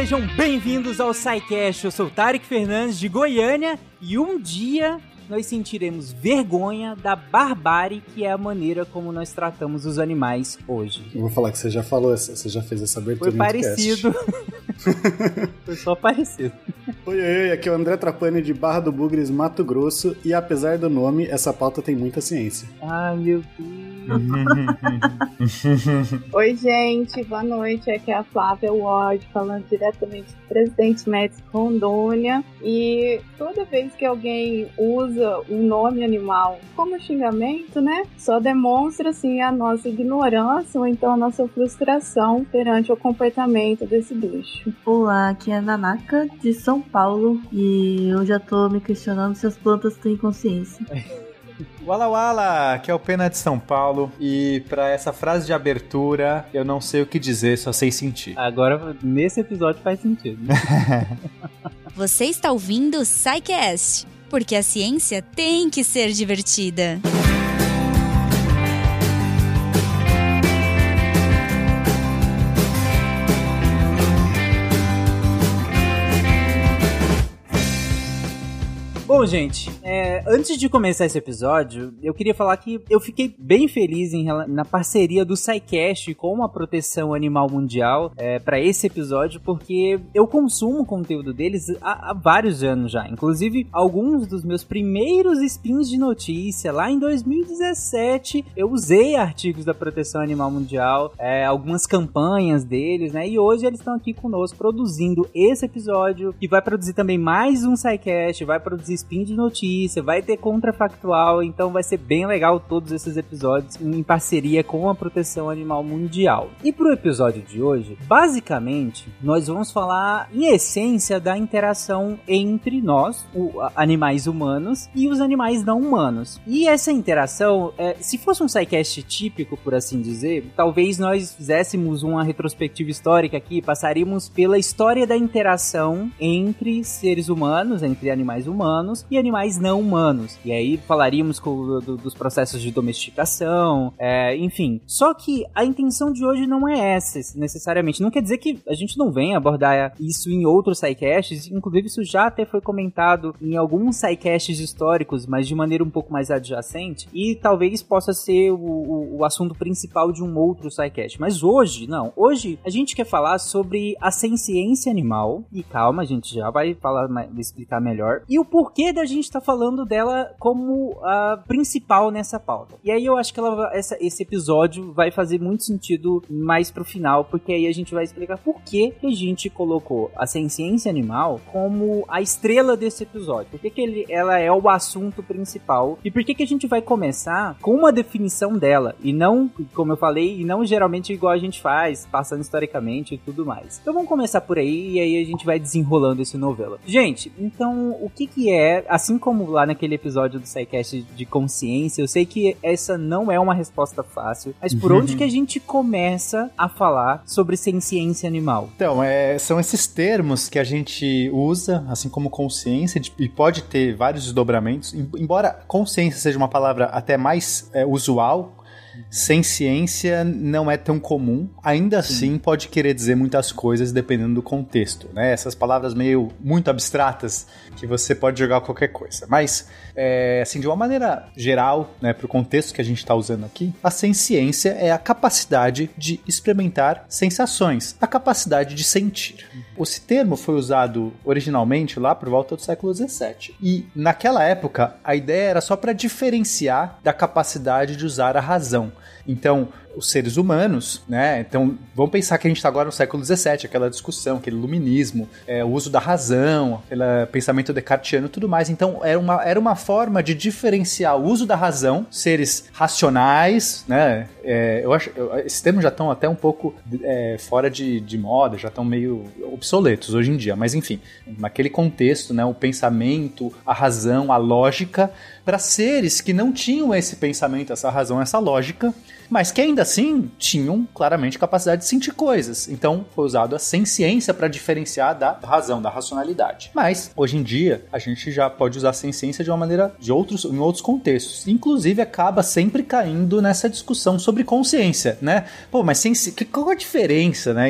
sejam bem-vindos ao SciCast. Eu sou o Tarek Fernandes de Goiânia e um dia nós sentiremos vergonha da barbárie que é a maneira como nós tratamos os animais hoje. Eu vou falar que você já falou, você já fez essa abertura Foi parecido. Foi só parecido. Oi, oi, aqui é o André Trapani de Barra do Bugres, Mato Grosso, e apesar do nome, essa pauta tem muita ciência. Ai, meu Deus. Oi, gente, boa noite. Aqui é a Flávia Ward, falando diretamente do Presidente Médico Rondônia. E toda vez que alguém usa um nome animal como xingamento, né, só demonstra assim a nossa ignorância ou então a nossa frustração perante o comportamento desse bicho. Olá, aqui é a Nanaka de São Paulo e eu já tô me questionando se as plantas têm consciência. Wala Wala, que é o Pena de São Paulo. E para essa frase de abertura, eu não sei o que dizer, só sei sentir. Agora, nesse episódio faz sentido. Você está ouvindo o SciCast, porque a ciência tem que ser divertida. Bom, gente, é, antes de começar esse episódio, eu queria falar que eu fiquei bem feliz em, na parceria do SciCast com a Proteção Animal Mundial é, para esse episódio, porque eu consumo conteúdo deles há, há, vários anos já. Inclusive, alguns dos meus primeiros spins de notícia, lá em 2017, eu usei artigos da Proteção Animal Mundial, é, algumas campanhas deles, né? E hoje eles estão aqui conosco produzindo esse episódio, que vai produzir também mais um SciCast, vai produzir spin de notícia, vai ter contrafactual, então vai ser bem legal todos esses episódios em parceria com a Proteção Animal Mundial. E pro episódio de hoje, basicamente, nós vamos falar em essência da interação entre nós, animais humanos, e os animais não humanos. E essa interação, é, se fosse um sidecast típico, por assim dizer, talvez nós fizéssemos uma retrospectiva histórica aqui, passaríamos pela história da interação entre seres humanos, entre animais humanos, humanos e animais não humanos. E aí falaríamos do, dos processos de domesticação, é, enfim. Só que a intenção de hoje não é essa, necessariamente. Não quer dizer que a gente não venha abordar isso em outros sidecasts, inclusive isso já até foi comentado em alguns sidecasts históricos, mas de maneira um pouco mais adjacente, e talvez possa ser o, o, o assunto principal de um outro sidecast. Mas hoje, não. Hoje a gente quer falar sobre a ciência animal, e calma, a gente já vai falar, explicar melhor, e o porquê da gente estar tá falando dela como a principal nessa pauta. E aí eu acho que ela, essa, esse episódio vai fazer muito sentido mais pro final, porque aí a gente vai explicar por que, a gente colocou a ciência animal como a estrela desse episódio. Por que, que ele, ela é o assunto principal e por que, que a gente vai começar com uma definição dela e não, como eu falei, e não geralmente igual a gente faz, passando historicamente e tudo mais. Então vamos começar por aí e aí a gente vai desenrolando esse novela. Gente, então o que que é é, assim como lá naquele episódio do SciCast de consciência, eu sei que essa não é uma resposta fácil, mas por onde que a gente começa a falar sobre ciência animal? Então, é, são esses termos que a gente usa, assim como consciência, e pode ter vários desdobramentos, embora consciência seja uma palavra até mais é, usual sem ciência não é tão comum. Ainda Sim. assim, pode querer dizer muitas coisas dependendo do contexto, né? Essas palavras meio muito abstratas que você pode jogar qualquer coisa. Mas, é, assim, de uma maneira geral, né, para o contexto que a gente está usando aqui, a ciência é a capacidade de experimentar sensações, a capacidade de sentir. Esse termo foi usado originalmente lá por volta do século XVII. E naquela época, a ideia era só para diferenciar da capacidade de usar a razão. Então, os seres humanos, né? Então, vamos pensar que a gente está agora no século XVII, aquela discussão, aquele iluminismo, é, o uso da razão, aquele pensamento descartiano e tudo mais. Então, era uma, era uma forma de diferenciar o uso da razão, seres racionais, né? É, eu acho, eu, esses termos já estão até um pouco é, fora de, de moda, já estão meio obsoletos hoje em dia, mas enfim, naquele contexto, né? O pensamento, a razão, a lógica, para seres que não tinham esse pensamento, essa razão, essa lógica, mas que ainda assim tinham claramente capacidade de sentir coisas. Então foi usado a ciência para diferenciar da razão, da racionalidade. Mas hoje em dia a gente já pode usar a ciência de uma maneira de outros em outros contextos. Inclusive acaba sempre caindo nessa discussão sobre consciência, né? Pô, mas ciência, qual a diferença, né?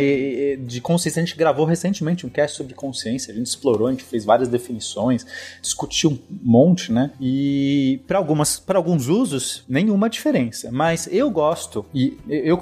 De consciência a gente gravou recentemente um cast sobre consciência, a gente explorou, a gente fez várias definições, discutiu um monte, né? E para algumas para alguns usos nenhuma diferença, mas eu gosto e eu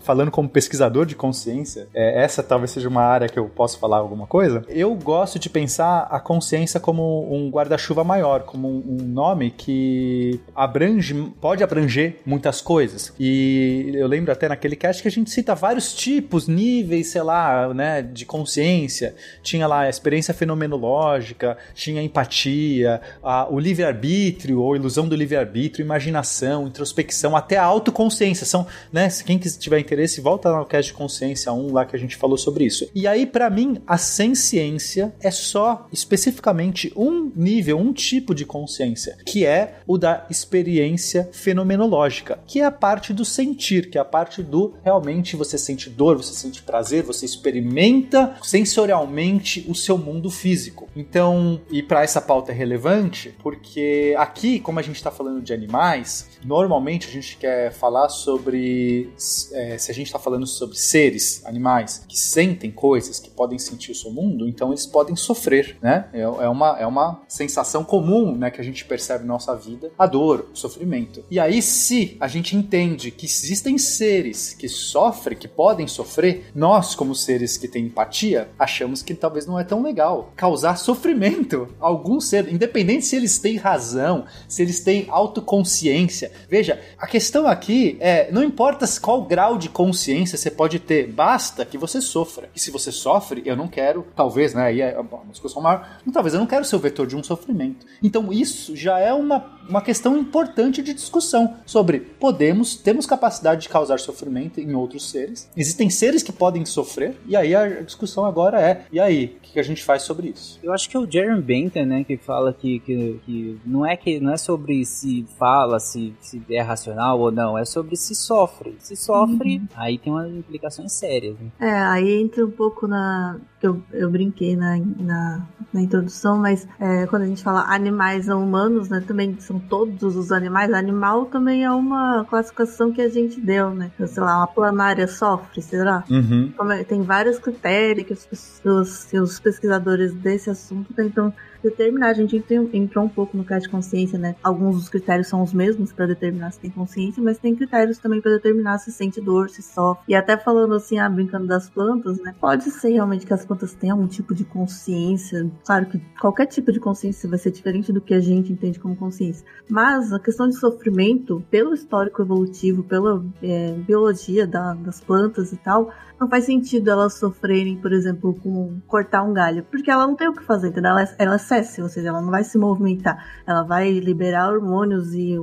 falando como pesquisador de consciência, é, essa talvez seja uma área que eu posso falar alguma coisa. Eu gosto de pensar a consciência como um guarda-chuva maior, como um, nome que abrange, pode abranger muitas coisas. E eu lembro até naquele cast que a gente cita vários tipos, níveis, sei lá, né, de consciência. Tinha lá a experiência fenomenológica, tinha empatia, a, o livre-arbítrio ou ilusão do livre-arbítrio, imaginação, introspecção, até a autoconsciência. São, né, quem tiver interesse, volta no cast de consciência 1 lá que a gente falou sobre isso. E aí, para mim, a ciência é só especificamente um nível, um tipo de consciência, que é o da experiência fenomenológica, que é a parte do sentir, que é a parte do realmente você sente dor, você sente prazer, você experimenta sensorialmente o seu mundo físico. Então, e para essa pauta é relevante, porque aqui, como a gente está falando de animais, normalmente a gente quer falar sobre é, se a gente está falando sobre seres, animais que sentem coisas, que podem sentir o seu mundo, então eles podem sofrer, né? É, é uma, é uma sensação comum, né, que a gente percebe na nossa vida, a dor, o sofrimento. E aí, se a gente entende que existem seres que sofrem, que podem sofrer, nós, como seres que têm empatia, achamos que talvez não é tão legal causar sofrimento a algum ser, independente se eles têm razão, se eles têm autoconsciência. Veja, a questão aqui é, não importa qual grau de consciência você pode ter, basta que você sofra. E se você sofre, eu não quero, talvez, né, aí é uma discussão maior, talvez eu não quero ser o vetor de um sofrimento. Então isso já é uma, uma questão importante de discussão sobre podemos, temos capacidade de causar sofrimento em outros seres. Existem seres que podem sofrer, e aí a discussão agora é, e aí, o que a gente faz sobre isso? Eu acho que é o Jeremy Bentham, né, que fala que, que, que não é que não é sobre se fala, se, se é racional ou não, é sobre se sofre. Se sofre, uhum. aí tem umas implicações sérias. Né? É, aí entra um pouco na. Eu, eu brinquei na, na, na introdução, mas é, quando a gente fala animais ou humanos, né, também são todos os animais. Animal também é uma classificação que a gente deu, né? Então, sei lá, uma planária sofre, será? Uhum. É, tem vários critérios que os, os, os pesquisadores desse assunto tentam determinar. A gente entrou um pouco no caso de consciência, né? Alguns dos critérios são os mesmos para determinar se tem consciência, mas tem critérios também para determinar se sente dor, se sofre. E até falando assim, ah, brincando das plantas, né? Pode ser realmente que as plantas tenham um tipo de consciência. Claro que qualquer tipo de consciência vai ser diferente do que a gente entende como consciência. Mas a questão de sofrimento, pelo histórico evolutivo, pela é, biologia da, das plantas e tal, não faz sentido elas sofrerem, por exemplo, com cortar um galho, porque ela não tem o que fazer, entendeu? Ela, ela cesse, ou seja, ela não vai se movimentar, ela vai liberar hormônios e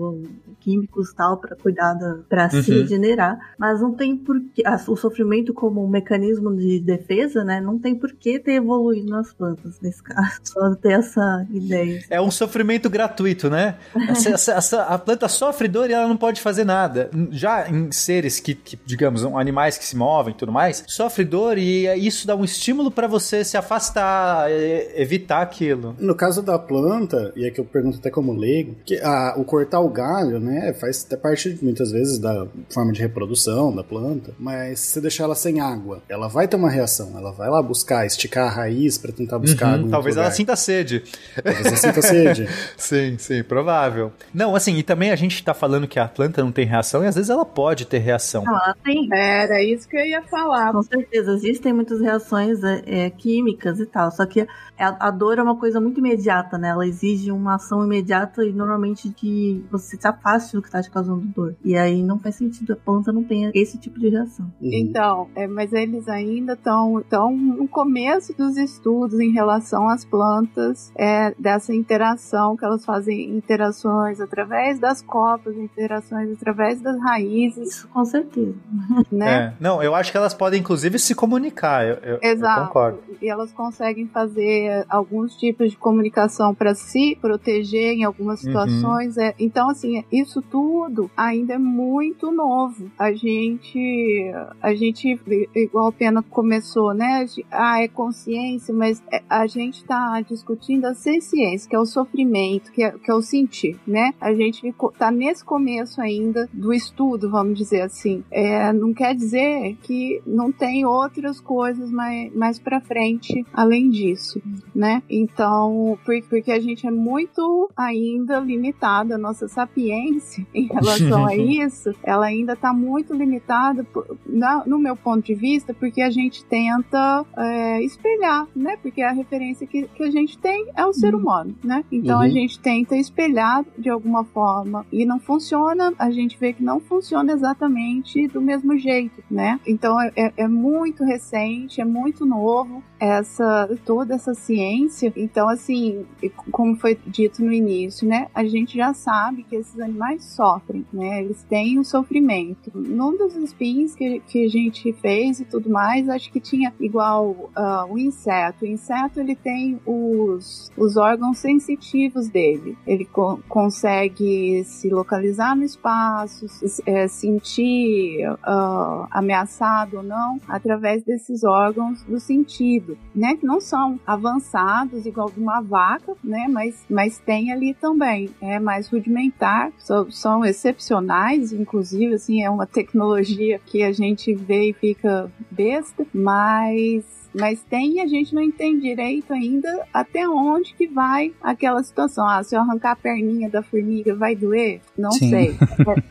químicos tal para cuidar para uhum. se regenerar, mas não tem porquê o sofrimento como um mecanismo de defesa, né? Não tem por que ter evoluído nas plantas nesse caso, só ter essa ideia. É um sofrimento gratuito, né? essa, essa, a planta sofre dor e ela não pode fazer nada. Já em seres que, que digamos, animais que se movem e tudo mais, sofre dor e isso dá um estímulo para você se afastar, evitar aquilo. No caso da planta, e é que eu pergunto até como leigo, que a, o cortar o galho, né? Né? Faz até parte, muitas vezes, da forma de reprodução da planta. Mas se você deixar ela sem água, ela vai ter uma reação. Ela vai lá buscar, esticar a raiz para tentar buscar uhum, água. Talvez ela sinta sede. Talvez ela sinta sede. sim, sim, provável. Não, assim, e também a gente tá falando que a planta não tem reação e às vezes ela pode ter reação. Não, ela tem. Era isso que eu ia falar. Com certeza, existem muitas reações é, é químicas e tal. Só que a, a, dor é uma coisa muito imediata, né? Ela exige uma ação imediata e normalmente que você se afaste do que está te causando dor. E aí não faz sentido, a planta não tem esse tipo de reação. Uhum. Então, é, mas eles ainda estão tão no começo dos estudos em relação às plantas, é, dessa interação que elas fazem interações através das copas, interações através das raízes. Isso, com certeza. Né? É. Não, eu acho que elas podem inclusive se comunicar. Eu, eu, Exato. Eu concordo. E elas conseguem fazer alguns tipos de comunicação para se proteger em algumas Uhum. situações. É, então, assim, isso tudo ainda é muito novo. A gente, a gente, igual a Pena começou, né? Ah, é consciência, mas é- a gente está discutindo a ciência, que é o sofrimento, que é, que é o sentir, né? A gente está nesse começo ainda do estudo, vamos dizer assim. É, não quer dizer que não tem outras coisas mais, mais para frente além disso, né? Então, por- porque a gente é muito ainda limitado, a nossa sapiência em relação a isso, ela ainda está muito limitada, por- na- no meu ponto de vista, porque a gente tenta é, espelhar, né? Porque a referência que, que a gente tem é o ser humano, né? Então a Uhum. gente tenta espelhar de alguma forma e não funciona, a gente vê que não funciona exatamente do mesmo jeito, né? Então é, é- é muito recente, é muito novo essa toda essa ciência. Então assim, como foi dito no início, né? A gente já sabe que esses animais sofrem, né? Eles têm um sofrimento. Num dos spins que, que a gente fez e tudo mais, acho que tinha igual ah, o inseto. O inseto ele tem os, os órgãos sensitivos dele. Ele co- consegue se localizar no espaço, se- é, sentir ah, ameaçado ou não através desses órgãos do sentido, né? Que não são avançados igual de uma vaca, né? Mas, mas tem ali também. É mais rudimentar, são, são excepcionais, inclusive, assim, é uma tecnologia que a gente vê e fica besta, mas mas tem e a gente não entende direito ainda até onde que vai aquela situação. Ah, se eu arrancar a perninha da formiga vai doer? Não Sim. sei.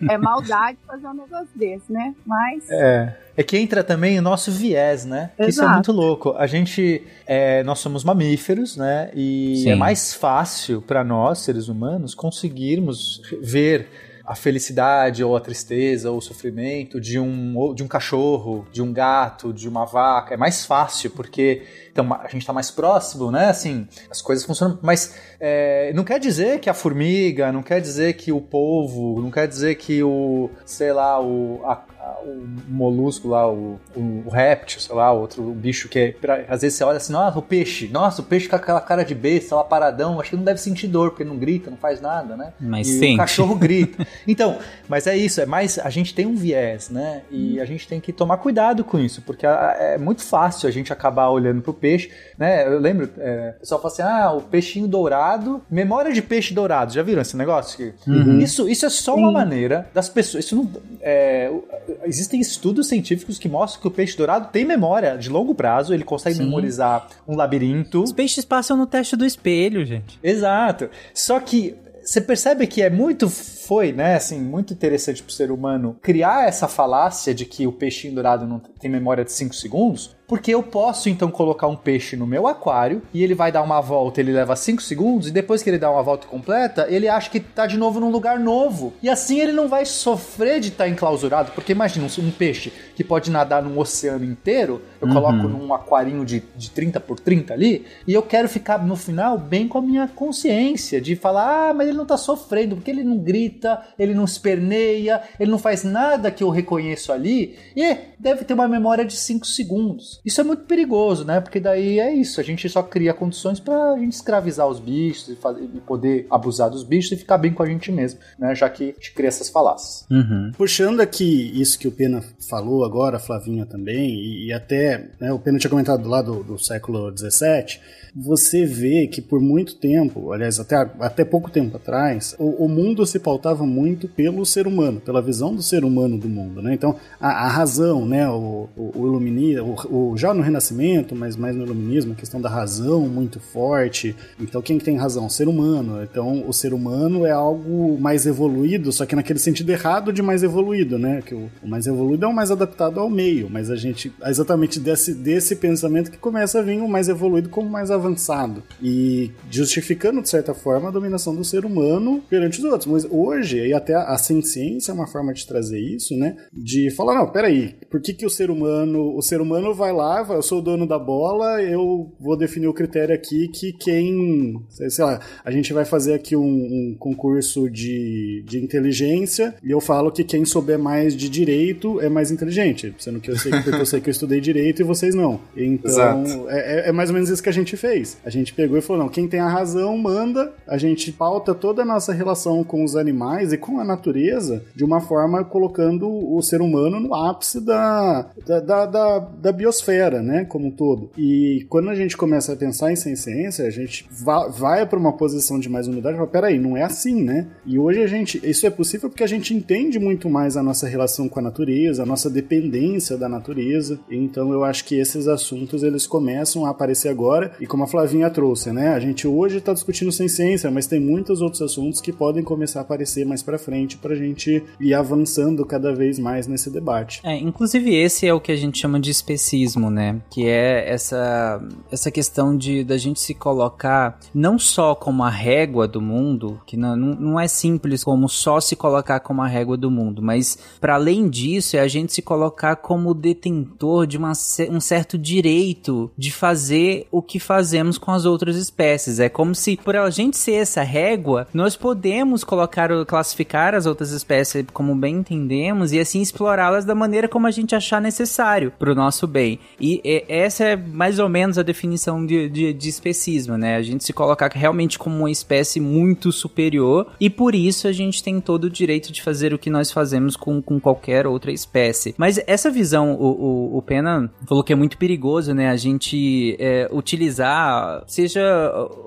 É, é maldade fazer um negócio desse, né? Mas É. É que entra também o nosso viés, né? Que Isso é Exato. muito louco. A gente, é, nós somos mamíferos, né? E Sim. é mais fácil para nós, seres humanos, conseguirmos ver a felicidade ou a tristeza ou o sofrimento de um, de um cachorro, de um gato, de uma vaca. É mais fácil, porque então, a gente está mais próximo, né? Assim, as coisas funcionam. Mas é, não quer dizer que a formiga, não quer dizer que o polvo, não quer dizer que o, sei lá, o, a- o molusco lá, o, o, o réptil, sei lá, outro bicho que é. às vezes você olha assim, nossa, o peixe, nossa, o peixe com aquela cara de besta, lá paradão, acho que não deve sentir dor, porque não grita, não faz nada, né? Mas e sente. o cachorro grita. Então, mas é isso, é mais. A gente tem um viés, né? E a gente tem que tomar cuidado com isso, porque é muito fácil a gente acabar olhando pro peixe, né? Eu lembro, é, o pessoal fala assim: ah, o peixinho dourado, memória de peixe dourado. Já viram esse negócio? Uhum. Isso, isso é só uma maneira das pessoas. Isso não. é, existem estudos científicos que mostram que o peixe dourado tem memória de longo prazo, ele consegue Sim. memorizar um labirinto. Os peixes passam no teste do espelho, gente. Exato. Só que você percebe que é muito foi, né, assim, muito interessante pro ser humano criar essa falácia de que o peixinho dourado não tem memória de 5 segundos, porque eu posso então colocar um peixe no meu aquário e ele vai dar uma volta, ele leva 5 segundos e depois que ele dá uma volta completa, ele acha que tá de novo num lugar novo. E assim ele não vai sofrer de estar enclausurado, porque imagina um, peixe que pode nadar num oceano inteiro, eu coloco num aquarinho de, de 30 por 30 ali, e eu quero ficar no final bem com a minha consciência de falar, ah, mas ele não tá sofrendo, porque ele não grita, ele não esperneia, ele não faz nada que eu reconheço ali, e deve ter uma memória de 5 segundos. Isso é muito perigoso, né? Porque daí é isso, a gente só cria condições pra gente escravizar os bichos e, fazer- e poder abusar dos bichos e ficar bem com a gente mesmo, né? Já que a gente cria essas falácias. Uhum. Puxando aqui isso que o Pena falou agora, a Flavinha também, e, e até né, o Pena tinha comentado lá do, do século XVII, você vê que por muito tempo, aliás, até, até pouco tempo atrás, o, o mundo se pautava muito pelo ser humano, pela visão do ser humano do mundo, né? Então, a, a razão, né, o, o, o iluminismo, o, já no Renascimento, mas mais no iluminismo, a questão da razão muito forte. Então, quem que tem razão? O ser humano. Então, o ser humano é algo mais evoluído, só que naquele sentido errado de mais evoluído, né? Que o, o mais evoluído é o mais adaptado ao meio, mas a gente, é exatamente desse, desse pensamento que começa a vir o mais evoluído como mais avançado. E justificando, de certa forma, a dominação do ser humano perante os outros. Mas hoje, e até a ciência é uma forma de trazer isso, né? De falar, não, peraí, por que, que o ser humano, o ser humano vai lá, eu sou o dono da bola, eu vou definir o critério aqui que quem, sei lá, a gente vai fazer aqui um, um concurso de, de inteligência e eu falo que quem souber mais de direito é mais inteligente, sendo que eu sei que eu sei que eu estudei direito e vocês não. Então, é, é, é mais ou menos isso que a gente fez. A gente pegou e falou, não, quem tem a razão manda, a gente pauta toda a nossa relação com os animais e com a natureza de uma forma colocando o ser humano no ápice da, da, da, da, da biosfera, né, como um todo. E quando a gente começa a pensar em ciência, a gente vai, para uma posição de mais unidade e fala, peraí, não é assim, né? E hoje a gente, isso é possível porque a gente entende muito mais a nossa relação com a natureza, a nossa dependência da natureza. Então eu acho que esses assuntos eles começam a aparecer agora e como a Flavinha trouxe, né? A gente hoje está discutindo sem ciência, mas tem muitos outros assuntos que podem começar a aparecer mais para frente para a gente ir avançando cada vez mais nesse debate. É, inclusive esse é o que a gente chama de especismo, né? Que é essa essa questão de da gente se colocar não só como a régua do mundo, que não, não é simples como só se colocar como a régua do mundo, mas para além disso é a gente se colocar como detentor de uma, um certo direito de fazer o que fazemos com as outras espécies. É como se por a gente ser essa régua, nós podemos colocar classificar as outras espécies como bem entendemos e assim explorá-las da maneira como a gente achar necessário para o nosso bem. E, e, essa é mais ou menos a definição de, de, de especismo, né? A gente se colocar realmente como uma espécie muito superior e por isso a gente tem todo o direito de fazer o que nós fazemos com, com qualquer outra espécie. Mas essa visão, o, o, o Pena falou que é muito perigoso, né? A gente é, utilizar, seja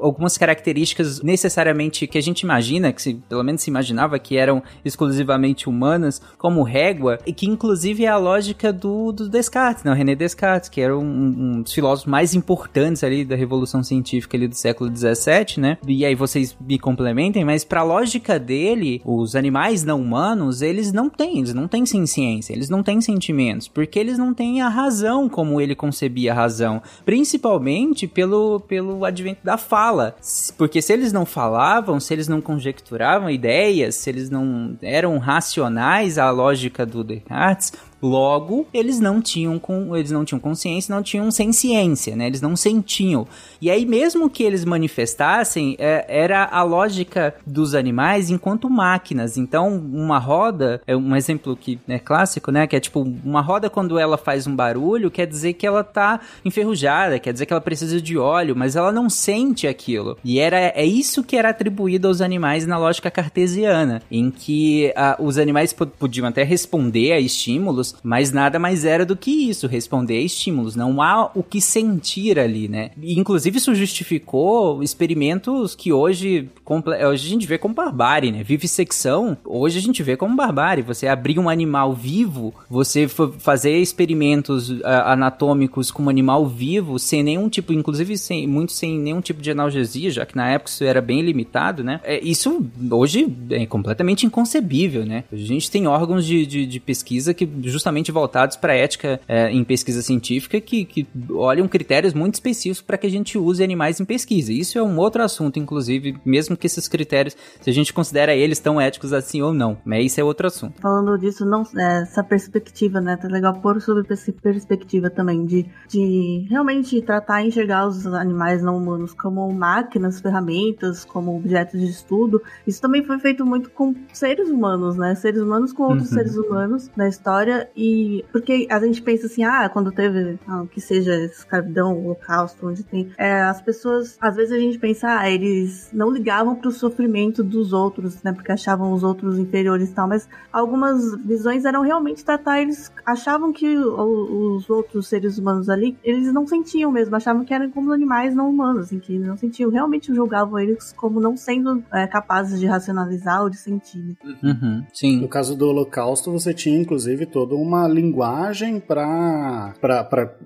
algumas características necessariamente que a gente imagina, que se, pelo menos se imaginava que eram exclusivamente humanas, como régua, e que inclusive é a lógica do, do Descartes, né? O René Descartes, que era um, um, dos filósofos mais importantes ali da Revolução Científica ali do século 17, né? E aí vocês me complementem, mas para a lógica dele, os animais não humanos, eles não têm, eles não têm ciência, eles não têm sentimentos, porque eles não têm a razão como ele concebia a razão, principalmente pelo, pelo advento da fala, porque se eles não falavam, se eles não conjecturavam ideias, se eles não eram racionais à lógica do Descartes, Logo, eles não tinham com, eles não tinham consciência, não tinham ciência, né? Eles não sentiam. E aí mesmo que eles manifestassem, é, era a lógica dos animais enquanto máquinas. Então, uma roda, é um exemplo que é clássico, né, que é tipo uma roda quando ela faz um barulho, quer dizer que ela tá enferrujada, quer dizer que ela precisa de óleo, mas ela não sente aquilo. E era é isso que era atribuído aos animais na lógica cartesiana, em que uh, os animais podiam até responder a estímulos mas nada mais era do que isso, responder a estímulos. Não há o que sentir ali, né? E, inclusive, isso justificou experimentos que hoje, hoje a gente vê como barbárie, né? Vivissecção, hoje a gente vê como barbárie. Você abrir um animal vivo, você fazer experimentos uh, anatômicos com um animal vivo, sem nenhum tipo, inclusive sem, muito sem nenhum tipo de analgesia, já que na época isso era bem limitado, né? É, isso hoje é completamente inconcebível, né? A gente tem órgãos de, de, de pesquisa que justamente voltados para ética é, em pesquisa científica que, que olham critérios muito específicos para que a gente use animais em pesquisa. Isso é um outro assunto, inclusive, mesmo que esses critérios, se a gente considera eles tão éticos assim ou não, mas isso é outro assunto. Falando disso, não, é, essa perspectiva, né, tá legal pôr sobre perspectiva também de, de realmente tratar e enxergar os animais não humanos como máquinas, ferramentas, como objetos de estudo. Isso também foi feito muito com seres humanos, né, seres humanos com outros uhum. seres humanos na história e porque a gente pensa assim, ah, quando teve ah, que seja escravidão, holocausto, onde tem, é, as pessoas, às vezes a gente pensa, ah, eles não ligavam pro sofrimento dos outros, né, porque achavam os outros inferiores e tal, mas algumas visões eram realmente tratar, eles achavam que os outros seres humanos ali, eles não sentiam mesmo, achavam que eram como animais não humanos, assim, que não sentiam, realmente julgavam eles como não sendo é, capazes de racionalizar ou de sentir. Né? Uhum, sim. No caso do holocausto, você tinha inclusive todo uma linguagem para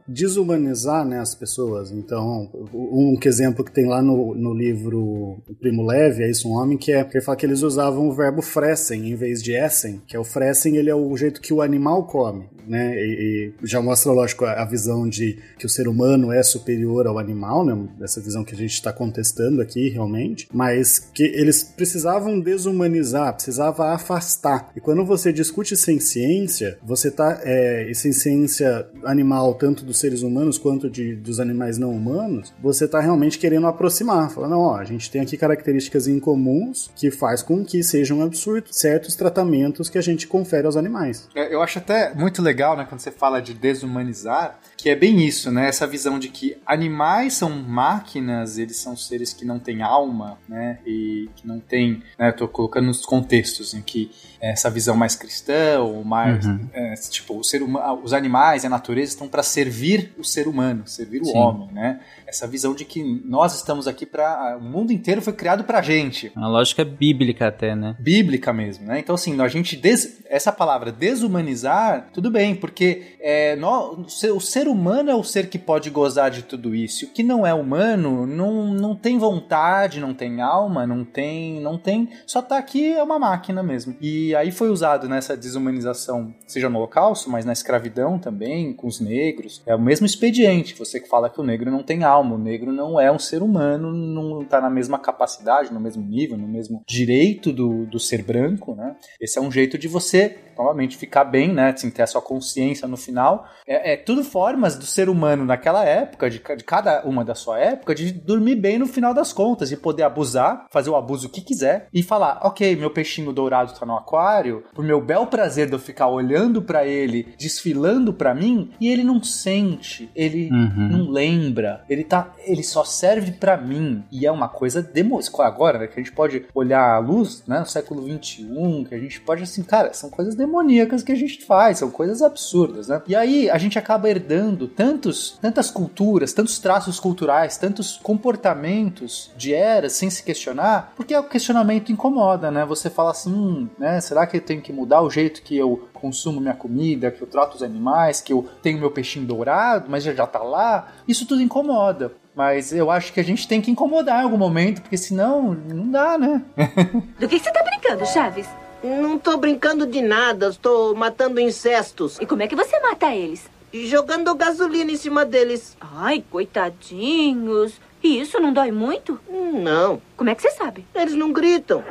desumanizar né, as pessoas. Então, um exemplo que tem lá no, no livro Primo Leve, é isso, um homem, que é que ele fala que eles usavam o verbo fressen em vez de essen, que é o fressen, ele é o jeito que o animal come, né? E, e já mostra, lógico, a, a, visão de que o ser humano é superior ao animal, né? Essa visão que a gente está contestando aqui, realmente, mas que eles precisavam desumanizar, precisava afastar. E quando você discute sem ciência, você você tá. É, essa essência animal, tanto dos seres humanos quanto de, dos animais não humanos, você tá realmente querendo aproximar. Falando, não, ó, a gente tem aqui características incomuns que faz com que sejam absurdos certos tratamentos que a gente confere aos animais. É, eu acho até muito legal, né, quando você fala de desumanizar, que é bem isso, né? Essa visão de que animais são máquinas, eles são seres que não têm alma, né? E que não têm, né? Tô colocando nos contextos em que essa visão mais cristã, ou mais, uhum. é, tipo, o ser humano, os animais e a natureza estão para servir o ser humano, servir o Sim. homem, né? Essa visão de que nós estamos aqui para o mundo inteiro foi criado pra gente. Uma lógica bíblica até, né? Bíblica mesmo, né? Então assim, a gente des, essa palavra desumanizar, tudo bem, porque é, nós, o ser humano é o ser que pode gozar de tudo isso. O que não é humano não, não tem vontade, não tem alma, não tem, não tem, só tá aqui é uma máquina mesmo. E aí foi usado nessa desumanização, seja no holocausto, mas na escravidão também, com os negros. É o mesmo expediente. Você que fala que o negro não tem alma, o negro não é um ser humano, não está na mesma capacidade, no mesmo nível, no mesmo direito do, do ser branco, né? Esse é um jeito de você, novamente, ficar bem, né? Assim, ter a sua consciência no final. É, é tudo formas do ser humano naquela época, de, de cada uma da sua época, de dormir bem no final das contas, e poder abusar, fazer o abuso que quiser, e falar, ok, meu peixinho dourado está no aquário, pro meu bel prazer de eu ficar olhando para ele, desfilando para mim, e ele não sente, ele uhum. não lembra, ele tá, ele só serve para mim. E é uma coisa demo, agora, né, que a gente pode olhar a luz, né, no século 21, que a gente pode assim, cara, são coisas demoníacas que a gente faz, são coisas absurdas, né? E aí a gente acaba herdando tantos, tantas culturas, tantos traços culturais, tantos comportamentos de eras sem se questionar, porque o questionamento incomoda, né? Você fala assim, hum, né, será que eu tenho que mudar o jeito que eu consumo minha comida, que eu trato os animais, que eu tenho meu peixinho dourado, mas já já tá lá? Isso tudo incomoda. Mas eu acho que a gente tem que incomodar em algum momento, porque senão não dá, né? Do que você tá brincando, Chaves? Não tô brincando de nada, estou matando incestos. E como é que você mata eles? Jogando gasolina em cima deles. Ai, coitadinhos. E isso não dói muito? Não. Como é que você sabe? Eles não gritam.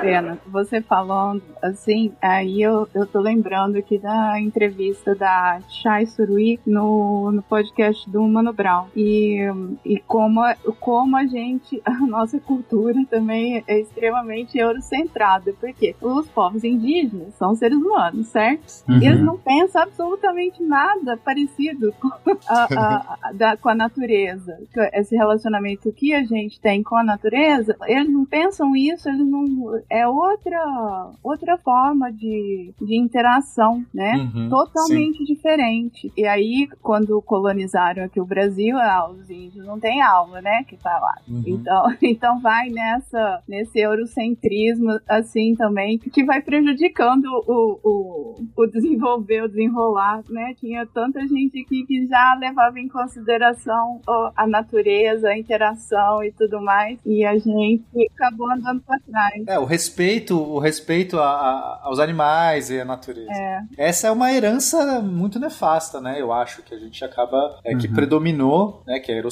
Pena, você falando assim, aí eu, eu tô lembrando aqui da entrevista da Chai Surui no, no podcast do Mano Brown. E, e como, como a gente, a nossa cultura também é extremamente eurocentrada. Porque os povos indígenas são seres humanos, certo? Uhum. E eles não pensam absolutamente nada parecido com a, a, a, da, com a natureza. Esse relacionamento que a gente tem com a natureza eles não pensam isso, eles não. É outra, outra forma de, de interação, né? Uhum, Totalmente sim. diferente. E aí, quando colonizaram aqui o Brasil, ah, os índios não têm alma, né? Que tá lá. Uhum. Então, então vai nessa, nesse eurocentrismo, assim, também, que vai prejudicando o, o, o desenvolver, o desenrolar, né? Tinha tanta gente aqui que já levava em consideração a natureza, a interação e tudo mais. E a gente gente acabou andando para trás. É, o respeito, o respeito a, a, aos animais e à natureza. É. Essa é uma herança muito nefasta, né? Eu acho que a gente acaba, é, que uhum. predominou, né? Que é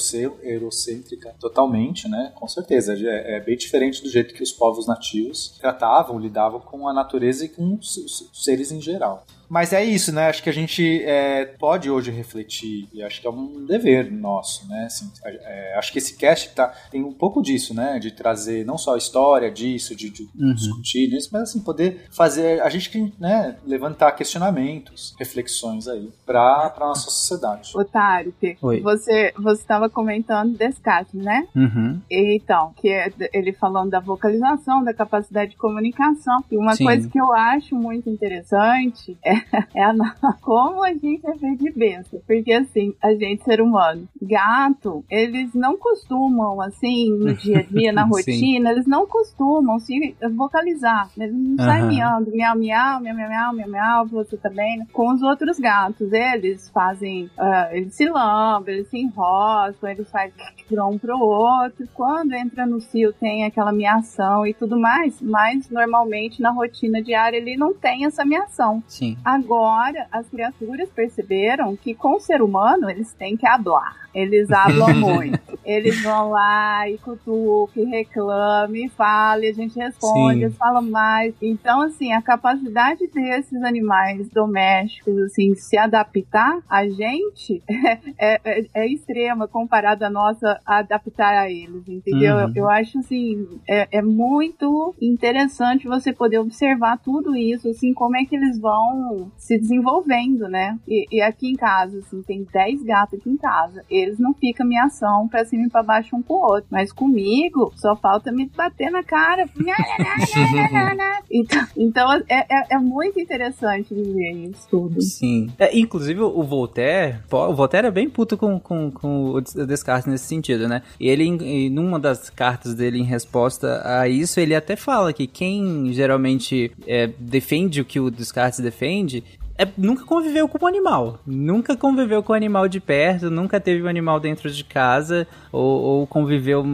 eurocêntrica totalmente, né? Com certeza. É, é, bem diferente do jeito que os povos nativos tratavam, lidavam com a natureza e com os, os seres em geral. Mas é isso, né? Acho que a gente é, pode hoje refletir, e acho que é um dever nosso, né? Assim, é, acho que esse cast tá, tem um pouco disso, né? De trazer não só a história disso, de, de uhum. discutir isso, mas assim, poder fazer a gente né, levantar questionamentos, reflexões aí para a nossa sociedade. Otário, você você estava comentando Descartes, né? Uhum. Então, que é ele falando da vocalização, da capacidade de comunicação. E uma Sim. coisa que eu acho muito interessante é é a, como a gente é feito de besta. Porque assim, a gente, ser humano, gato, eles não costumam, assim, no dia a dia, na rotina, eles não costumam se vocalizar. Eles não uhum. saem miando, miau, miau, miau, miau, miau, miau, miau, você também. Tá Com os outros gatos, eles fazem, uh, eles se lambem, eles se enroscam, eles fazem para um pro outro. Quando entra no cio tem aquela miação e tudo mais, mas normalmente na rotina diária ele não tem essa miação. Sim. Agora, as criaturas perceberam que com o ser humano eles têm que hablar. Eles hablam muito. Eles vão lá e cutucam, reclamam, e falam, e a gente responde, eles falam mais. Então, assim, a capacidade desses animais domésticos, assim, se adaptar a gente é, é, é extrema comparada a nossa adaptar a eles, entendeu? Uhum. Eu, eu acho, assim, é, é muito interessante você poder observar tudo isso, assim, como é que eles vão se desenvolvendo, né? E, e aqui em casa, assim, tem 10 gatos aqui em casa. Eles não ficam minha ação pra cima e pra baixo um com o outro. Mas comigo, só falta me bater na cara. então, então é, é, é muito interessante viver isso tudo. Sim. É, inclusive, o Voltaire, o Voltaire é bem puto com, com, com o Des- Descartes nesse sentido, né? E ele, em numa das cartas dele em resposta a isso, ele até fala que quem geralmente é, defende o que o Descartes defende é, nunca conviveu com o animal. Nunca conviveu com o animal de perto, nunca teve um animal dentro de casa, ou, ou conviveu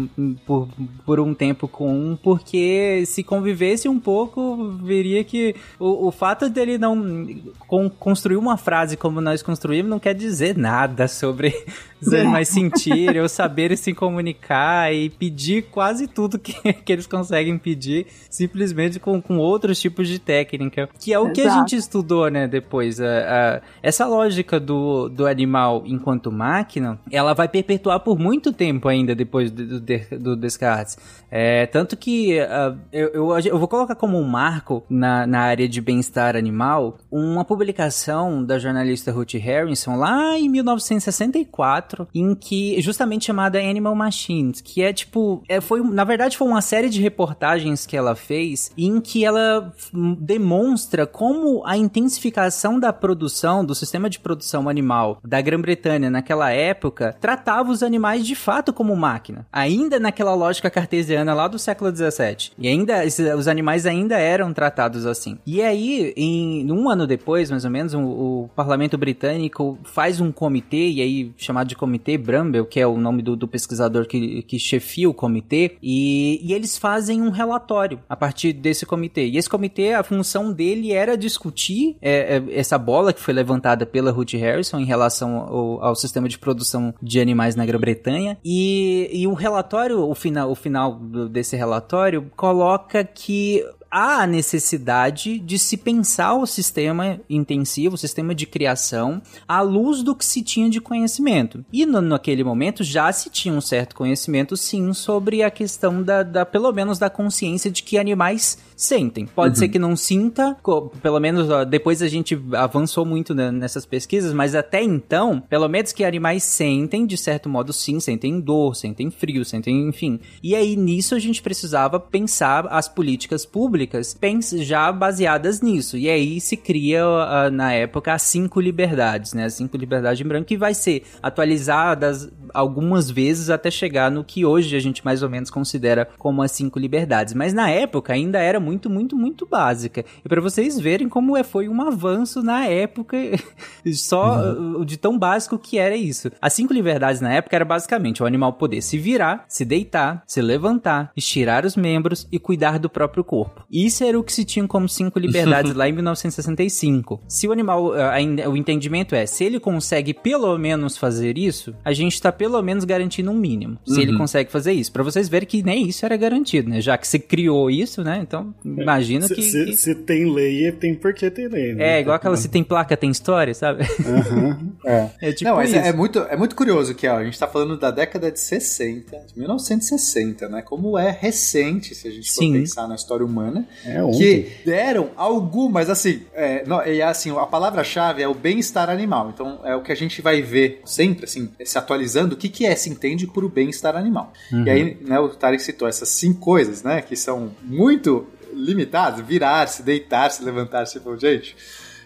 por, por um tempo com um, porque se convivesse um pouco, veria que o, o fato dele não con- construir uma frase como nós construímos não quer dizer nada sobre os animais sentirem ou saberem se comunicar e pedir quase tudo que, que eles conseguem pedir, simplesmente com, com outros tipos de técnica. Que é o que a Exato. gente estudou, né, depois. A- a- essa lógica do, do animal enquanto máquina, ela vai perpetuar por muito tempo ainda depois do, do, do Descartes. É, tanto que ah, eu, eu, eu vou colocar como um marco na, na área de bem-estar animal uma publicação da jornalista Ruth Harrison lá em 1964, em que justamente chamada Animal Machines, que é tipo, é, foi na verdade foi uma série de reportagens que ela fez em que ela demonstra como a intensificação da produção do sistema de produção animal da Grã-Bretanha naquela época tratava os animais de fato como máquina, ainda naquela lógica cartesiana lá do século 17. E ainda os animais ainda eram tratados assim. E aí, em um ano depois, mais ou menos, o, o parlamento britânico faz um comitê, e aí chamado de Comitê Bramble, que é o nome do, do pesquisador que, que chefia o comitê, e, e eles fazem um relatório a partir desse comitê. E esse comitê, a função dele era discutir é, é, essa bola que foi levantada pela Ruth Harrison em relação ao, ao sistema de produção de animais na Grã-Bretanha. E, e o relatório, o final, o final desse relatório, coloca que há a necessidade de se pensar o sistema intensivo, o sistema de criação, à luz do que se tinha de conhecimento. E no, naquele momento já se tinha um certo conhecimento, sim, sobre a questão da, da pelo menos da consciência de que animais sentem. Pode ser que não sinta, pelo menos ó, depois a gente avançou muito né, nessas pesquisas, mas até então, pelo menos que animais sentem, de certo modo sim, sentem dor, sentem frio, sentem, enfim. E aí nisso a gente precisava pensar as políticas públicas já baseadas nisso. E aí se cria na época as cinco liberdades, né? As cinco liberdades em branco que vai ser atualizadas algumas vezes até chegar no que hoje a gente mais ou menos considera como as cinco liberdades. Mas na época ainda era muito, muito, muito básica. E para vocês verem como é, foi um avanço na época, só uh, de tão básico que era isso. As cinco liberdades na época era basicamente o animal poder se virar, se deitar, se levantar, estirar os membros e cuidar do próprio corpo. Isso era o que se tinha como cinco liberdades lá em 1965. Se o animal, ainda, o entendimento é, se ele consegue pelo menos fazer isso, a gente tá pelo menos garantindo um mínimo. Se ele consegue fazer isso. Pra vocês verem que nem isso era garantido, né? Já que se criou isso, né? Então, imagina Se, que... se- que- se tem lei, tem porquê ter lei. né? É, igual aquela se tem placa, tem história, sabe? Aham. É. É tipo não, mas isso. é, é muito, é muito curioso que ó, a gente tá falando da década de 60, de 1960, né? Como é recente, se a gente Sim. for pensar na história humana, É ontem. que deram algumas, assim, é, não, e assim, a palavra-chave é o bem-estar animal. Então, é o que a gente vai ver sempre, assim, se atualizando, o que, que é, se entende por o bem-estar animal. E aí, né, o Tarek citou essas cinco coisas, né, que são muito limitadas, virar-se, deitar-se, levantar-se, tipo, gente...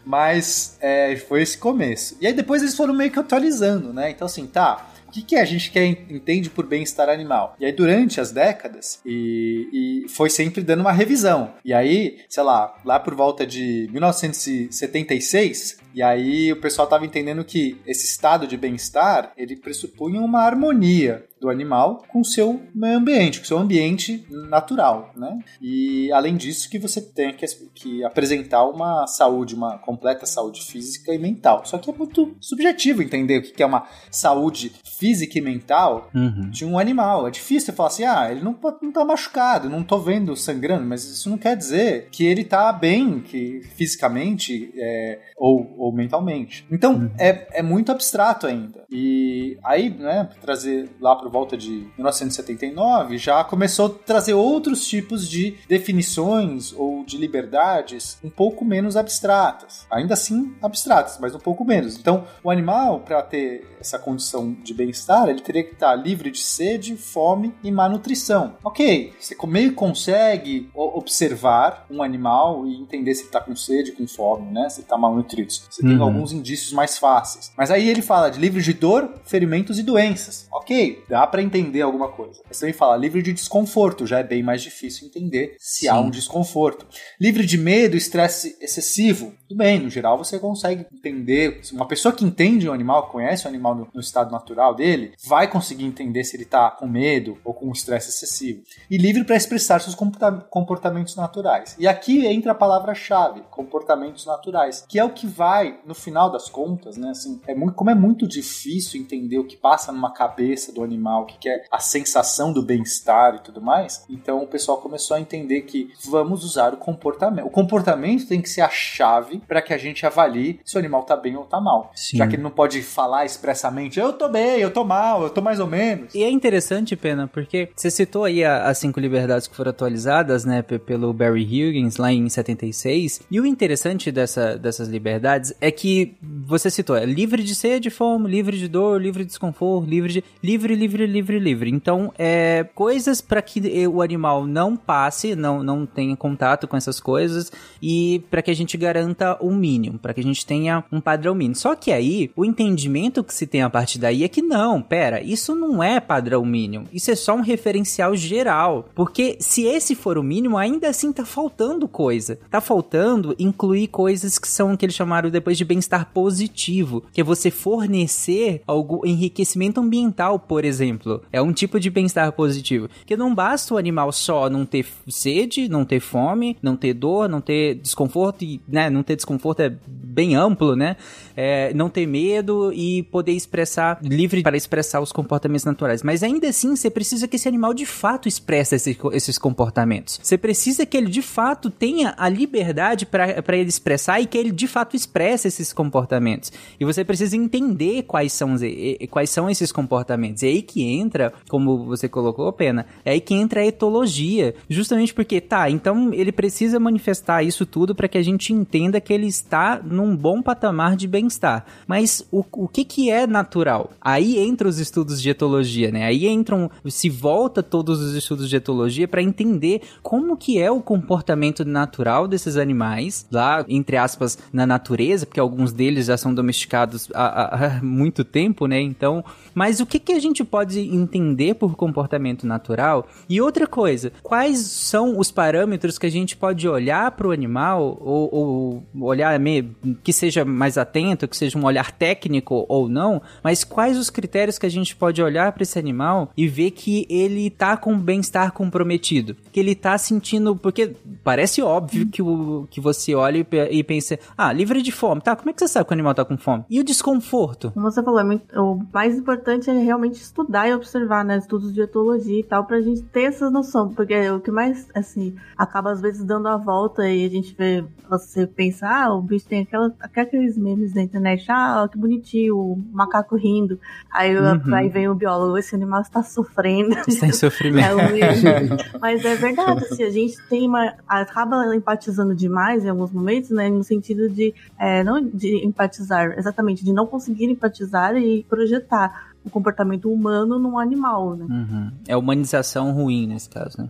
Mas é, foi esse começo. E aí depois eles foram meio que atualizando, né? Então assim, tá, o que, que a gente quer, entende por bem-estar animal? E aí, durante as décadas, e, e foi sempre dando uma revisão. E aí, sei lá, lá por volta de 1976, e aí o pessoal estava entendendo que esse estado de bem-estar, ele pressupunha uma harmonia do animal com o seu meio ambiente, com o seu ambiente natural, né? E além disso que você tem que, que apresentar uma saúde, uma completa saúde física e mental. Só que é muito subjetivo entender o que é uma saúde física e mental Uhum. de um animal. É difícil você falar assim, ah, ele não, não tá machucado, não tô vendo sangrando, mas isso não quer dizer que ele tá bem, que fisicamente é, ou, ou mentalmente. Então, é, é muito abstrato ainda. E aí, né, trazer lá por volta de 1979, já começou a trazer outros tipos de definições ou de liberdades um pouco menos abstratas. Ainda assim, abstratas, mas um pouco menos. Então, o animal, para ter essa condição de bem-estar, ele teria que estar livre de sede, fome e má nutrição. Ok, você meio que consegue observar um animal e entender se ele está com sede, com fome, né? Se está malnutrido. Você tem Uhum. alguns indícios mais fáceis. Mas aí ele fala de livre de dor, ferimentos e doenças. Ok, dá para entender alguma coisa. Mas também fala livre de desconforto, já é bem mais difícil entender se há Sim. um desconforto. Livre de medo, estresse excessivo. Tudo bem, no geral você consegue entender. Uma pessoa que entende o animal, conhece o animal no, no estado natural dele, vai conseguir entender se ele está com medo ou com estresse excessivo. E livre para expressar seus comporta- comportamentos naturais. E aqui entra a palavra-chave, comportamentos naturais, que é o que vai, no final das contas, né? Assim, é muito, como é muito difícil entender o que passa numa cabeça do animal, o que que é a sensação do bem-estar e tudo mais. Então o pessoal começou a entender que vamos usar o comportamento. O comportamento tem que ser a chave para que a gente avalie se o animal tá bem ou tá mal. Sim. Já que ele não pode falar expressamente, eu tô bem, eu tô mal, eu tô mais ou menos. E é interessante, Pena, porque você citou aí as cinco liberdades que foram atualizadas, né, pe- pelo Barry Higgins lá em 76. E o interessante dessa, dessas liberdades é que você citou, é livre de sede, fome, livre de dor, livre de desconforto, livre de livre, livre, livre, livre. Então, é coisas para que o animal não passe, não não tenha contato com essas coisas e para que a gente garanta o mínimo, para que a gente tenha um padrão mínimo. Só que aí, o entendimento que se tem a partir daí é que não, pera, isso não é padrão mínimo. Isso é só um referencial geral. Porque se esse for o mínimo, ainda assim tá faltando coisa. Tá faltando incluir coisas que são o que eles chamaram depois de bem-estar positivo, que é você fornecer algo enriquecimento ambiental, por exemplo. É um tipo de bem-estar positivo. Que não basta o animal só não ter sede, não ter fome, não ter dor, não ter desconforto e, né, não ter desconforto é bem amplo, né? É, não ter medo e poder expressar livre para expressar os comportamentos naturais. Mas ainda assim, você precisa que esse animal de fato expresse esse- esses comportamentos. Você precisa que ele de fato tenha a liberdade para ele expressar e que ele de fato expresse esses comportamentos. E você precisa entender quais são, e- e- quais são esses comportamentos. É aí que entra, como você colocou, Pena, é aí que entra a etologia. Justamente porque, tá, então ele precisa manifestar isso tudo para que a gente entenda que ele está num bom patamar de bem-estar. Mas o, o que que é natural? Aí entra os estudos de etologia, né? Aí entram, se volta todos os estudos de etologia para entender como que é o comportamento natural desses animais, lá, entre aspas, na natureza, porque alguns deles já são domesticados há, há- há muito tempo, né? Então, mas o que que a gente pode entender por comportamento natural? E outra coisa, quais são os parâmetros que a gente pode olhar para o animal ou, ou olhar me- que seja mais atento, que seja um olhar técnico ou não, mas quais os critérios que a gente pode olhar para esse animal e ver que ele tá com bem-estar comprometido, que ele tá sentindo, porque parece óbvio que, o, que você olha e, e pensa, ah, livre de fome, tá? Como é que você sabe que o animal tá com fome? E o desconforto? Como você falou, é muito- o mais importante é realmente estudar e observar, né? Estudos de etologia e tal, pra gente ter essa noção. Porque o que mais, assim, acaba às vezes dando a volta e a gente vê, você pensa, ah, o bicho tem aquela, aqueles memes na internet, ah, que bonitinho, o macaco rindo. Aí, Uhum. aí vem o biólogo, esse animal está sofrendo. Está em sofrimento. É Mas é verdade, assim, a gente tem uma. acaba empatizando demais em alguns momentos, né? No sentido de é, não de empatizar, exatamente, de não conseguir empatizar e projetar o comportamento humano num animal, né? Uhum. É humanização ruim nesse caso, né?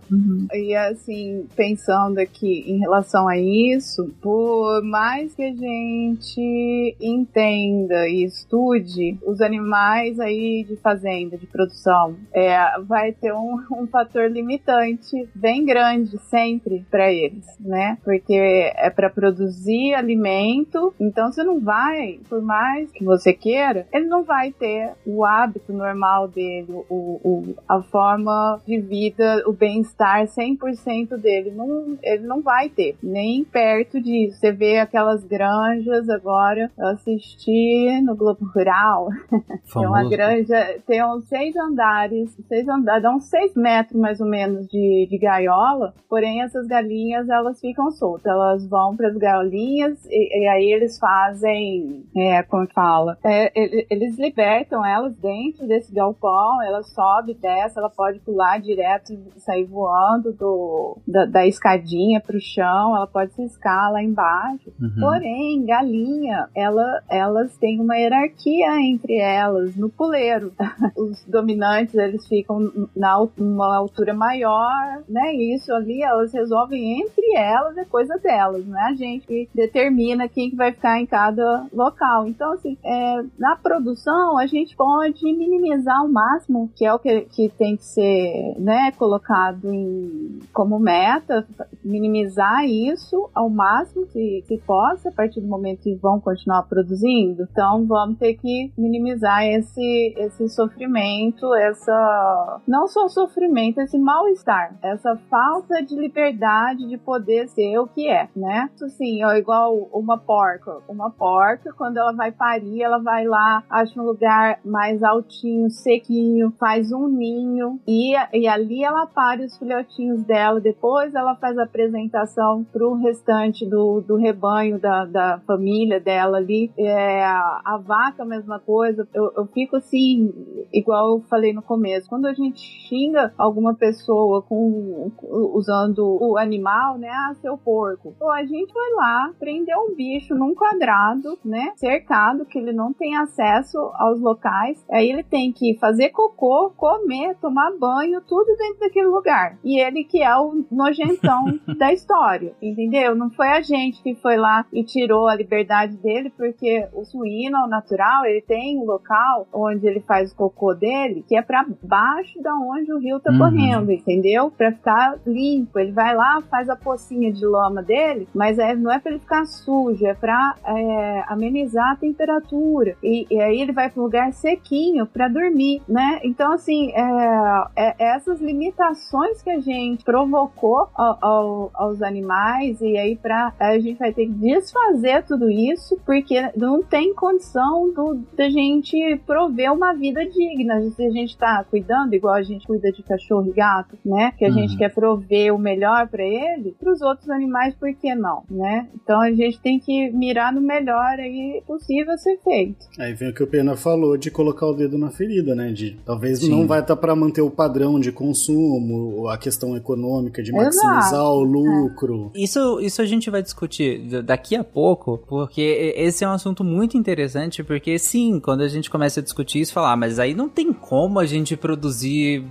E assim, pensando aqui em relação a isso, por mais que a gente entenda e estude os animais aí de fazenda, de produção, é, vai ter um, um fator limitante bem grande sempre para eles, né? Porque é para produzir alimento, então você não vai, por mais que você queira, ele não vai ter o hábito hábito normal dele, o, o, a forma de vida, o bem-estar 100% dele. Não, ele não vai ter, nem perto disso. Você vê aquelas granjas agora, eu assisti no Globo Rural, tem uma granja, tem uns seis andares, seis andares, dá uns seis metros mais ou menos de, de gaiola, porém essas galinhas elas ficam soltas, elas vão para as gaiolinhas e, e, aí eles fazem, é, como fala, é, eles libertam elas dentro desse galpão, ela sobe, desce, ela pode pular direto e sair voando do, da, da escadinha pro chão, ela pode se escalar lá embaixo. Uhum. Porém, galinha, ela, elas têm uma hierarquia entre elas no puleiro. Os dominantes, eles ficam na uma altura maior, né? Isso ali, elas resolvem entre elas, é coisa delas, não é a gente que determina quem que vai ficar em cada local. Então, assim, é, na produção, a gente pode minimizar o máximo, que é o que, que tem que ser, né, colocado em, como meta, minimizar isso ao máximo que, que possa, a partir do momento que vão continuar produzindo. Então, vamos ter que minimizar esse, esse sofrimento, essa. Não só sofrimento, esse mal-estar, essa falta de liberdade de poder ser o que é, né? Assim, ó, igual uma porca. Uma porca, quando ela vai parir, ela vai lá, acha um lugar mais altinho, sequinho, faz um ninho e, e ali ela pare os filhotinhos dela. Depois ela faz a apresentação pro restante do, do rebanho, da, da família dela ali. É, a, vaca, mesma coisa. Eu, eu fico assim, igual eu falei no começo, quando a gente xinga alguma pessoa com, usando o animal, né? Ah, seu porco. A gente vai lá, prender um bicho num quadrado, né? Cercado, que ele não tem acesso aos locais. Aí ele tem que fazer cocô, comer, tomar banho, tudo dentro daquele lugar. E ele que é o nojentão da história, entendeu? Não foi a gente que foi lá e tirou a liberdade dele, porque o suíno, ao natural, ele tem um local onde ele faz o cocô dele, que é para baixo da onde o rio tá uhum. correndo, entendeu? Para ficar limpo. Ele vai lá, faz a pocinha de lama dele, mas é, não é para ele ficar sujo, é para é, amenizar a temperatura. E, e, aí ele vai para um lugar sequinho para dormir, né? Então, assim, é, é, essas limitações que a gente provocou ao, ao, aos animais, e aí pra, a gente vai ter que desfazer tudo isso, porque não tem condição do, da gente prover uma vida digna. Se a gente tá cuidando, igual a gente cuida de cachorro e gato, né? Que a uhum. gente quer prover o melhor para ele, para os outros animais, por que não, né? Então a gente tem que mirar no melhor aí possível ser feito. Aí vem o que o Pena falou de colocar o dedo na ferida, né? De talvez Sim. não vai estar tá para manter o padrão de consumo, a questão econômica de maximizar Exato. o lucro. É. Isso, isso a gente vai discutir daqui a pouco, porque esse é um assunto muito interessante, porque sim, quando a gente começa a discutir isso, falar, ah, mas aí não tem como a gente produzir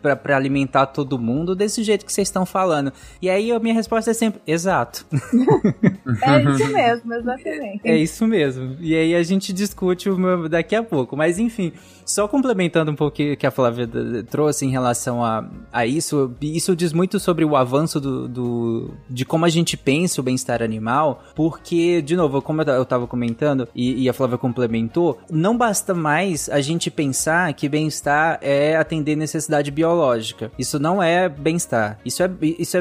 para alimentar todo mundo desse jeito que vocês estão falando. E aí a minha resposta é sempre, exato. é isso mesmo, exatamente. É isso mesmo. E aí a gente discute daqui a pouco. Mas enfim, só complementando um pouco o que a Flávia trouxe em relação a, a isso, isso diz muito sobre o avanço do, do de como a gente pensa o bem-estar animal, porque, de novo, como eu estava comentando e, e, a Flávia complementou, não basta mais a gente pensar que bem-estar é atender necessidade biológica. Isso não é bem-estar. Isso é, isso é,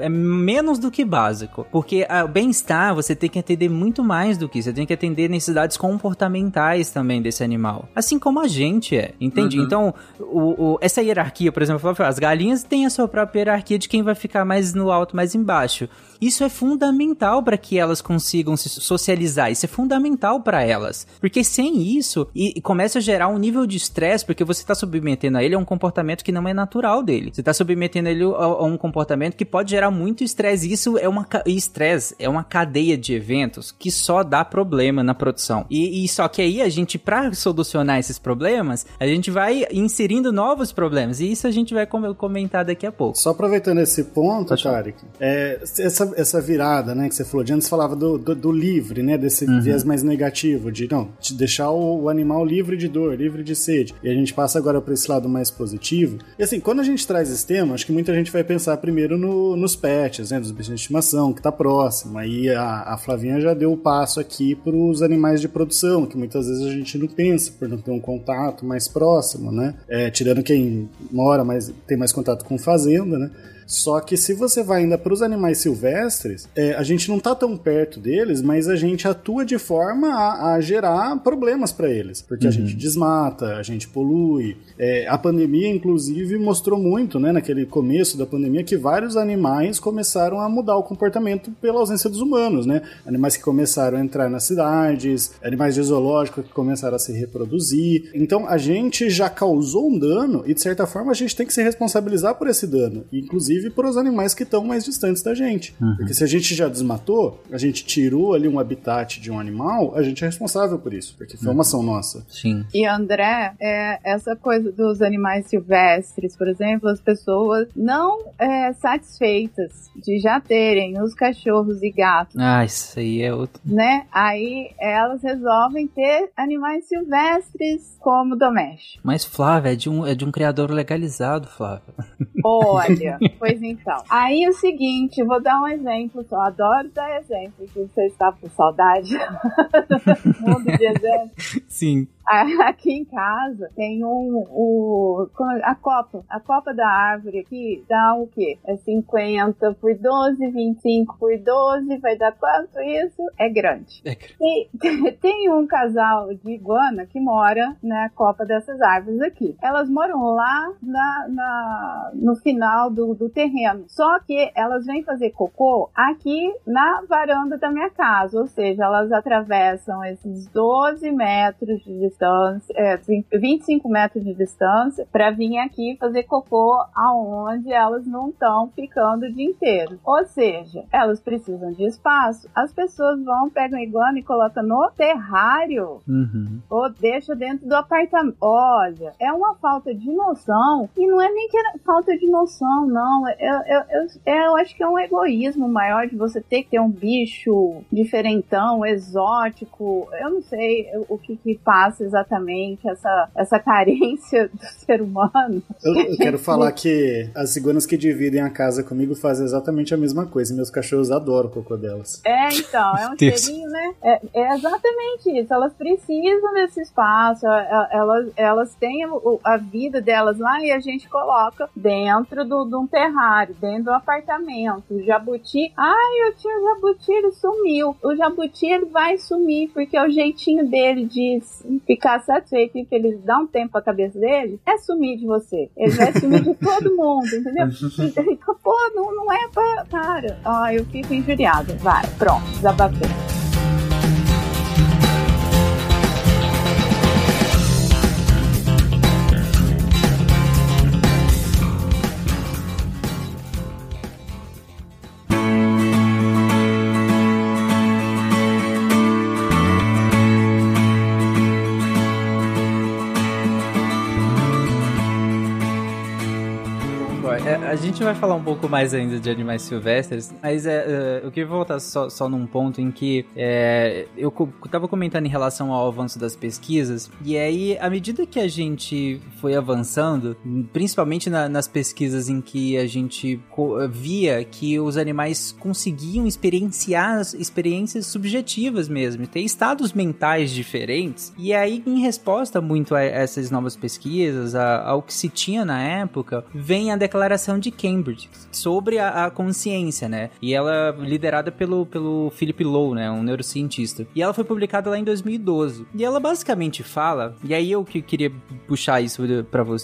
é menos do que básico. Porque o bem-estar você tem que atender muito mais do que isso. Você tem que atender necessidades comportamentais também desse animal. Assim como a gente é, entende? Uhum. Então, o, o, essa hierarquia, por exemplo, as galinhas têm a sua própria hierarquia de quem vai ficar mais no alto, mais embaixo. Isso é fundamental para que elas consigam se socializar. Isso é fundamental para elas. Porque sem isso, e, e, começa a gerar um nível de estresse, porque você está submetendo a ele a um comportamento que não é natural dele. Você está submetendo ele a, a, um comportamento que pode gerar muito estresse. Isso é uma estresse, é uma cadeia de eventos que só dá problema na produção. E, e só que aí a gente, para solucionar esses problemas, a gente vai inserindo novos problemas. E isso a gente vai comentar daqui a pouco. Só aproveitando esse ponto, Tarek, é, essa essa virada, né, que você falou de antes, falava do, do, do livre, né, desse uhum. viés mais negativo, de não, de deixar o, o, animal livre de dor, livre de sede. E a gente passa agora para esse lado mais positivo. E assim, quando a gente traz esse tema, acho que muita gente vai pensar primeiro no, nos pets, né, dos bichinhos de estimação, que tá próximo. Aí a, a Flavinha já deu o passo aqui para os animais de produção, que muitas vezes a gente não pensa por não ter um contato mais próximo, né? É, tirando quem mora, mas tem mais contato com fazenda, né? Só que se você vai ainda para os animais silvestres, é, a gente não tá tão perto deles, mas a gente atua de forma a, a gerar problemas para eles, porque uhum. a gente desmata, a gente polui. É, a pandemia, inclusive, mostrou muito, né, naquele começo da pandemia, que vários animais começaram a mudar o comportamento pela ausência dos humanos, né? Animais que começaram a entrar nas cidades, animais de zoológico que começaram a se reproduzir. Então a gente já causou um dano e de certa forma a gente tem que se responsabilizar por esse dano, inclusive inclusive para os animais que estão mais distantes da gente. Uhum. Porque se a gente já desmatou, a gente tirou ali um habitat de um animal, a gente é responsável por isso, porque foi uma uhum. ação nossa. Sim. E André, é, essa coisa dos animais silvestres, por exemplo, as pessoas não é, satisfeitas de já terem os cachorros e gatos. Ah, isso aí é outro. Né? Aí elas resolvem ter animais silvestres como domésticos. Mas Flávia, é de um, é de um criador legalizado, Flávia. Olha, Pois então. Aí o seguinte, vou dar um exemplo só. Adoro dar exemplo, que você está com saudade mundo de exemplo. Sim. Aqui em casa tem um, o, a copa, a copa da árvore aqui dá o quê? É 50 por 12, 25 por 12, vai dar quanto isso? É grande. É. E tem um casal de iguana que mora na copa dessas árvores aqui. Elas moram lá na, na no final do, do terreno. Só que elas vêm fazer cocô aqui na varanda da minha casa, ou seja, elas atravessam esses 12 metros de distância, é, 25 metros de distância, para vir aqui fazer cocô aonde elas não estão ficando o dia inteiro. Ou seja, elas precisam de espaço. As pessoas vão, pegam iguana e colocam no terrário uhum. ou deixa dentro do apartamento. Olha, é uma falta de noção e não é nem que falta de noção, não. Eu, eu, eu, eu acho que é um egoísmo maior de você ter que ter um bicho diferentão, exótico. Eu não sei o que, que passa exatamente essa, essa carência do ser humano. Eu, eu quero falar que as iguanas que dividem a casa comigo fazem exatamente a mesma coisa. Meus cachorros adoram o cocô delas. É, então, é um cheirinho, né? É, é, exatamente isso. Elas precisam desse espaço, é, é, elas, elas têm a vida delas lá e a gente coloca dentro do, de um terrário, dentro do apartamento. O jabuti, ai, eu tinha o jabuti, ele sumiu. O jabuti ele vai sumir porque é o jeitinho dele de ficar satisfeito e feliz, dar um tempo a cabeça dele, é sumir de você. Ele vai sumir de todo mundo, entendeu? Então, pô, não, não é pra. Cara, ó, eu fico injuriada. Vai, pronto, desabafei. Gente vai falar um pouco mais ainda de animais silvestres, mas é, é, eu queria voltar só, só num ponto em que é, eu tava comentando em relação ao avanço das pesquisas, e aí, à medida que a gente foi avançando, principalmente na, nas pesquisas em que a gente via que os animais conseguiam experienciar experiências subjetivas mesmo, ter estados mentais diferentes, e aí, em resposta muito a essas novas pesquisas, a, ao que se tinha na época, vem a declaração de Cambridge sobre a, a, consciência, né? E ela liderada pelo, pelo Philip Lowe, né? Um neurocientista. E ela foi publicada lá em 2012. E ela basicamente fala, e aí eu que queria puxar isso para vo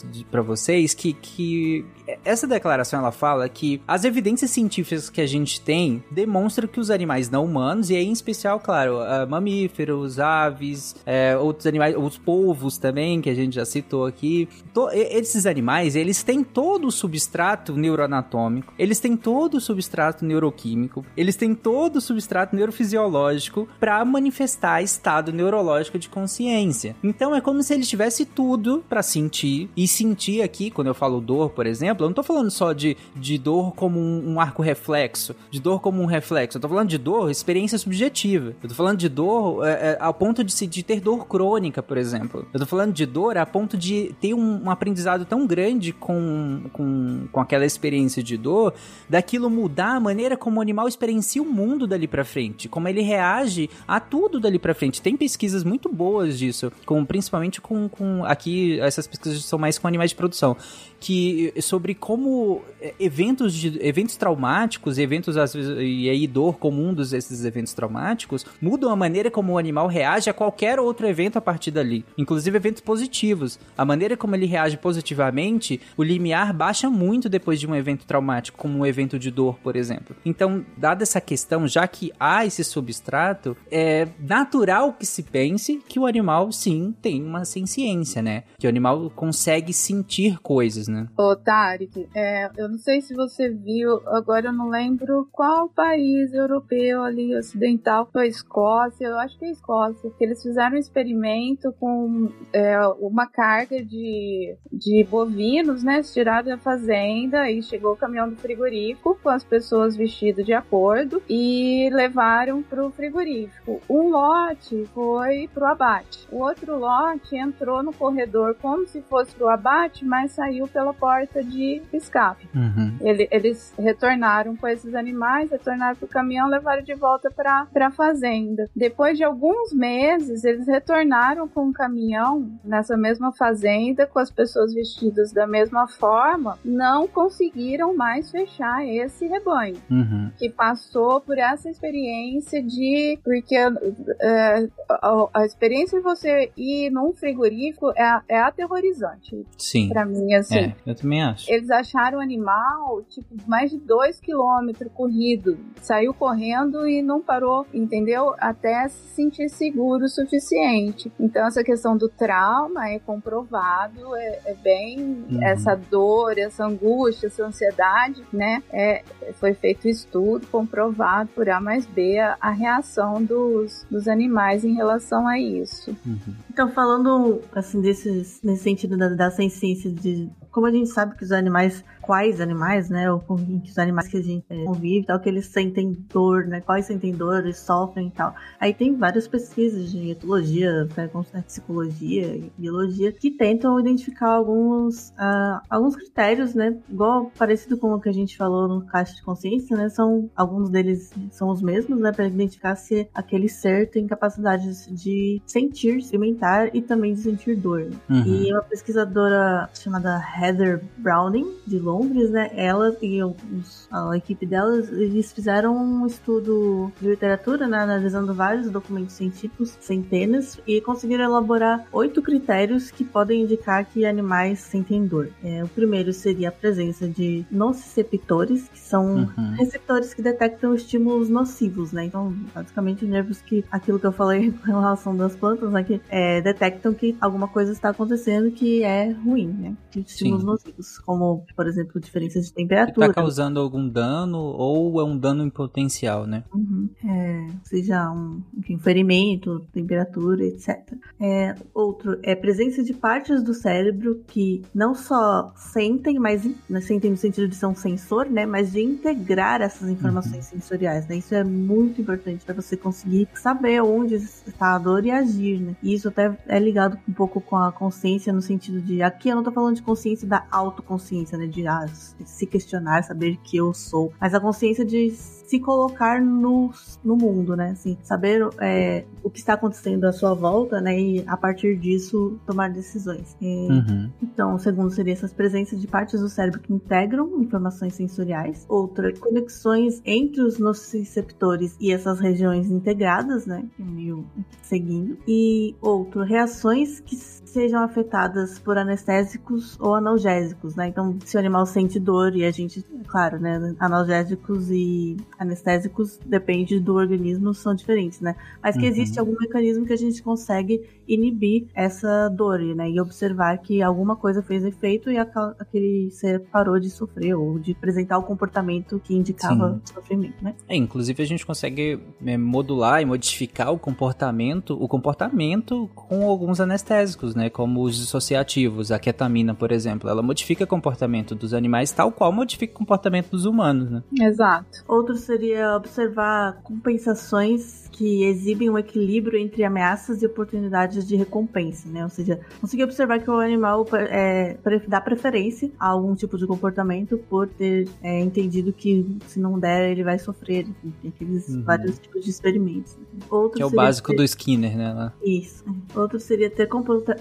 vocês, que, que essa declaração ela fala que as evidências científicas que a gente tem demonstram que os animais não humanos, e aí em especial, claro, mamíferos, aves, é, outros animais, os polvos também, que a gente já citou aqui, esses animais, eles têm todo o substrato neuroanatômico, eles têm todo o substrato neuroquímico, eles têm todo o substrato neurofisiológico para manifestar estado neurológico de consciência. Então é como se eles tivesse tudo para sentir e sentir aqui, quando eu falo dor, por exemplo, eu não tô falando só de, de dor como um, um arco reflexo, de dor como um reflexo. Eu tô falando de dor, experiência subjetiva. Eu tô falando de dor é, é, ao ponto de, de ter dor crônica, por exemplo. Eu tô falando de dor a ponto de ter um, um aprendizado tão grande com, com, com aquela experiência de dor, daquilo mudar a maneira como o animal experiencia o mundo dali pra frente, como ele reage a tudo dali pra frente. Tem pesquisas muito boas disso, com, principalmente com, com aqui, essas pesquisas são mais com animais de produção, que sobre como é, eventos de eventos traumáticos, eventos às vezes, e aí dor como um desses eventos traumáticos, mudam a maneira como o animal reage a qualquer outro evento a partir dali, inclusive eventos positivos. A maneira como ele reage positivamente, o limiar baixa muito depois de um evento traumático, como um evento de dor, por exemplo. Então, dada essa questão, já que há esse substrato, é natural que se pense que o animal sim tem uma ciência, né? Que o animal consegue sentir coisas, né? Ô, Tarek, é, eu não sei se você viu, agora eu não lembro qual país europeu ali, ocidental, foi Escócia, eu acho que é Escócia, que eles fizeram um experimento com é, uma carga de, de bovinos, né, tirado da fazenda e chegou o caminhão do frigorífico com as pessoas vestidas de acordo e levaram para o frigorífico. Um lote foi para o abate, o outro lote entrou no corredor como se fosse para o abate, mas saiu pela porta de escape. Uhum. Ele, eles retornaram com esses animais, retornaram para o caminhão, levaram de volta para a fazenda. Depois de alguns meses, eles retornaram com o caminhão nessa mesma fazenda, com as pessoas vestidas da mesma forma, não conseguiram mais fechar esse rebanho. Uhum. Que passou por essa experiência de. Porque é, a, a, experiência de você ir num frigorífico é, é aterrorizante. Sim. Pra mim, assim. É, eu também acho. Eles acharam o animal, tipo, mais de dois quilômetros corrido. Saiu correndo e não parou, entendeu? Até se sentir seguro o suficiente. Então, essa questão do trauma é comprovado, é, é bem. Uhum. Essa dor, essa angústia, essa ansiedade, né? É, foi feito estudo comprovado por A mais B a, a reação dos, dos animais em relação a isso. Uhum. Então, falando assim, desses, nesse sentido da, da ciência de como a gente sabe que os animais, quais animais, né, ou que os animais que a gente é, convive, tal, que eles sentem dor, né, quais sentem dor, eles sofrem e tal. Aí tem várias pesquisas de etologia, né, psicologia e biologia que tentam identificar alguns, uh, alguns critérios, né, igual parecido com o que a gente falou no caixa de consciência, né, são alguns deles são os mesmos, né, para identificar se aquele ser tem capacidades de sentir, experimentar e também de sentir dor. Uhum. E uma pesquisadora chamada Heather Browning, de Londres, né? Ela e os, a equipe delas, eles fizeram um estudo de literatura, né? Analisando vários documentos científicos, centenas, e conseguiram elaborar oito critérios que podem indicar que animais sentem dor. É, o primeiro seria a presença de nociceptores, que são uhum. receptores que detectam estímulos nocivos, né? Então, basicamente, nervos que, aquilo que eu falei com relação das plantas, né? Que é, detectam que alguma coisa está acontecendo que é ruim, né? Que estímulos nocivos, como, por exemplo, diferenças de temperatura. Está causando algum dano ou é um dano em potencial, né? Uhum. É, seja um enfim, ferimento, temperatura, etc. É, outro é presença de partes do cérebro que não só sentem, mas né, sentem no sentido de ser um sensor, né? Mas de integrar essas informações uhum. sensoriais, né? Isso é muito importante para você conseguir saber onde está a dor e agir, né? E isso até é ligado um pouco com a consciência no sentido de aqui eu não tô falando de consciência da autoconsciência, né? De ah, se questionar, saber que eu sou. Mas a consciência de se colocar no, no mundo, né? Assim, saber é, o que está acontecendo à sua volta, né? E a partir disso tomar decisões. Uhum. Então, o segundo seria essas presenças de partes do cérebro que integram informações sensoriais. Outra, conexões entre os nociceptores e essas regiões integradas, né? Meio seguindo. E outro, reações que sejam afetadas por anestésicos ou analgésicos, né? Então, se o animal sente dor e a gente, claro, né? Analgésicos e anestésicos depende do organismo, são diferentes, né? Mas que uhum. existe algum mecanismo que a gente consegue inibir essa dor, né? E observar que alguma coisa fez efeito e aquele ser parou de sofrer ou de apresentar o comportamento que indicava Sim. sofrimento, né? É, inclusive a gente consegue é, modular e modificar o comportamento, o comportamento com alguns anestésicos, né? Como os dissociativos, a ketamina, por exemplo, ela modifica o comportamento do, dos animais, tal qual modifica o comportamento dos humanos, né? Exato. Outro seria observar compensações que exibem um equilíbrio entre ameaças e oportunidades de recompensa, né? Ou seja, conseguir observar que o animal é, dá preferência a algum tipo de comportamento por ter é, entendido que se não der ele vai sofrer. Tem aqueles uhum. vários tipos de experimentos. Outro que é o básico ter... do Skinner, né? Isso. Outro seria ter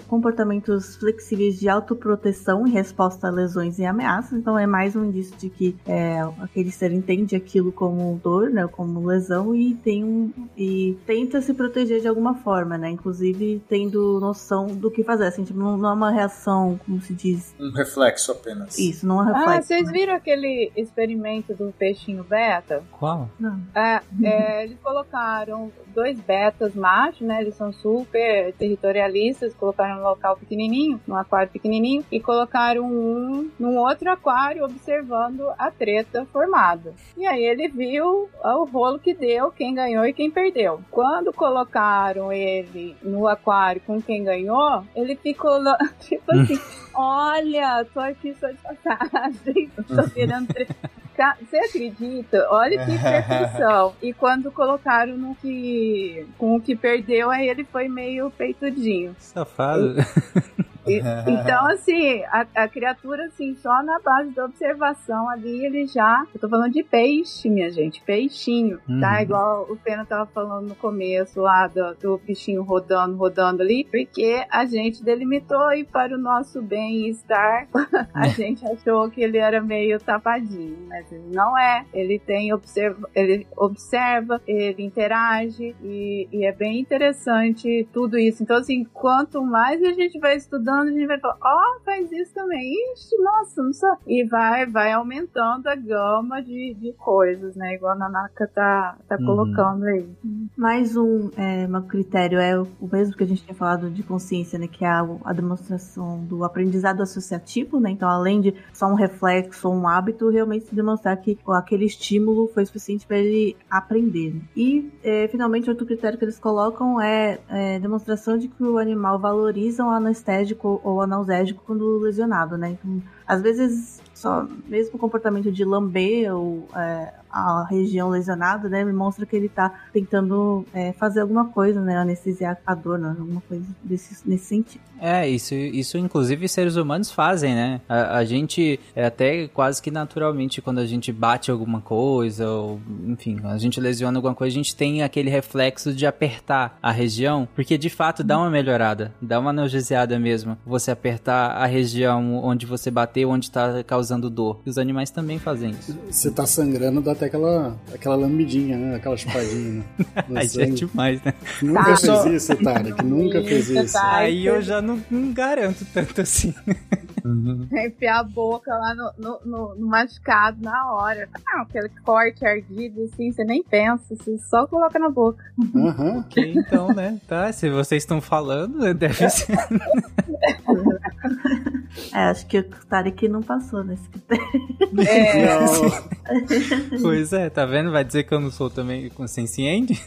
comportamentos flexíveis de autoproteção em resposta a lesões e ameaças. Então é mais um indício de que é, aquele ser entende aquilo como dor, né? Como lesão e tem um e tenta se proteger de alguma forma, né? Inclusive tendo noção do que fazer. Assim, tipo, não, não é uma reação, como se diz. Um reflexo apenas. Isso, não é um reflexo. Ah, vocês viram aquele experimento do peixinho beta? Qual? Não. É, é, eles colocaram dois betas machos, né? Eles são super territorialistas, colocaram um local pequenininho, num aquário pequenininho, e colocaram um num outro aquário observando a treta formada. E aí ele viu o rolo que deu, quem ganhou e quem perdeu. Quando colocaram ele no aquário com quem ganhou, ele ficou tipo assim, olha, tô aqui só de passagem, tô querendo você acredita? Olha que perfeição. e quando colocaram no que. com o que perdeu, aí ele foi meio peitudinho. Safado. então, assim, a, a, criatura, assim, só na base da observação ali, ele já. Eu tô falando de peixe, minha gente, peixinho, tá? uhum. tá? Igual o Pena tava falando no começo lá do, do bichinho rodando, rodando ali, porque a gente delimitou e para o nosso bem-estar, a gente achou que ele era meio tapadinho, mas ele não é. Ele tem observa, ele observa, ele interage e, e é bem interessante tudo isso. Então, assim, quanto mais a gente vai estudando, a gente vai falar, ó, oh, faz isso também. Ixi, nossa, não sei. E vai, vai aumentando a gama de, de coisas, né? Igual a Nanaka tá, tá uhum. colocando aí. Mais um, é, um critério é o mesmo que a gente tinha falado de consciência, né? Que é a, a demonstração do aprendizado associativo, né? Então, além de só um reflexo ou um hábito, realmente se demonstrar que aquele estímulo foi suficiente para ele aprender. E, é, finalmente, outro critério que eles colocam é, é demonstração de que o animal valoriza o anestésico ou analgésico quando lesionado, né? Então, às vezes, só mesmo o comportamento de lamber ou é, a região lesionada, né, me mostra que ele tá tentando é, fazer alguma coisa, né, anestesiar a dor, né, alguma coisa desse, nesse sentido. É, isso, isso inclusive seres humanos fazem, né? A, a gente, é até quase que naturalmente, quando a gente bate alguma coisa, ou enfim, a gente lesiona alguma coisa, a gente tem aquele reflexo de apertar a região, porque de fato dá uma melhorada, dá uma analgesiada mesmo. Você apertar a região onde você bateu, onde tá causando dor. E os animais também fazem isso. Você tá sangrando, dá até aquela, aquela lambidinha, né? Aquela chupadinha. Né? Aí é demais, né? Nunca tá. fez isso, Tarek. Nunca fez isso. Aí eu já não, não garanto tanto assim. Uhum. Enfiar a boca lá no, no, no, no, machucado na hora. Ah, aquele corte ardido, assim, você nem pensa, você só coloca na boca. Uhum. Ok, então, né? Tá, se vocês estão falando, deve ser. É, acho que o Tarek não passou nesse critério. É. pois é, tá vendo? Vai dizer que eu não sou também consciente?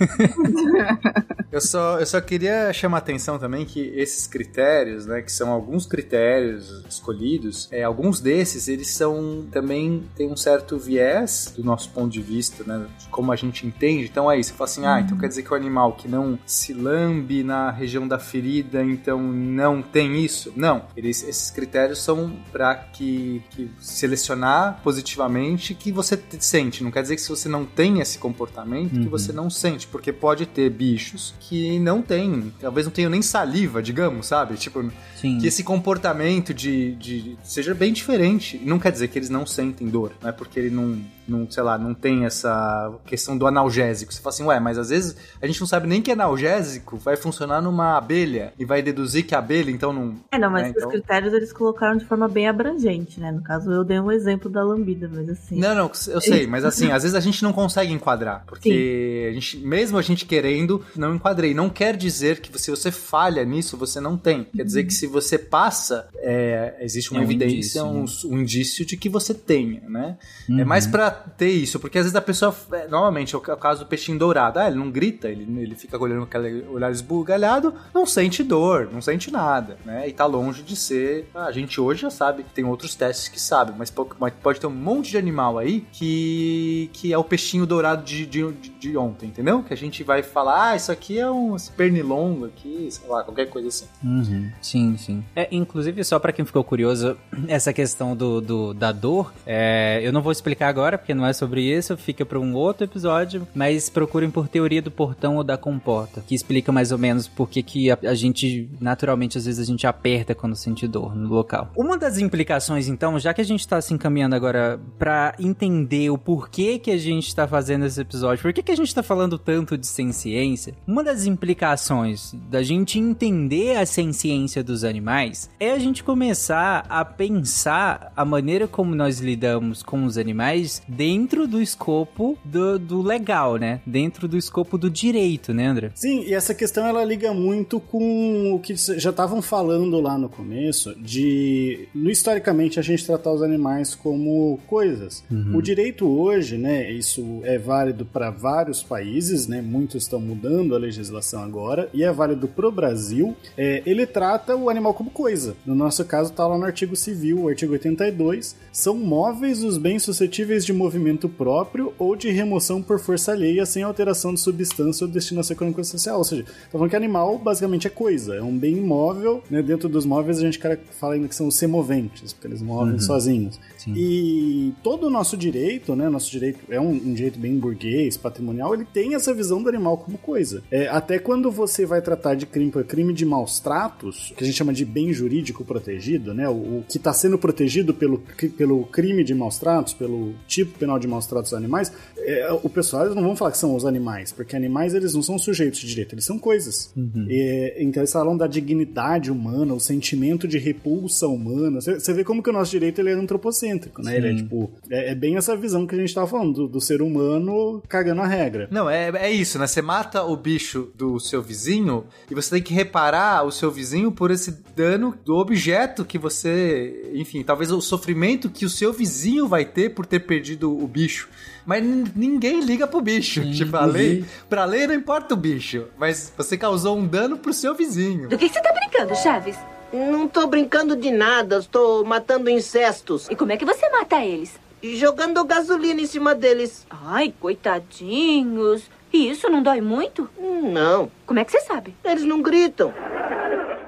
eu só, eu só queria chamar a atenção também que esses critérios, né, que são alguns critérios escolhidos, é, alguns desses, eles são também, tem um certo viés do nosso ponto de vista, né, de como a gente entende. Então é isso, você fala assim, ah, então quer dizer que o animal que não se lambe na região da ferida, então não tem isso? Não, eles, esses critérios são para que, que, selecionar positivamente que você sente. Não quer dizer que se você não tem esse comportamento, uhum. que você não sente, porque pode ter bichos que não têm, talvez não tenham nem saliva, digamos, sabe? Tipo, Sim. que esse comportamento de, de seja bem diferente. Não quer dizer que eles não sentem dor, não é porque ele não não, sei lá, não tem essa questão do analgésico. Você fala assim, ué, mas às vezes a gente não sabe nem que analgésico vai funcionar numa abelha e vai deduzir que a abelha então não. É, não, mas né, os então... critérios eles colocaram de forma bem abrangente, né? No caso, eu dei um exemplo da lambida, mas assim. Não, não, eu sei, mas assim, às vezes a gente não consegue enquadrar, porque a gente, mesmo a gente querendo, não enquadrei. Não quer dizer que se você falha nisso, você não tem. Quer dizer que se você passa, é, existe uma é um evidência, indício, um, né? um, indício de que você tenha, né? É uhum. É mais para ter isso, porque às vezes a pessoa, é, normalmente, é o caso do peixinho dourado, ah, ele não grita, ele, ele fica olhando aquele olhar esbugalhado, não sente dor, não sente nada, né? né? E tá longe de ser. A gente hoje já sabe, tem outros testes que sabem, mas pode ter um monte de animal aí que, que é o peixinho dourado de, de, de ontem, entendeu? Que a gente vai falar, ah, isso aqui é um pernilongo aqui, sei lá, qualquer coisa assim. Uhum. Sim, sim. É, inclusive, só para quem ficou curioso, essa questão do, do da dor, é, eu não vou explicar agora, porque não é sobre isso, fica para um outro episódio, mas procurem por teoria do portão ou da comporta, que explica mais ou menos por que, que a, a gente, naturalmente, às vezes a gente aperta quando sente dor no local. Uma das implicações, então, já que a gente tá se encaminhando agora para entender o porquê que a gente tá fazendo esse episódio, por que, que a gente tá falando tanto de ciência, uma das implicações da gente entender a ciência dos animais é a gente começar a pensar a maneira como nós lidamos com os animais dentro do escopo do, do legal, né? Dentro do escopo do direito, né, André? Sim, e essa questão ela liga muito com o que já estavam falando lá no começo, de historicamente a gente tratar os animais como coisas. Uhum. O direito hoje, né, isso é válido para vários países, né, muitos estão mudando a legislação agora, e é válido pro Brasil, é, ele trata o animal como coisa. No nosso caso tá lá no artigo civil, o artigo 82, são móveis os bens suscetíveis de movimento próprio ou de remoção por força alheia sem alteração de substância ou destinação econômica social. Ou seja, tá falando que animal basicamente é coisa, é um bem imóvel, né? Dentro dos móveis a gente fala ainda que são semoventes, porque eles movem uhum. sozinhos. Sim. E todo o nosso direito, né? Nosso direito é um, um, direito bem burguês, patrimonial, ele tem essa visão do animal como coisa. É, até quando você vai tratar de crime, crime de maus tratos, que a gente chama de bem jurídico protegido, né? O, o que está sendo protegido pelo, pelo crime de maus tratos, pelo tipo penal de maus tratos dos animais, é, o pessoal eles não vão falar que são os animais, porque animais eles não são sujeitos de direito, eles são coisas. Uhum. E, então eles falam da dignidade humana, o sentimento de repulsa humana. Você vê como que o nosso direito ele é antropocêntrico, né? Sim. Ele é tipo, é, é, bem essa visão que a gente tava falando, do, do, ser humano cagando a regra. Não, é, é isso, né? Você mata o bicho do seu vizinho e você tem que reparar o seu vizinho por esse dano do objeto que você, enfim, talvez o sofrimento que o seu vizinho vai ter por ter perdido o bicho. Mas ninguém liga pro bicho. Sim, tipo, a lei, pra lei não importa o bicho, mas você causou um dano pro seu vizinho. Do que você tá brincando, Chaves? Não tô brincando de nada, estou matando incestos. E como é que você mata eles? Jogando gasolina em cima deles. Ai, coitadinhos. E isso não dói muito? Não. Como é que você sabe? Eles não gritam.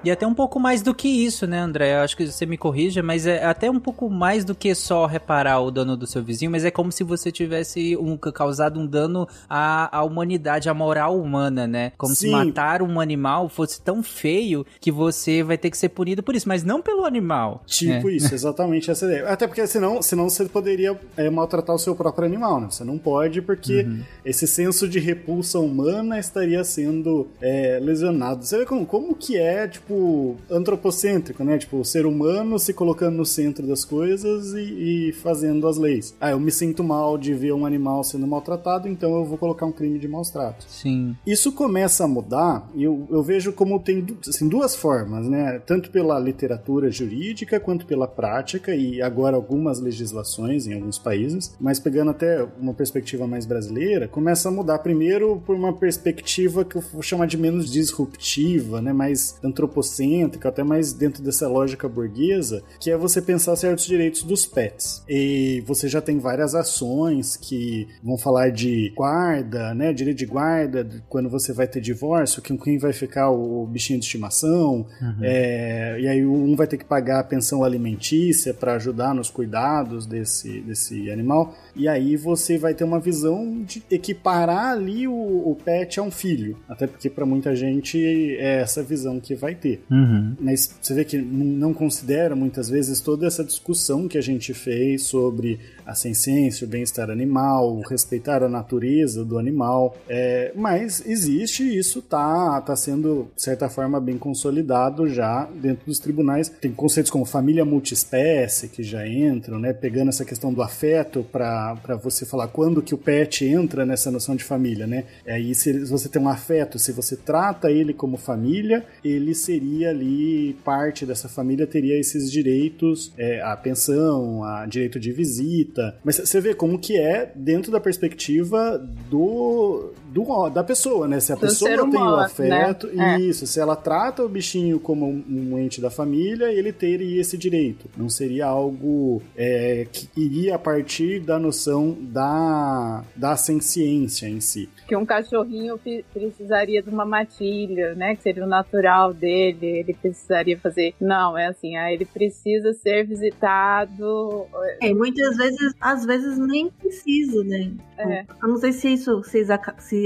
E até um pouco mais do que isso, né, André? Eu acho que você me corrija, mas é até um pouco mais do que só reparar o dano do seu vizinho, mas é como se você tivesse um, causado um dano à, à humanidade, à moral humana, né? Como Sim. se matar um animal fosse tão feio que você vai ter que ser punido por isso, mas não pelo animal. Tipo né? isso, exatamente essa ideia. Até porque senão, senão você poderia é, maltratar o seu próprio animal, né? Você não pode, porque uhum. esse senso de repulsa humana estaria sendo é, lesionado. Você vê como, como que é, tipo, tipo antropocêntrico, né? Tipo, o ser humano se colocando no centro das coisas e, e, fazendo as leis. Ah, eu me sinto mal de ver um animal sendo maltratado, então eu vou colocar um crime de maus tratos. Sim. Isso começa a mudar e eu, eu vejo como tem assim, duas formas, né? Tanto pela literatura jurídica quanto pela prática e agora algumas legislações em alguns países, mas pegando até uma perspectiva mais brasileira, começa a mudar primeiro por uma perspectiva que eu vou chamar de menos disruptiva, né? Mais antropocêntrica egocêntrica, até mais dentro dessa lógica burguesa, que é você pensar certos direitos dos pets. E você já tem várias ações que vão falar de guarda, né? Direito de guarda, quando você vai ter divórcio, quem vai ficar o bichinho de estimação, uhum. é, e aí um vai ter que pagar a pensão alimentícia para ajudar nos cuidados desse, desse animal. E aí você vai ter uma visão de equiparar ali o, o pet a um filho. Até porque para muita gente é essa visão que vai ter. Uhum. Mas você vê que não considera muitas vezes toda essa discussão que a gente fez sobre a ciência, o bem-estar animal, respeitar a natureza do animal. É, mas existe isso tá, tá sendo, de certa forma, bem consolidado já dentro dos tribunais. Tem conceitos como família multiespécie que já entram, né? Pegando essa questão do afeto para você falar quando que o pet entra nessa noção de família, né? Aí se você tem um afeto, se você trata ele como família, ele seria ali parte dessa família, teria esses direitos, é, a pensão, a direito de visita, bonita. Mas você vê como que é dentro da perspectiva do, do da pessoa, né? Se a Do pessoa ser tem o humano, afeto, né? É. isso. Se ela trata o bichinho como um, ente da família, ele teria esse direito. Não seria algo é, que iria a partir da noção da, da senciência em si. Que um cachorrinho precisaria de uma matilha, né? Que seria o natural dele. Ele precisaria fazer. Não, é assim, ah, ele precisa ser visitado. É, muitas vezes, às vezes nem precisa, né? É. Eu não sei se isso, se,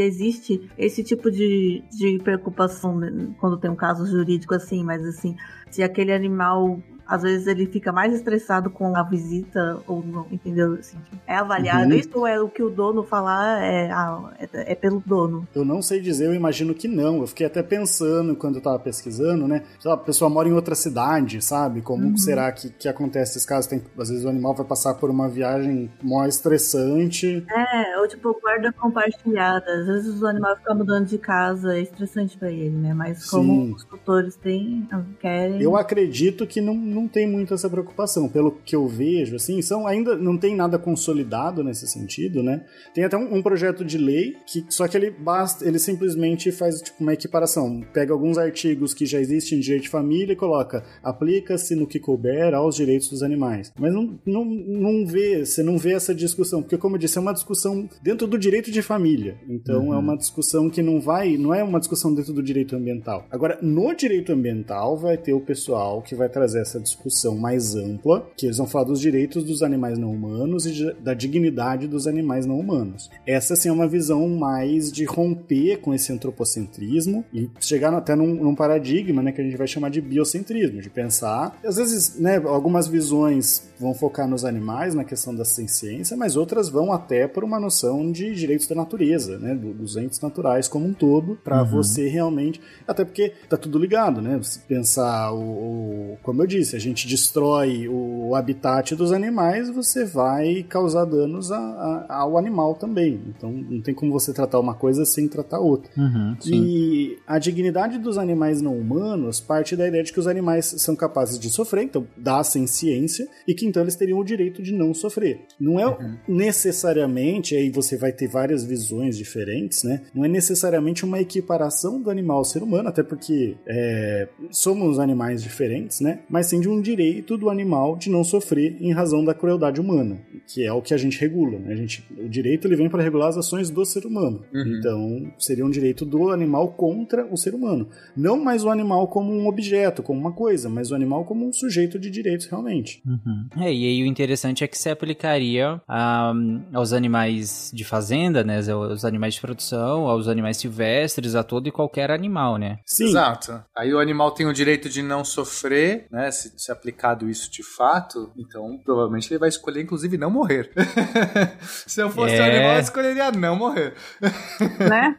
existe esse tipo de, de preocupação né, quando tem um caso jurídico assim, mas assim, se aquele animal às vezes ele fica mais estressado com a visita ou não, entendeu? Assim, é avaliado Uhum. isso é o que o dono falar é, ah, é, é pelo dono? Eu não sei dizer, eu imagino que não. Eu fiquei até pensando quando eu tava pesquisando, né? Sei lá, a pessoa mora em outra cidade, sabe? Como será que, que acontece esses casos? Tem, às vezes o animal vai passar por uma viagem mó estressante. É, ou tipo, guarda compartilhada. Às vezes o animal fica mudando de casa, é estressante pra ele, né? Mas como Sim. os tutores têm, querem. Eu acredito que não, não tem muito essa preocupação. Pelo que eu vejo, assim, são ainda não tem nada consolidado nesse sentido, né? Tem até um, um projeto de lei que só que ele basta, ele simplesmente faz tipo uma equiparação, pega alguns artigos que já existem em direito de família e coloca aplica-se no que couber aos direitos dos animais. Mas não, não, não vê, você não vê essa discussão, porque como eu disse, é uma discussão dentro do direito de família. Então é uma discussão que não vai, não é uma discussão dentro do direito ambiental. Agora, no direito ambiental vai ter o pessoal que vai trazer essa discussão mais ampla, que eles vão falar dos direitos dos animais não humanos e de- da dignidade dos animais não humanos. Essa sim é uma visão mais de romper com esse antropocentrismo e chegar até num, num paradigma, né, que a gente vai chamar de biocentrismo, de pensar, às vezes, né, algumas visões vão focar nos animais, na questão da ciência, mas outras vão até por uma noção de direitos da natureza, né, do- dos entes naturais como um todo, para você realmente, até porque tá tudo ligado, né? Pensar o, o- como eu disse, a gente destrói o habitat dos animais, você vai causar danos a- a- ao animal também. Então não tem como você tratar uma coisa sem tratar outra. Uhum. E a dignidade dos animais não humanos parte da ideia de que os animais são capazes de sofrer, então dá sem ciência, e que então eles teriam o direito de não sofrer. Não é necessariamente, aí você vai ter várias visões diferentes, né? Não é necessariamente uma equiparação do animal ao ser humano, até porque é, somos animais diferentes, né? Mas sim de um direito do animal de não sofrer em razão da crueldade humana, que é o que a gente regula, né? A gente, o direito ele vem para regular as ações do ser humano. Então, seria um direito do animal contra o ser humano. Não mais o animal como um objeto, como uma coisa, mas o animal como um sujeito de direitos realmente. Uhum. É, e aí o interessante é que se aplicaria ah, aos animais de fazenda, né? Aos animais de produção, aos animais silvestres, a todo e qualquer animal, né? Sim, Exato. Aí o animal tem o direito de não sofrer, né? Se, se aplicado isso de fato, então provavelmente ele vai escolher, inclusive, não morrer. se eu fosse É. um animal, eu escolheria não morrer. né?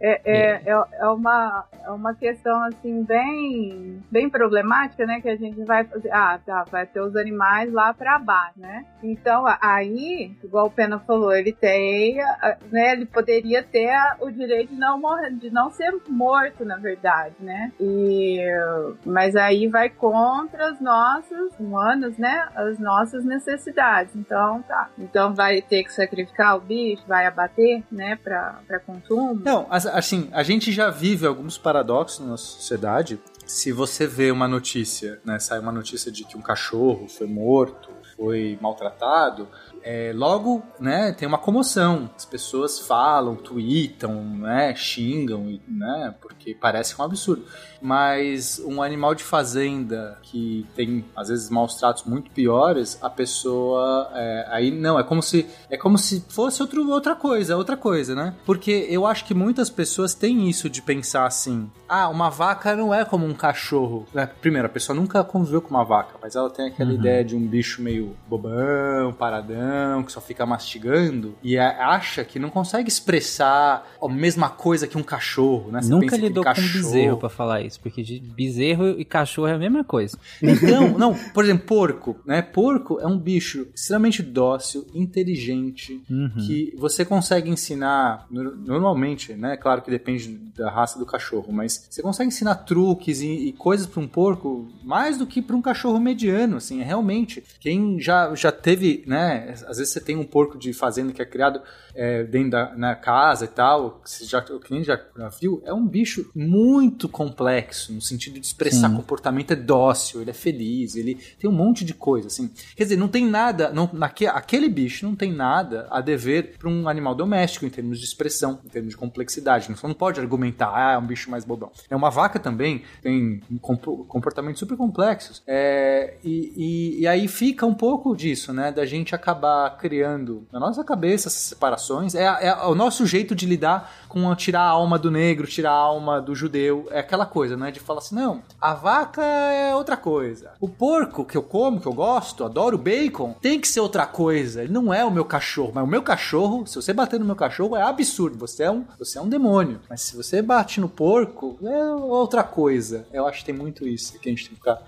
É, é, é, é uma, é uma questão assim bem, bem problemática, né? Que a gente vai fazer. Ah, tá, vai ter os animais lá para baixo, né? Então aí, igual o Pena falou, ele tem, né? Ele poderia ter o direito de não morrer, de não ser morto, na verdade, né? E mas aí vai contra as nossas humanas, né? As nossas necessidades. Então tá. Então vai ter que sacrificar o bicho, vai abater, né? Para consumo. Não, as- assim, a gente já vive alguns paradoxos na sociedade. Se você vê uma notícia, né, sai uma notícia de que um cachorro foi morto, foi maltratado, é, logo, né, tem uma comoção. As pessoas falam, tweetam, né, xingam, né, porque parece um absurdo. Mas um animal de fazenda que tem, às vezes, maus tratos muito piores, a pessoa, é, aí não, é como se é como se fosse outro, outra coisa, outra coisa, né? Porque eu acho que muitas pessoas têm isso de pensar assim: ah, uma vaca não é como um cachorro. né? Primeiro, a pessoa nunca conviveu com uma vaca, mas ela tem aquela ideia de um bicho meio bobão, paradão. Não, que só fica mastigando e acha que não consegue expressar a mesma coisa que um cachorro, né? Você Nunca lidou com bezerro pra falar isso, porque bezerro e cachorro é a mesma coisa. Então, não, por exemplo, porco, né? Porco é um bicho extremamente dócil, inteligente, uhum. que você consegue ensinar normalmente, né? Claro que depende da raça do cachorro, mas você consegue ensinar truques e, e coisas para um porco mais do que para um cachorro mediano, assim, é realmente. Quem já, já teve, né? Às vezes você tem um porco de fazenda que é criado é, dentro da na casa e tal, que já, o cliente já, viu, é um bicho muito complexo, no sentido de expressar Sim. comportamento, é dócil, ele é feliz, ele tem um monte de coisa, assim. Quer dizer, não tem nada, não, naque, aquele bicho não tem nada a dever para um animal doméstico em termos de expressão, em termos de complexidade. Você não pode argumentar, ah, é um bicho mais bobão. É uma vaca também tem comportamentos super complexos. É, e, e, e aí fica um pouco disso, né? Da gente acabar criando na nossa cabeça essas separações é, é, o nosso jeito de lidar com tirar a alma do negro, tirar a alma do judeu. É aquela coisa, né? De falar assim, não, a vaca é outra coisa. O porco que eu como, que eu gosto, adoro bacon, tem que ser outra coisa. Ele não é o meu cachorro, mas o meu cachorro, se você bater no meu cachorro, é absurdo. Você é um, você é um demônio. Mas se você bate no porco, é outra coisa. Eu acho que tem muito isso que a gente tem que ficar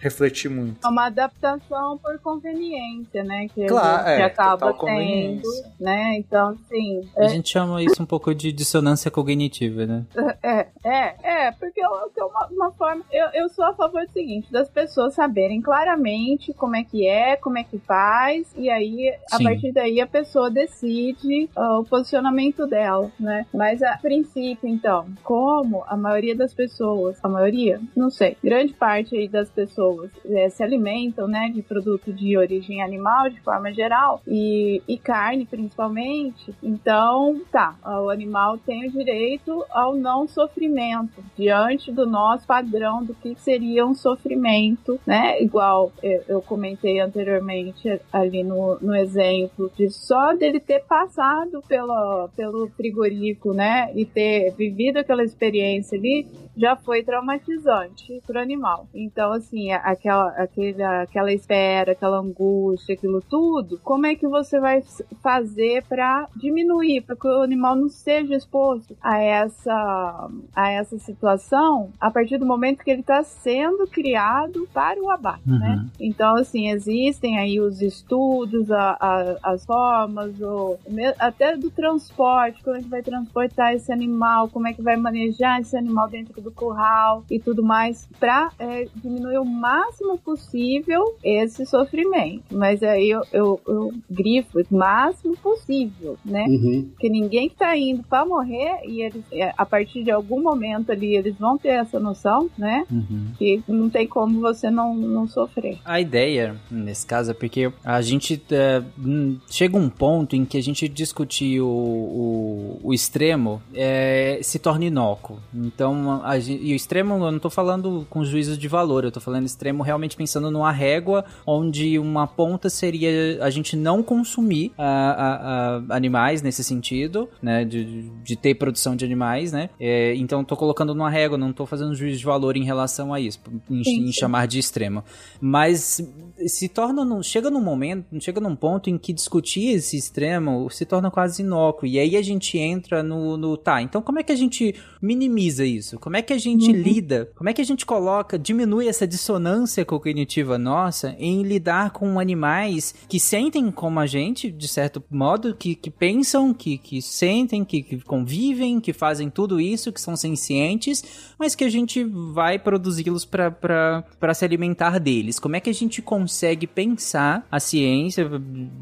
refletir muito. É uma adaptação por conveniência, né? Que, claro, que é, acaba tendo, né? Então, sim. A é... gente chama isso um pouco de dissonância cognitiva, né? É, é, é, porque eu, eu uma, uma, forma. Eu, eu sou a favor do seguinte: das pessoas saberem claramente como é que é, como é que faz, e aí, a sim. partir daí, a pessoa decide uh, o posicionamento dela, né? Mas a princípio, então, como a maioria das pessoas, a maioria, não sei, grande parte aí das pessoas pessoas é, se alimentam, né, de produto de origem animal de forma geral e, e carne principalmente. Então, tá, o animal tem o direito ao não sofrimento diante do nosso padrão do que seria um sofrimento, né? Igual eu, eu comentei anteriormente ali no, no exemplo de só dele ter passado pelo, pelo frigorífico, né, e ter vivido aquela experiência ali, já foi traumatizante para o animal. Então, assim, aquela, aquele, aquela espera, aquela angústia, aquilo tudo, como é que você vai fazer para diminuir, para que o animal não seja exposto a essa, a essa situação a partir do momento que ele está sendo criado para o abate, uhum. né? Então, assim, existem aí os estudos, a, a, as formas, o, até do transporte, como é que vai transportar esse animal, como é que vai manejar esse animal dentro do do curral e tudo mais, para é, diminuir o máximo possível esse sofrimento. Mas aí eu, eu, eu grifo o máximo possível, né? Uhum. Porque ninguém que tá indo para morrer e eles, é, a partir de algum momento ali, eles vão ter essa noção, né? Uhum. Que não tem como você não, não sofrer. A ideia, nesse caso, é porque a gente é, hum, chega um ponto em que a gente discutir o, o, o extremo é, se torna inócuo. Então, a e o extremo, eu não tô falando com juízo de valor, eu tô falando extremo realmente pensando numa régua onde uma ponta seria a gente não consumir a, a, a animais nesse sentido, né? De, de ter produção de animais, né? É, então tô colocando numa régua, não tô fazendo juízo de valor em relação a isso, em, em chamar de extremo. Mas se torna. Chega num momento, chega num ponto em que discutir esse extremo se torna quase inócuo. E aí a gente entra no, no. Tá, então como é que a gente minimiza isso? Como é que a gente uhum. lida? Como é que a gente coloca, diminui essa dissonância cognitiva nossa em lidar com animais que sentem como a gente, de certo modo, que, que pensam, que, que sentem, que, que convivem, que fazem tudo isso, que são sencientes, mas que a gente vai produzi-los para se alimentar deles? Como é que a gente consegue pensar a ciência,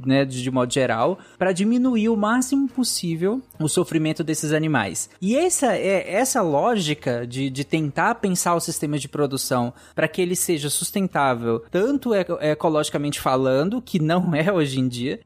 né, de, de modo geral, para diminuir o máximo possível o sofrimento desses animais? E essa é essa lógica de de, tentar pensar o sistema de produção para que ele seja sustentável, tanto ecologicamente falando, que não é hoje em dia,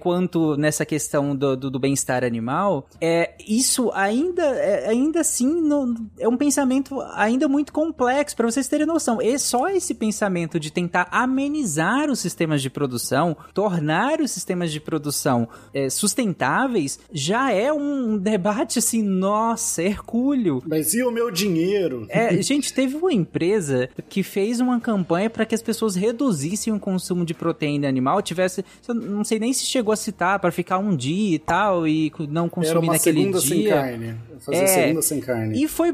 quanto nessa questão do, do, do bem-estar animal, é, isso ainda, é, ainda assim no, é um pensamento ainda muito complexo, para vocês terem noção. E só esse pensamento de tentar amenizar os sistemas de produção, tornar os sistemas de produção é, sustentáveis, já é um debate assim, nossa, hercúleo. Mas e o meu dinheiro? É, gente, teve uma empresa que fez uma campanha para que as pessoas reduzissem o consumo de proteína animal, tivesse, não sei nem se chegou a citar, para ficar um dia e tal, e não consumir Era uma naquele segunda dia. sem carne. Fazer É. segunda sem carne. E foi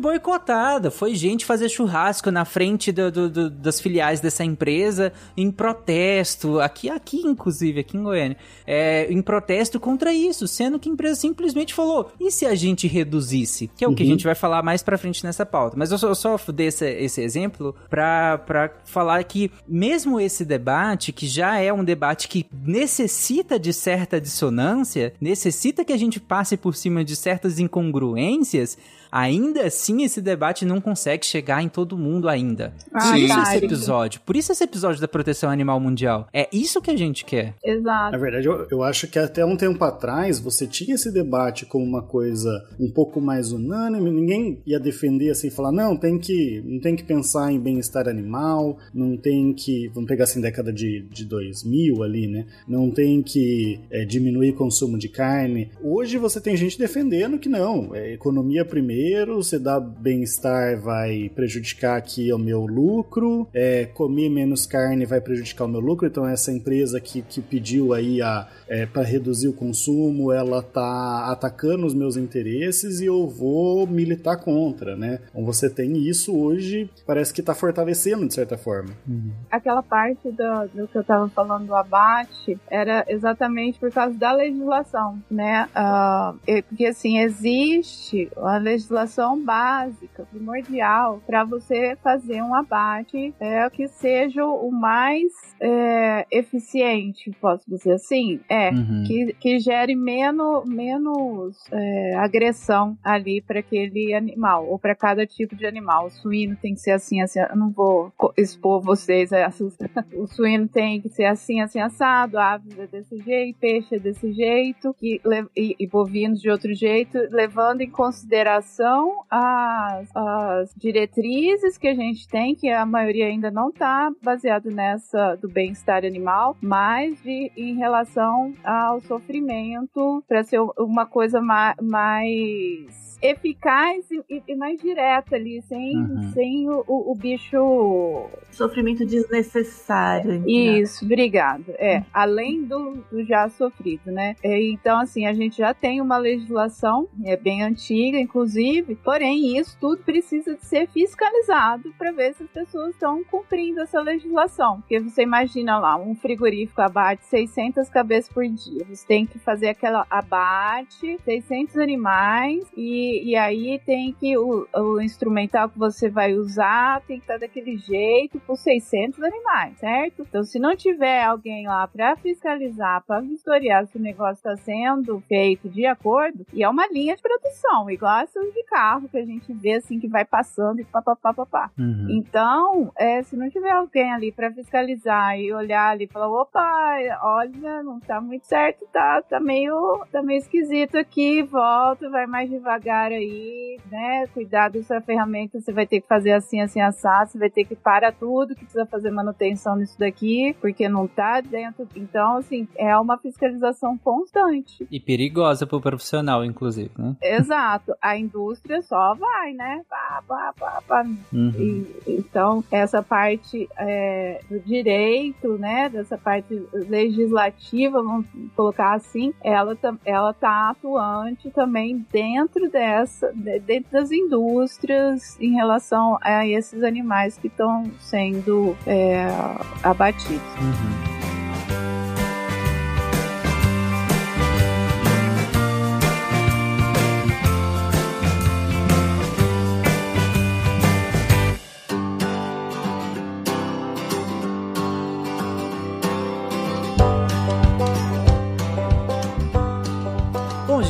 Foi gente fazer churrasco na frente do- do- do- das filiais dessa empresa em protesto. Aqui, aqui inclusive, aqui em Goiânia. É, em protesto contra isso. Sendo que a empresa simplesmente falou: e se a gente reduzisse? Que é o que a Uhum. gente vai falar mais pra frente nessa pauta. Mas eu só, eu só dei esse, esse exemplo pra, pra falar que, mesmo esse debate, que já é um debate que necessita de certa dissonância, necessita que a gente passe por cima de certas incongruências, ainda assim esse debate não consegue chegar em todo mundo ainda. Ah, por isso esse episódio, por isso esse episódio da proteção animal mundial. É isso que a gente quer. Exato. Na verdade, eu, eu acho que até um tempo atrás você tinha esse debate como uma coisa um pouco mais unânime, ninguém ia defender assim, falar, não, tem que, não tem que pensar em bem-estar animal, não tem que, vamos pegar assim, década de, de 2000 ali, né? Não tem que é, diminuir o consumo de carne. Hoje você tem gente defendendo que não, é economia primeiro, você dá bem-estar vai prejudicar aqui o meu lucro, é, comer menos carne vai prejudicar o meu lucro, então essa empresa que, que pediu aí a é, para reduzir o consumo, ela tá atacando os meus interesses e eu vou militar contra, né? Então você tem isso hoje, parece que tá fortalecendo de certa forma. Aquela parte do, do que eu tava falando do abate era exatamente por causa da legislação, né? É porque assim, existe a legislação básica, primordial, para você fazer um abate é, que seja o mais é, eficiente, posso dizer assim. É, Uhum. que, que gere menos, menos é, agressão ali para aquele animal, ou para cada tipo de animal. O suíno tem que ser assim, assim. Eu não vou expor vocês a essas. O suíno tem que ser assim, assim, assado, aves é desse jeito, peixe é desse jeito, e, e bovinos de outro jeito, levando em consideração as, as diretrizes que a gente tem, que a maioria ainda não está baseado nessa do bem-estar animal, mas de, em relação ao sofrimento para ser uma coisa ma- mais eficaz e, e mais direta ali, sem, Uhum. sem o, o- o bicho. Sofrimento desnecessário. né? Isso, obrigado. É, além do, do já sofrido, né? É, então, assim, a gente já tem uma legislação, é bem antiga, inclusive, porém, isso tudo precisa de ser fiscalizado para ver se as pessoas estão cumprindo essa legislação. Porque você imagina lá, um frigorífico abate 600 cabeças por dia. Você tem que fazer aquela abate, 600 animais, e, e aí tem que o, o instrumental que você vai usar tem que estar daquele jeito por 600 animais, certo? Então, se não tiver alguém lá para fiscalizar, para vistoriar se o negócio está sendo feito de acordo, e é uma linha de produção, igual essas de carro que a gente vê assim que vai passando e papapá, papá. Uhum. Então, é, se não tiver alguém ali para fiscalizar e olhar ali e falar, opa, olha, não tá muito certo, tá, tá meio, tá meio esquisito aqui, volta, vai mais devagar aí, né? Cuidado dessa ferramenta, você vai ter que fazer assim, assim, assado, você vai ter que parar tudo, que precisa fazer manutenção nisso daqui, porque não tá dentro. Então, assim, é uma fiscalização constante. E perigosa pro profissional, inclusive, né? Exato. A indústria só vai, né? Pá, pá, pá, pá. Uhum. E, então, essa parte é, do direito, né, dessa parte legislativa, vamos colocar assim, ela, ela tá atuante também dentro dessa, de- dentro das indústrias em relação a esses animais que estão sendo é, abatidos. Uhum.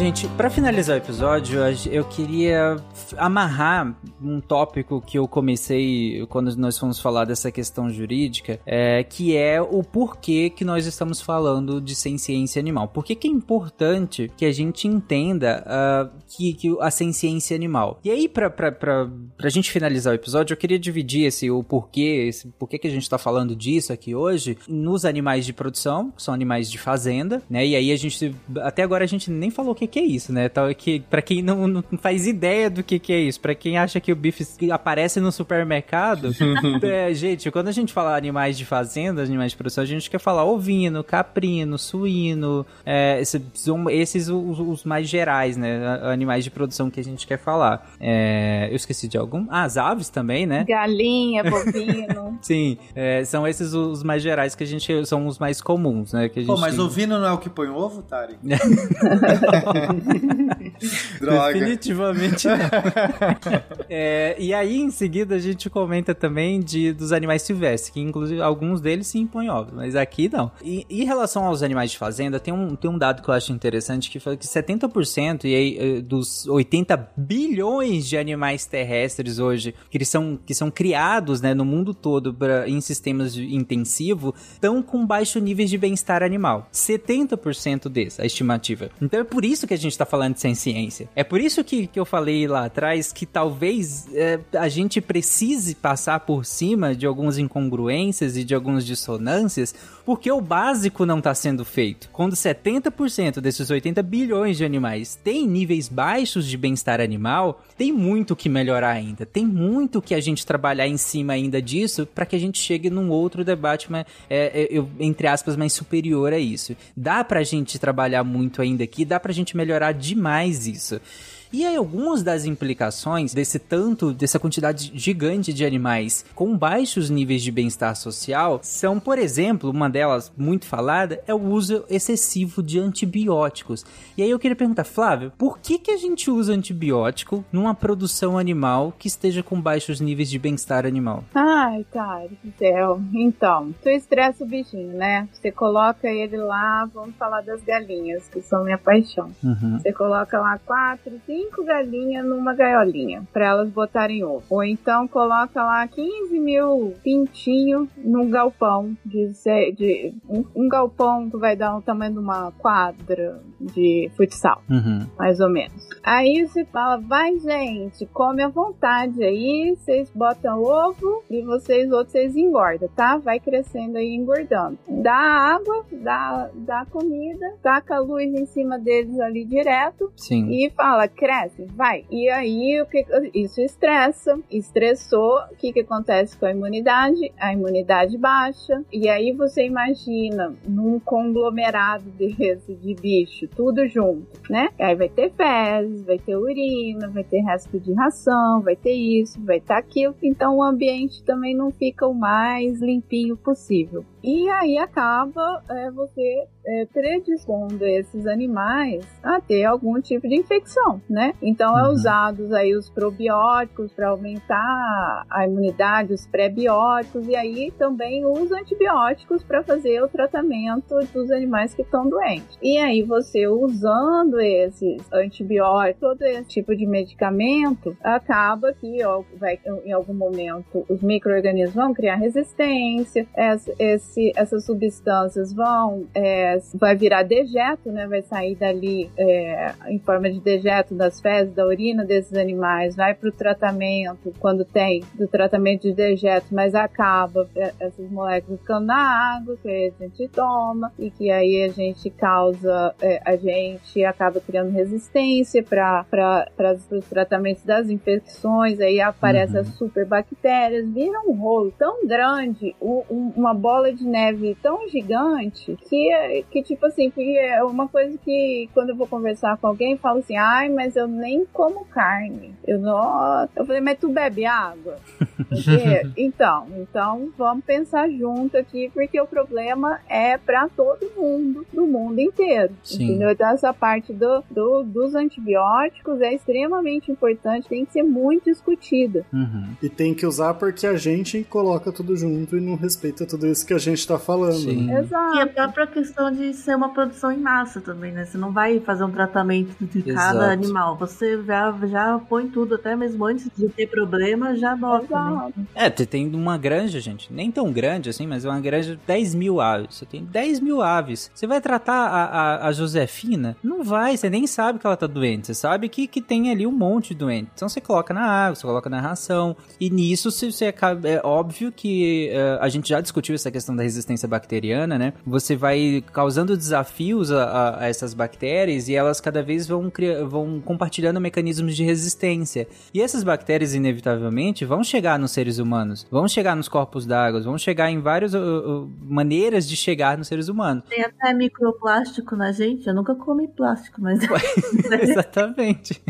Gente, pra finalizar o episódio, a eu queria amarrar um tópico que eu comecei quando nós fomos falar dessa questão jurídica, é, que é o porquê que nós estamos falando de ciência animal. Por que, que é importante que a gente entenda ah, que, que a ciência animal? E aí, pra, pra gente finalizar o episódio, eu queria dividir esse o porquê, esse porquê que a gente tá falando disso aqui hoje, nos animais de produção, que são animais de fazenda, né? E aí a gente, até agora a gente nem falou o que, que que é isso, né? Tal, que, pra quem não, não faz ideia do que, que é isso, pra quem acha que o bife aparece no supermercado, é, gente, quando a gente fala animais de fazenda, animais de produção, a gente quer falar ovino, caprino, suíno, é, esses, esses os, os, mais gerais, né? Animais de produção que a gente quer falar. É, eu esqueci de algum. Ah, as aves também, né? Galinha, bovino. Sim, é, são esses os mais gerais que a gente são os mais comuns, né? Que a gente Pô, mas ovino não é o que põe ovo, Tari? Droga. Definitivamente não. é, e aí, em seguida, a gente comenta também de, dos animais silvestres, que inclusive alguns deles se impõem ovos, mas aqui não. E em relação aos animais de fazenda, tem um, tem um dado que eu acho interessante que fala que 70% e aí, eh, dos 80 bilhões de animais terrestres hoje que eles são, que são criados né, no mundo todo pra, em sistemas intensivos estão com baixo nível de bem-estar animal. 70% desse, a estimativa. Então é por isso que a gente está falando sem ciência. É por isso que, que eu falei lá atrás que talvez é, a gente precise passar por cima de algumas incongruências e de algumas dissonâncias, porque o básico não está sendo feito. Quando 70% desses 80 bilhões de animais têm níveis baixos de bem-estar animal, tem muito que melhorar ainda. Tem muito que a gente trabalhar em cima ainda disso para que a gente chegue num outro debate, mas, é, é, entre aspas, mais superior a isso. Dá pra gente trabalhar muito ainda aqui, dá pra gente melhorar demais isso. E aí, algumas das implicações desse tanto, dessa quantidade gigante de animais com baixos níveis de bem-estar social são, por exemplo, uma delas muito falada é o uso excessivo de antibióticos. E aí eu queria perguntar, Flávio, por que, que a gente usa antibiótico numa produção animal que esteja com baixos níveis de bem-estar animal? Ai, cara do céu. Então, tu estressa o bichinho, né? Você coloca ele lá, vamos falar das galinhas, que são minha paixão. Uhum. Você coloca lá quatro, cinco cinco galinhas numa gaiolinha para elas botarem ovo. Ou então coloca lá 15 mil pintinhos num galpão de, de um, um, galpão que vai dar o tamanho de uma quadra de futsal, uhum. mais ou menos. Aí você fala, vai gente, come à vontade aí, vocês botam ovo e vocês outros vocês engordam, tá? Vai crescendo aí engordando. Dá água, dá, dá comida, taca a luz em cima deles ali direto Sim. e fala, cresce, vai. E aí o que isso estressa, estressou, o que que acontece com a imunidade? A imunidade baixa. E aí você imagina num conglomerado desse de bicho, tudo junto, né? Aí vai ter fezes, vai ter urina, vai ter resto de ração, vai ter isso, vai ter aquilo. Então o ambiente também não fica o mais limpinho possível. E aí acaba é, você é, predispondo esses animais a ter algum tipo de infecção, né? Então é uhum. é usados aí os probióticos para aumentar a imunidade, os pré-bióticos e aí também os antibióticos para fazer o tratamento dos animais que estão doentes. E aí você usando esses antibióticos, todo esse tipo de medicamento, acaba que ó, vai, em algum momento os micro-organismos vão criar resistência, esse, esse, essas substâncias vão é, vai virar dejeto, né? Vai sair dali é, em forma de dejeto das fezes, da urina desses animais, vai para o tratamento quando tem do tratamento de dejeto, mas acaba é, essas moléculas ficando na água que a gente toma e que aí a gente causa, é, a gente acaba criando resistência para os tratamentos das infecções, aí aparecem uhum. as superbactérias, vira um rolo tão grande, um, uma bola de neve tão gigante que que, tipo assim, que é uma coisa que quando eu vou conversar com alguém, eu falo assim, ai, mas eu nem como carne. Eu não. Eu falei, mas tu bebe água? então, então vamos pensar junto aqui, porque o problema é para todo mundo, do mundo inteiro. Sim. Entendeu? Então, essa parte do, do, dos antibióticos é extremamente importante, tem que ser muito discutida. Uhum. E tem que usar porque a gente coloca tudo junto e não respeita tudo isso que a gente tá falando. Sim. Né? Exato. E a própria questão de de ser uma produção em massa também, né? Você não vai fazer um tratamento de cada Exato. animal. Você já, já põe tudo, até mesmo antes de ter problema, já bota. Né? É, você tem uma granja, gente, nem tão grande assim, mas é uma granja de 10 mil aves. Você tem 10 mil aves. Você vai tratar a, a, a, Josefina? Não vai, você nem sabe que ela tá doente. Você sabe que, que tem ali um monte de doente. Então você coloca na água, você coloca na ração. E nisso você, você é óbvio que uh, a gente já discutiu essa questão da resistência bacteriana, né? Você vai causando desafios a, a, a essas bactérias e elas cada vez vão, vão compartilhando mecanismos de resistência. E essas bactérias, inevitavelmente, vão chegar nos seres humanos, vão chegar nos corpos d'água, vão chegar em várias uh, uh, maneiras de chegar nos seres humanos. Tem até microplástico na gente. Eu nunca comi plástico, mas. Exatamente.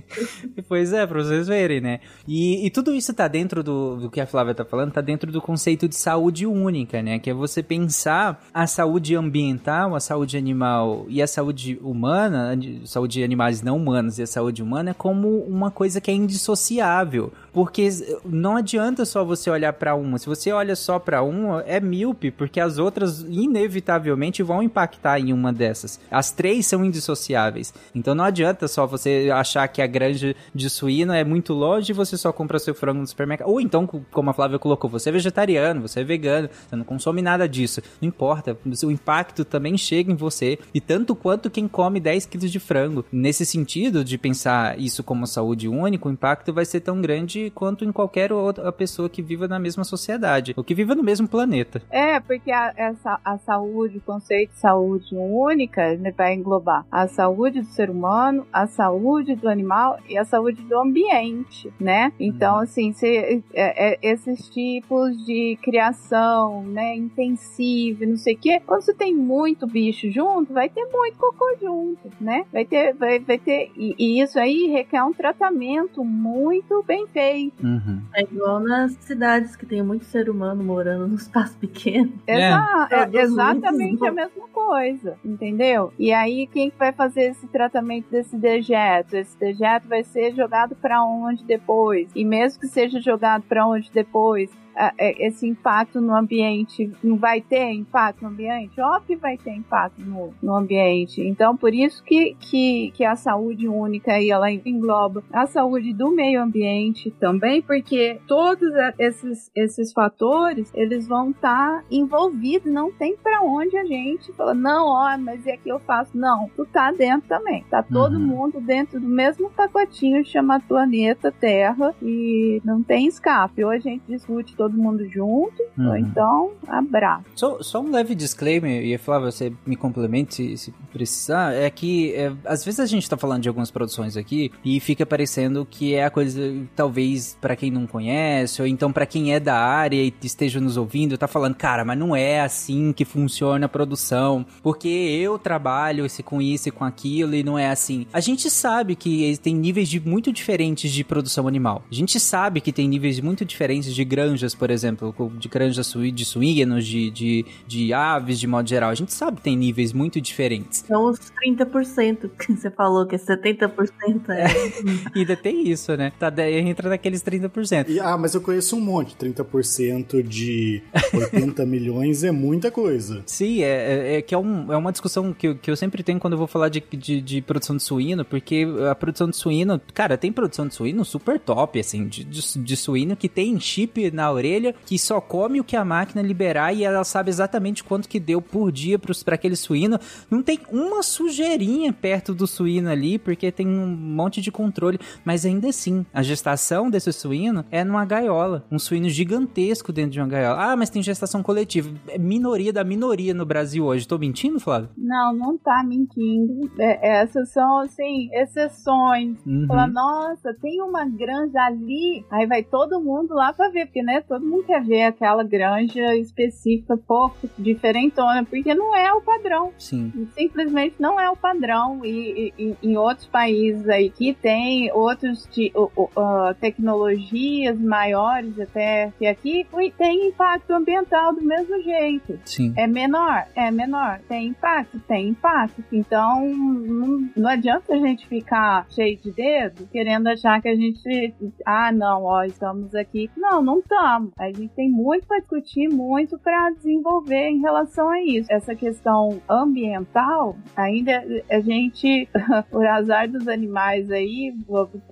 pois é, pra vocês verem, né? E, e tudo isso tá dentro do, do que a Flávia tá falando, tá dentro do conceito de saúde única, né? Que é você pensar a saúde ambiental, a saúde animal e a saúde humana, saúde de animais não humanos e a saúde humana, como uma coisa que é indissociável. Porque não adianta só você olhar para uma. Se você olha só para uma, é míope, porque as outras inevitavelmente vão impactar em uma dessas. As três são indissociáveis. Então não adianta só você achar que a granja de suíno é muito longe e você só compra seu frango no supermercado. Ou então, como a Flávia colocou, você é vegetariano, você é vegano, você não consome nada disso. Não importa, o impacto também chega em você. E tanto quanto quem come 10 quilos de frango. Nesse sentido de pensar isso como saúde única, o impacto vai ser tão grande quanto em qualquer outra pessoa que viva na mesma sociedade, ou que viva no mesmo planeta. É, porque a, essa, a saúde, o conceito de saúde única, né, vai englobar a saúde do ser humano, a saúde do animal e a saúde do ambiente, né? Então, uhum. assim, se, é, é, esses tipos de criação, né, intensiva, não sei o quê, quando você tem muito bicho junto, vai ter muito cocô junto, né? Vai ter, vai, vai ter, e, e isso aí requer um tratamento muito bem feito Uhum. É igual nas cidades que tem muito ser humano morando num espaço pequeno. Exa é, é exatamente a mesma coisa, entendeu? E aí, quem vai fazer esse tratamento desse dejeto? Esse dejeto vai ser jogado para onde depois? E mesmo que seja jogado para onde depois, esse impacto no ambiente não vai ter impacto no ambiente? Óbvio que vai ter impacto no, no ambiente. Então, por isso que, que, que a saúde única aí, ela engloba a saúde do meio ambiente também, porque todos esses, esses fatores, eles vão estar tá envolvidos, não tem para onde a gente fala, não, ó, mas é que eu faço. Não, tu tá dentro também. Tá todo uhum. mundo dentro do mesmo pacotinho chamado planeta Terra e não tem escape. Ou a gente discute todo mundo junto, uhum. ou então abraço. Só, só um leve disclaimer, e Flávia, você me complemente se, se precisar, é que é, às vezes a gente tá falando de algumas produções aqui e fica parecendo que é a coisa, talvez para quem não conhece, ou então para quem é da área e esteja nos ouvindo, tá falando, cara, mas não é assim que funciona a produção, porque eu trabalho esse, com isso e com aquilo e não é assim. A gente sabe que tem níveis de, muito diferentes de produção animal. A gente sabe que tem níveis muito diferentes de granjas granjas, por exemplo, de granjas de suínos, de, de, de aves, de modo geral. A gente sabe que tem níveis muito diferentes. São os 30% que você falou, que é 70%. É. é. Ainda tem isso, né? Tá, daí entra naqueles 30%. E, ah, mas eu conheço um monte. 30% de 80 milhões é muita coisa. Sim, é, é, é, que é, um, é uma discussão que eu, que eu sempre tenho quando eu vou falar de, de, de, produção de suíno, porque a produção de suíno, cara, tem produção de suíno super top, assim, de, de, de suíno que tem chip na orelha, que só come o que a máquina liberar e ela sabe exatamente quanto que deu por dia para aquele suíno. Não tem uma sujeirinha perto do suíno ali, porque tem um monte de controle, mas ainda assim, a gestação desse suíno é numa gaiola, um suíno gigantesco dentro de uma gaiola. Ah, mas tem gestação coletiva. É minoria da minoria no Brasil hoje. Tô mentindo, Flávio? Não, não tá mentindo. É, essas são, assim, exceções. Uhum. Fala, nossa, tem uma granja ali. Aí vai todo mundo lá pra ver, porque, né, todo mundo quer ver aquela granja específica, pouco diferentona, porque não é o padrão. Sim. Simplesmente não é o padrão. E, e, em outros países aí que tem outros uh, uh, tecnologias maiores até que aqui, tem impacto ambiental do mesmo jeito. Sim. É menor? É menor. Tem impacto? Tem impacto. Então, não, não adianta a gente ficar cheio de dedo querendo achar que a gente. Ah, não, ó, estamos aqui. Não, não estamos a gente tem muito para discutir, muito para desenvolver em relação a isso. Essa questão ambiental, ainda a gente, por azar dos animais aí,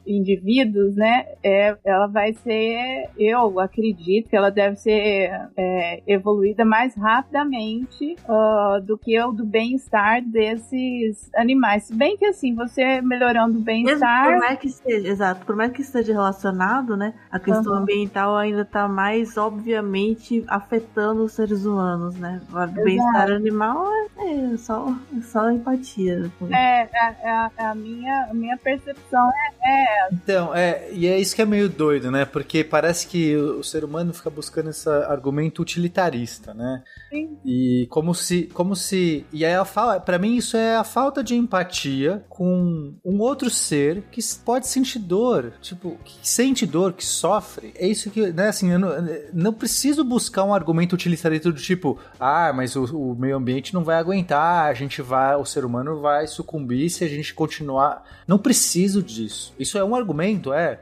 indivíduos, né, é, ela vai ser, eu acredito que ela deve ser é, evoluída mais rapidamente uh, do que o do bem-estar desses animais. Se bem que assim, você melhorando o bem-estar. Por mais que esteja, exato, por mais que esteja relacionado, né, a questão uhum. ambiental ainda está mais obviamente afetando os seres humanos, né? O bem-estar animal é, é só, é só empatia. É, é, é, a, é a minha, a minha percepção é, é essa. Então, é, e é isso que é meio doido, né? Porque parece que o, o ser humano fica buscando esse argumento utilitarista, né? Sim. E como se, como se, e aí para mim isso é a falta de empatia com um outro ser que pode sentir dor, tipo, que sente dor, que sofre. É isso que, né, assim, eu não preciso buscar um argumento utilitarista do tipo, ah, mas o, o meio ambiente não vai aguentar, a gente vai, o ser humano vai sucumbir se a gente continuar. Não preciso disso. Isso é um argumento, é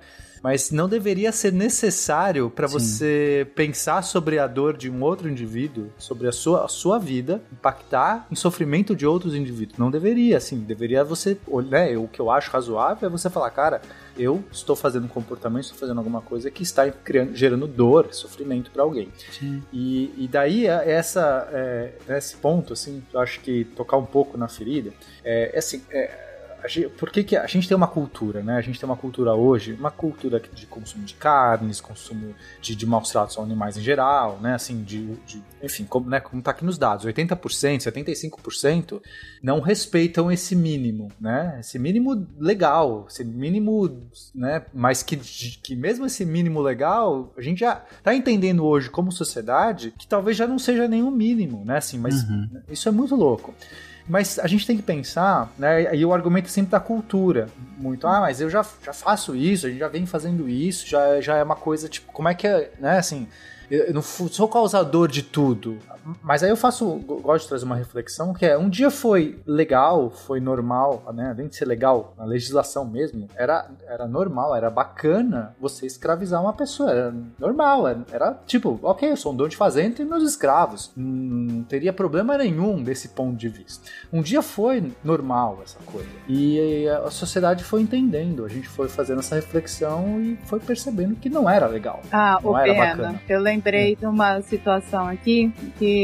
mas não deveria ser necessário para você pensar sobre a dor de um outro indivíduo, sobre a sua, a sua vida, impactar em sofrimento de outros indivíduos. Não deveria, assim, deveria você, né, o que eu acho razoável é você falar, cara, eu estou fazendo um comportamento, estou fazendo alguma coisa que está criando, gerando dor, sofrimento para alguém. E, e, daí é, essa, é, esse ponto, assim, eu acho que tocar um pouco na ferida, é, é assim, é, por que, que a gente tem uma cultura, né? A gente tem uma cultura hoje, uma cultura de consumo de carnes, consumo de, de maus tratos aos animais em geral, né? Assim, de, de enfim, como, né, como tá aqui nos dados, 80%, 75% não respeitam esse mínimo, né? Esse mínimo legal, esse mínimo, né? Mas que, que mesmo esse mínimo legal, a gente já tá entendendo hoje como sociedade que talvez já não seja nenhum mínimo, né? Assim, mas uhum. isso é muito louco. Mas a gente tem que pensar, né? E o argumento é sempre da cultura. Muito, ah, mas eu já, já faço isso, a gente já vem fazendo isso, já, já é uma coisa, tipo, como é que é, né? Assim, eu não sou causador de tudo. Mas aí eu faço, gosto de trazer uma reflexão que é, um dia foi legal, foi normal, né? Além de ser legal, na legislação mesmo, era, era normal, era bacana você escravizar uma pessoa, era normal, era, era tipo, ok, eu sou um dono de fazenda e meus escravos. Não teria problema nenhum desse ponto de vista. Um dia foi normal essa coisa. E a sociedade foi entendendo, a gente foi fazendo essa reflexão e foi percebendo que não era legal. Ah, não o era pena. bacana. Eu lembrei é. de uma situação aqui que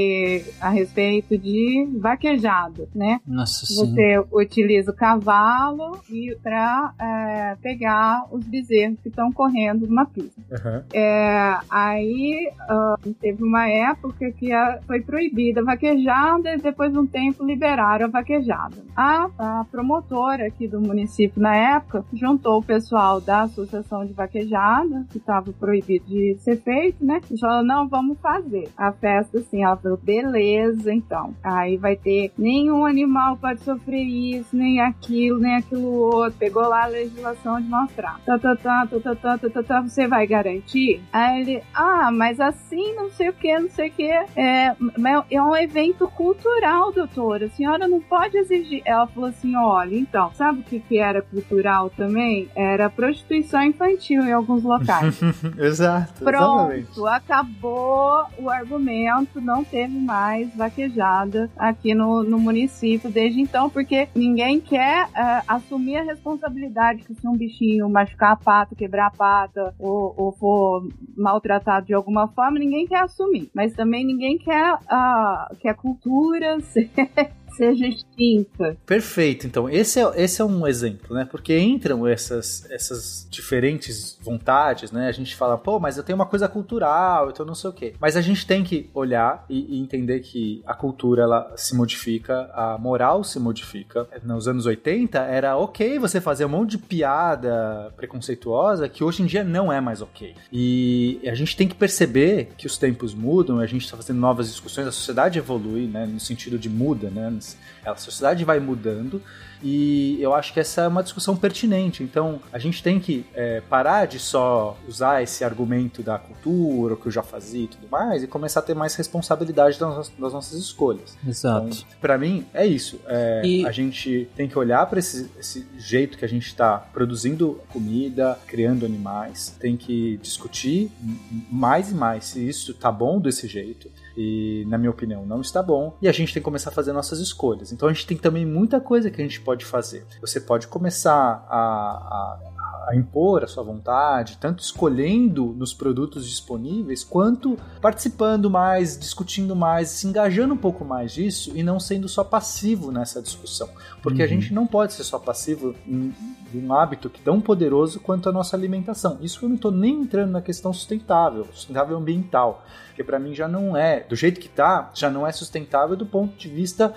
a respeito de vaquejado, né? Nossa Você utiliza o cavalo para é, pegar os bezerros que estão correndo numa pista. Uhum. É, aí uh, teve uma época que a, foi proibida a vaquejada e depois de um tempo liberaram a vaquejada. A, a promotora aqui do município na época juntou o pessoal da associação de vaquejada, que estava proibido de ser feito, né? E falou, não, vamos fazer. A festa, assim, ela falei, beleza, então. Aí vai ter nenhum animal pode sofrer isso, nem aquilo, nem aquilo outro. Pegou lá a legislação de mostrar. Tá, tá, tá, tá, tá, tá, tá, tá, tá você vai garantir? Aí ele, ah, mas assim, não sei o que, não sei o que. É, é um evento cultural, doutora. A senhora não pode exigir. Ela falou assim: olha, então, sabe o que, que era cultural também? Era prostituição infantil em alguns locais. Exato. Pronto, exatamente. acabou o argumento, não teve mais vaquejada aqui no, no município desde então, porque ninguém quer uh, assumir a responsabilidade que se um bichinho machucar a pata, quebrar a pata ou, ou for maltratado de alguma forma, ninguém quer assumir. Mas também ninguém quer uh, que a cultura seja extinta. Perfeito. Então, esse é, esse é um exemplo, né? Porque entram essas, essas diferentes vontades, né? A gente fala, pô, mas eu tenho uma coisa cultural, então não sei o quê. Mas a gente tem que olhar e, e entender que a cultura, ela se modifica, a moral se modifica. Nos anos 80, era ok você fazer um monte de piada preconceituosa que hoje em dia não é mais ok. E a gente tem que perceber que os tempos mudam, a gente está fazendo novas discussões, a sociedade evolui, né? No sentido de muda, né? A sociedade vai mudando e eu acho que essa é uma discussão pertinente. Então, a gente tem que é, parar de só usar esse argumento da cultura, o que eu já fazia e tudo mais, e começar a ter mais responsabilidade das, das nossas escolhas. Exato. Então, para mim, é isso. É, e... A gente tem que olhar para esse, esse, jeito que a gente está produzindo comida, criando animais, tem que discutir mais e mais se isso tá bom desse jeito e, na minha opinião, não está bom. E a gente tem que começar a fazer nossas escolhas. Então a gente tem também muita coisa que a gente pode fazer. Você pode começar a, a a impor a sua vontade, tanto escolhendo nos produtos disponíveis, quanto participando mais, discutindo mais, se engajando um pouco mais disso e não sendo só passivo nessa discussão. Porque uhum. a gente não pode ser só passivo em, em um hábito que tão poderoso quanto a nossa alimentação. Isso eu não estou nem entrando na questão sustentável, sustentável ambiental, que para mim já não é, do jeito que está, já não é sustentável do ponto de vista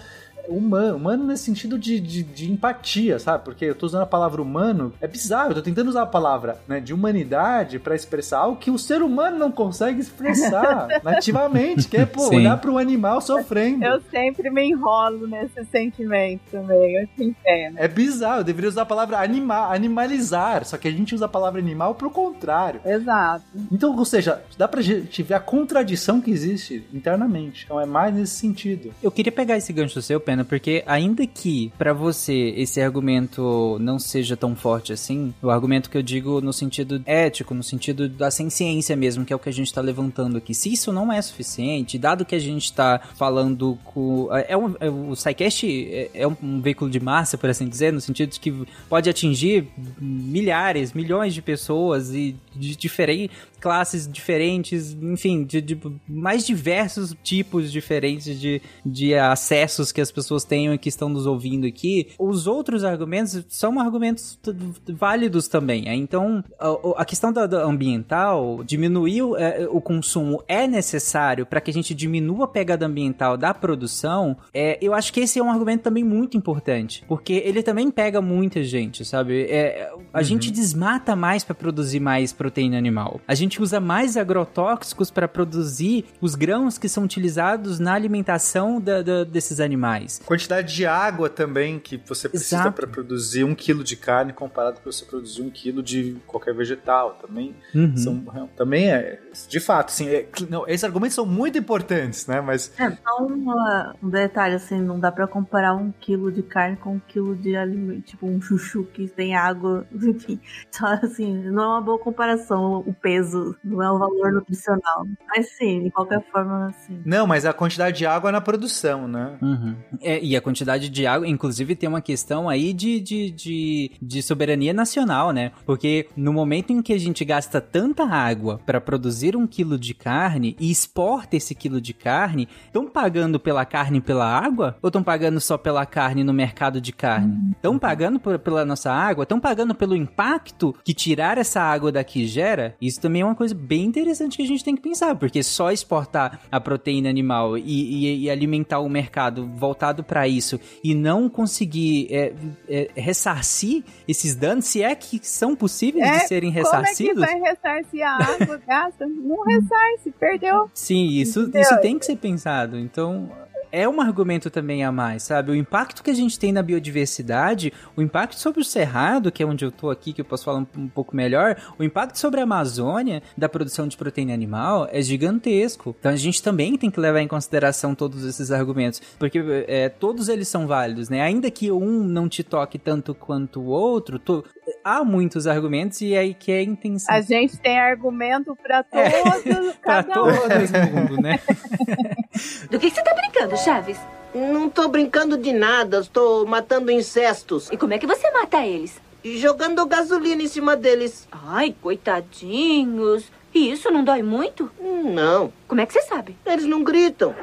humano, humano nesse sentido de, de, de, empatia, sabe? Porque eu tô usando a palavra humano, é bizarro, eu tô tentando usar a palavra né, de humanidade para expressar algo que o ser humano não consegue expressar nativamente, que é, pô, Sim. olhar pro animal sofrendo. Eu sempre me enrolo nesse sentimento também, eu te entendo. É bizarro, eu deveria usar a palavra animar, animalizar, só que a gente usa a palavra animal pro contrário. Exato. Então, ou seja, dá pra gente ver a contradição que existe internamente. Então é mais nesse sentido. Eu queria pegar esse gancho seu, Porque ainda que para você esse argumento não seja tão forte assim, o argumento que eu digo no sentido ético, no sentido da ciência mesmo, que é o que a gente tá levantando aqui, se isso não é suficiente, dado que a gente tá falando com. É, um, é o SciCast é, é um veículo de massa, por assim dizer, no sentido de que pode atingir milhares, milhões de pessoas e de diferentes classes diferentes, enfim, de, de, mais diversos tipos diferentes de, de acessos que as pessoas tenham e que estão nos ouvindo aqui. Os outros argumentos são argumentos válidos também. É? Então, a, a questão da, da, ambiental, diminuir o, é, o consumo é necessário para que a gente diminua a pegada ambiental da produção. É, eu acho que esse é um argumento também muito importante, porque ele também pega muita gente, sabe? É, a uhum. gente desmata mais para produzir mais proteína animal. A gente gente usa mais agrotóxicos para produzir os grãos que são utilizados na alimentação da, da, desses animais. Quantidade de água também que você precisa para produzir um quilo de carne comparado para você produzir um quilo de qualquer vegetal também uhum. são também é de fato assim é, não, esses argumentos são muito importantes né mas é só uma, um detalhe assim não dá para comparar um quilo de carne com um quilo de alimento tipo um chuchu que tem água enfim só assim não é uma boa comparação o peso não é o valor nutricional. Mas sim, de qualquer forma, assim. Não, mas a quantidade de água é na produção, né? Uhum. É, e a quantidade de água, inclusive, tem uma questão aí de, de, de, de soberania nacional, né? Porque no momento em que a gente gasta tanta água para produzir um quilo de carne e exporta esse quilo de carne, estão pagando pela carne e pela água? Ou estão pagando só pela carne no mercado de carne? Estão uhum. pagando por, pela nossa água? Estão pagando pelo impacto que tirar essa água daqui gera? Isso também é uma coisa bem interessante que a gente tem que pensar, porque só exportar a proteína animal e, e, e alimentar o mercado voltado para isso e não conseguir é, é, ressarcir esses danos, se é que são possíveis é, de serem ressarcidos. Como é que vai ressarcir a água gasta? Não ressarce, perdeu. Sim, isso, isso tem que ser pensado. Então, é um argumento também a mais, sabe? O impacto que a gente tem na biodiversidade, o impacto sobre o Cerrado, que é onde eu tô aqui, que eu posso falar um, um pouco melhor, o impacto sobre a Amazônia, da produção de proteína animal, é gigantesco. Então a gente também tem que levar em consideração todos esses argumentos, porque é, todos eles são válidos, né? Ainda que um não te toque tanto quanto o outro, to... há muitos argumentos e aí que é a intenção. A gente tem argumento para é. todos, é, para todos um. mundo, né? Do que você tá brincando, Chaves? Não tô brincando de nada, estou matando incestos. E como é que você mata eles? Jogando gasolina em cima deles. Ai, coitadinhos. E isso não dói muito? Não. Como é que você sabe? Eles não gritam.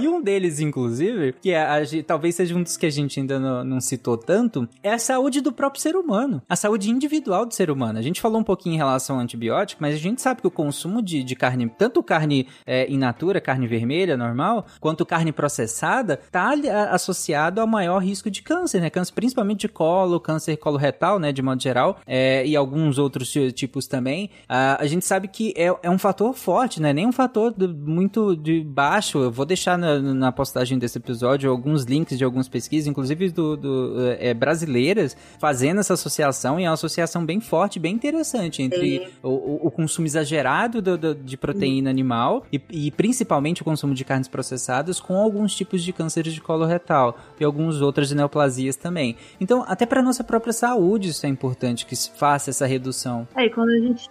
E um deles, inclusive, que é, a, talvez seja um dos que a gente ainda não, não, citou tanto, é a saúde do próprio ser humano. A saúde individual do ser humano. A gente falou um pouquinho em relação ao antibiótico, mas a gente sabe que o consumo de, de carne, tanto carne é, in natura, carne vermelha, normal, quanto carne processada, está associado ao maior risco de câncer, né? Câncer principalmente de colo, câncer coloretal, né? De modo geral, é, e alguns outros tipos também. a gente sabe que é, é um fator forte, né? Nem um fator muito de baixo. Eu vou deixar na na, postagem desse episódio alguns links de algumas pesquisas, inclusive do, do é, brasileiras, fazendo essa associação, e é uma associação bem forte, bem interessante entre o, o, consumo exagerado do, do, de proteína Sim. animal e, e, principalmente o consumo de carnes processadas com alguns tipos de cânceres de colo retal e algumas outras neoplasias também. Então, até para nossa própria saúde, isso é importante que se faça essa redução. É, e quando a gente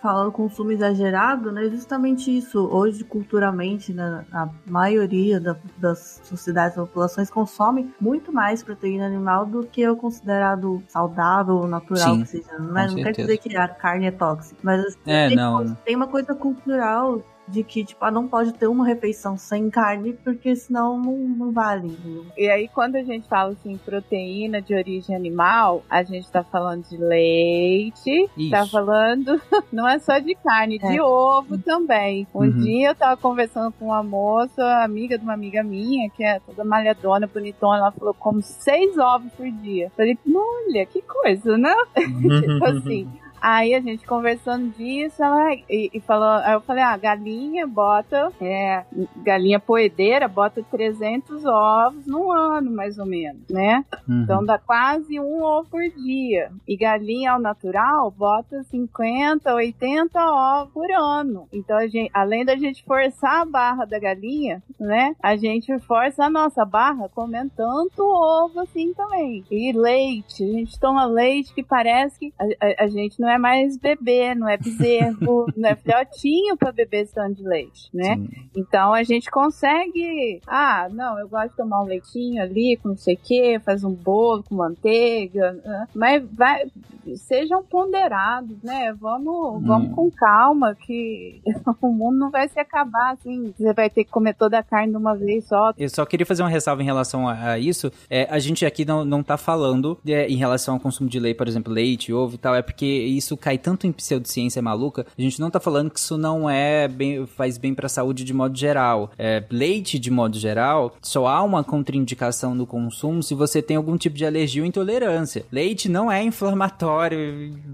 fala consumo exagerado, né, justamente isso. Hoje, culturalmente, né, a maioria da, das sociedades, das populações consome muito mais proteína animal do que o considerado saudável, natural, Sim, que seja. Não, é- com não quer certeza. dizer que a carne é tóxica, mas assim, É, tem, não. tem uma coisa cultural de que, tipo, ah, não pode ter uma refeição sem carne, porque senão não, não vale. E aí, quando a gente fala assim, proteína de origem animal, a gente tá falando de leite, Isso. tá falando, não é só de carne, de É. ovo também. Um Uhum. dia eu tava conversando com uma moça, amiga de uma amiga minha, que é toda malhadona, bonitona, ela falou, como seis ovos por dia. Falei, olha, que coisa, né? tipo assim. Aí a gente conversando disso, ela e, e falou, aí eu falei, ah, galinha bota, é, galinha poedeira bota 300 ovos no ano, mais ou menos, né? Uhum. Então dá quase um ovo por dia. E galinha ao natural bota 50, 80 ovos por ano. Então, a gente, além da gente forçar a barra da galinha, né? A gente força a nossa barra comendo tanto ovo assim também. E leite. A gente toma leite que parece que a, a- a gente não é mais bebê, não é bezerro, não é filhotinho para beber tanto de leite, né? Sim. Então a gente consegue. Ah, não, eu gosto de tomar um leitinho ali com não sei o que, faz um bolo com manteiga. né? Mas vai, sejam ponderados, né? Vamos, vamos Hum. com calma, que o mundo não vai se acabar assim. Você vai ter que comer toda a carne de uma vez só. Eu só queria fazer uma ressalva em relação a, a isso. É, a gente aqui não, não tá falando é, em relação ao consumo de leite, por exemplo, leite, ovo e tal, é porque isso cai tanto em pseudociência maluca. A gente não tá falando que isso não é bem, faz bem pra saúde de modo geral. É, leite, de modo geral, só há uma contraindicação no consumo se você tem algum tipo de alergia ou intolerância. Leite não é inflamatório,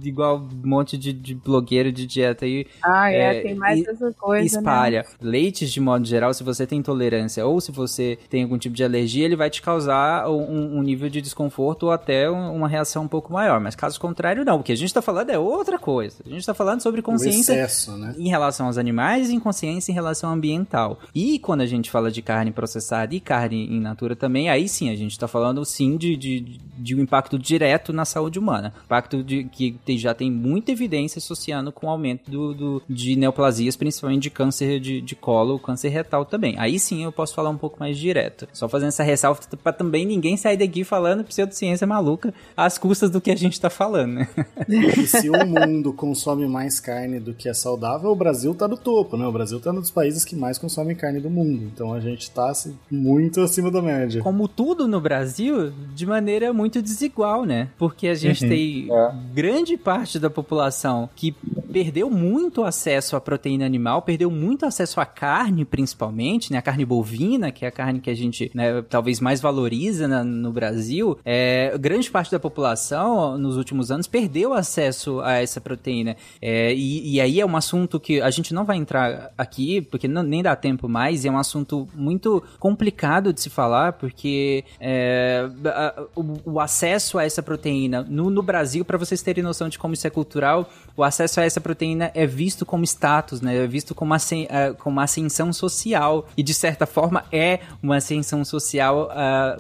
igual um monte de, de blogueiro de dieta aí Ah, é, É, tem mais e- né? espalha. Leites, de modo geral, se você tem intolerância ou se você tem algum tipo de alergia, ele vai te causar um, um nível de desconforto ou até um- uma reação um pouco maior. Mas caso contrário, não. O que a gente tá falando é outra coisa. A gente tá falando sobre consciência excesso, né? em relação aos animais e inconsciência em relação ao ambiental. E quando a gente fala de carne processada e carne in natura também, aí sim a gente está falando sim de, de, de um impacto direto na saúde humana. Impacto de, que já tem muita evidência associando com o aumento do, do- de neoplasias, principalmente de câncer de, de colo, câncer retal também. Aí sim eu posso falar um pouco mais direto. Só fazendo essa ressalva para também ninguém sair daqui falando pseudociência maluca às custas do que a gente tá falando, né? E se o mundo consome mais carne do que é saudável, o Brasil tá no topo, né? O Brasil tá um dos países que mais consomem carne do mundo. Então a gente tá assim, muito acima da média. como tudo no Brasil, de maneira muito desigual, né? Porque a gente Uhum. tem É. grande parte da população que perdeu muito acesso à proteína animal, perdeu muito acesso à carne, principalmente, né? A carne bovina, que é a carne que a gente né, talvez mais valoriza na- no Brasil. É, grande parte da população, nos últimos anos, perdeu acesso a essa proteína. É, e, e aí é um assunto que a gente não vai entrar aqui, porque não- nem dá tempo mais, e é um assunto muito complicado de se falar, porque é, a- o, o acesso a essa proteína no, no Brasil, para vocês terem noção de como isso é cultural, o acesso a essa proteína é visto como status, né? É visto como, ascen, eh, como ascensão social. E de certa forma é uma ascensão social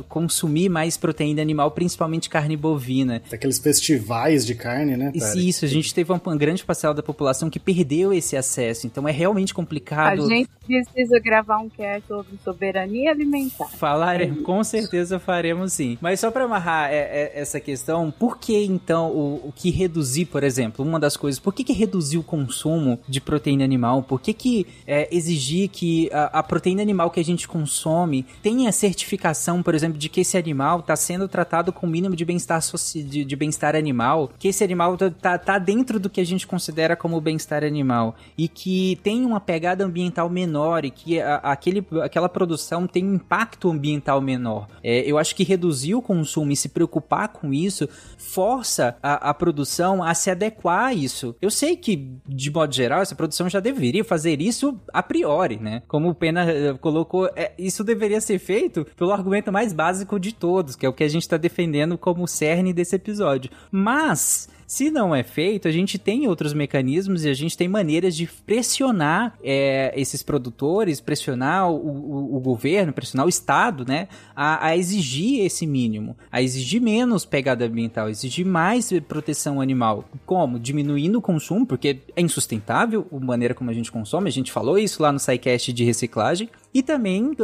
consumir mais proteína animal, principalmente carne bovina. Aqueles festivais de carne, né? Isso, Isso, a gente teve uma, grande parcela da população que perdeu esse acesso. Então é realmente A complicado. gente precisa gravar um cast sobre soberania alimentar. Falaremos, com certeza faremos sim. Mas só para amarrar é, é, essa questão, por que então o, o que reduzir, por exemplo, uma das coisas, por que, que reduzir o consumo de proteína animal? Por que, que é, exigir que a, a proteína animal que a gente consome tenha certificação, por exemplo, de que esse animal está sendo tratado com o mínimo de bem-estar de, de bem-estar animal, que esse animal tá, tá, tá dentro do que a gente considera como bem-estar animal e que tem uma pegada ambiental menor e que a- aquele, aquela produção tem um impacto ambiental menor. É, eu acho que reduzir o consumo e se preocupar com isso força a, a produção a se adequar a isso. Eu sei que, de modo geral, essa produção já deveria fazer isso a priori, né? Como o Pena eh, colocou, é, isso deveria ser feito pelo argumento mais básico de todos, que é o que a gente está defendendo como cerne desse episódio. Mas se não é feito, a gente tem outros mecanismos e a gente tem maneiras de pressionar é, esses produtores, pressionar o, o- o governo, pressionar o Estado, né, a, a exigir esse mínimo, a exigir menos pegada ambiental, exigir mais proteção animal. Como? Diminuindo o consumo, porque é insustentável a maneira como a gente consome, a gente falou isso lá no SciCast de reciclagem, e também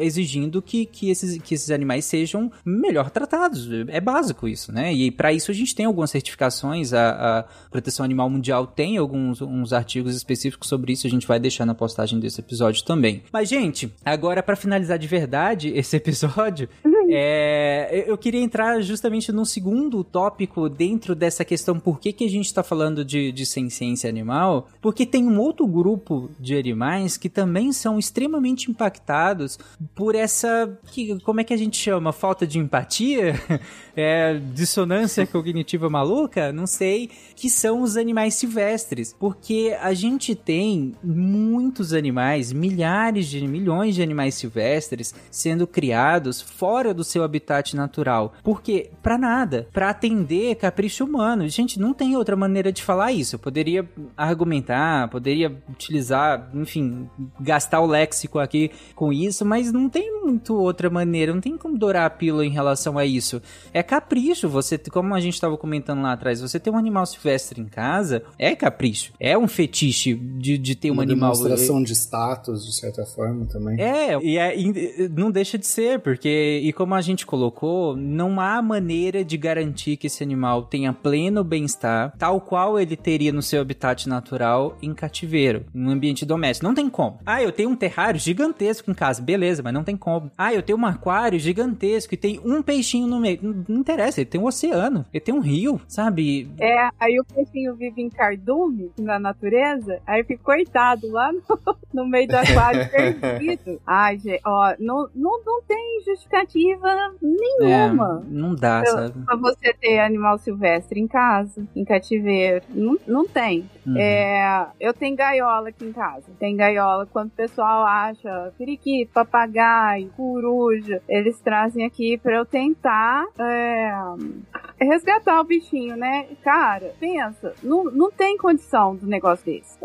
exigindo que, que, esses, que esses animais sejam melhor tratados. É básico isso, né? E para isso a gente tem algumas certificações, a, a Proteção Animal Mundial tem alguns uns artigos específicos sobre isso, a gente vai deixar na postagem desse episódio também. Mas, gente, agora para finalizar de verdade esse episódio, é, eu queria entrar justamente num segundo tópico dentro dessa questão por que, que a gente está falando de, de ciência animal, porque tem um outro grupo de animais que também são extremamente impactados por essa, que, como é que a gente chama? Falta de empatia? É, dissonância cognitiva maluca? Não sei. Que são os animais silvestres. Porque a gente tem muitos animais, milhares de milhões de animais silvestres sendo criados fora do seu habitat natural. Porque, para nada, para atender capricho humano. Gente, não tem outra maneira de falar isso. Eu poderia argumentar, poderia utilizar, enfim, gastar o léxico aqui com isso, mas não tem muito outra maneira, não tem como dourar a pílula em relação a isso. É capricho, você, como a gente estava comentando lá atrás, você ter um animal silvestre em casa é capricho, é um fetiche de, de ter um Uma animal. demonstração de status, de certa forma, também. É, e é, e não deixa de ser, porque, e como a gente colocou, não há maneira de garantir que esse animal tenha pleno bem-estar, tal qual ele teria no seu habitat natural em cativeiro, em um ambiente doméstico. Não tem como. Ah, eu tenho um terrário gigantesco em casa, beleza, mas não tem como. Ah, eu tenho um aquário gigantesco e tem um peixinho no meio. Não, não interessa, ele tem um oceano, ele tem um rio, sabe? É, aí o peixinho vive em cardume, na natureza, aí fica coitado lá no, no meio do aquário perdido. Ai, gente, ó, não, não, não tem justificativa nenhuma. É, não dá, pra, sabe? pra você ter animal silvestre em casa, em cativeiro. Não, não tem. Uhum. É, eu tenho gaiola aqui em casa. Tem gaiola. Quando o pessoal acha periquito, papagaio, coruja, eles trazem aqui pra eu tentar é, resgatar o bichinho, né? Cara, pensa, não, não tem condição do negócio desse.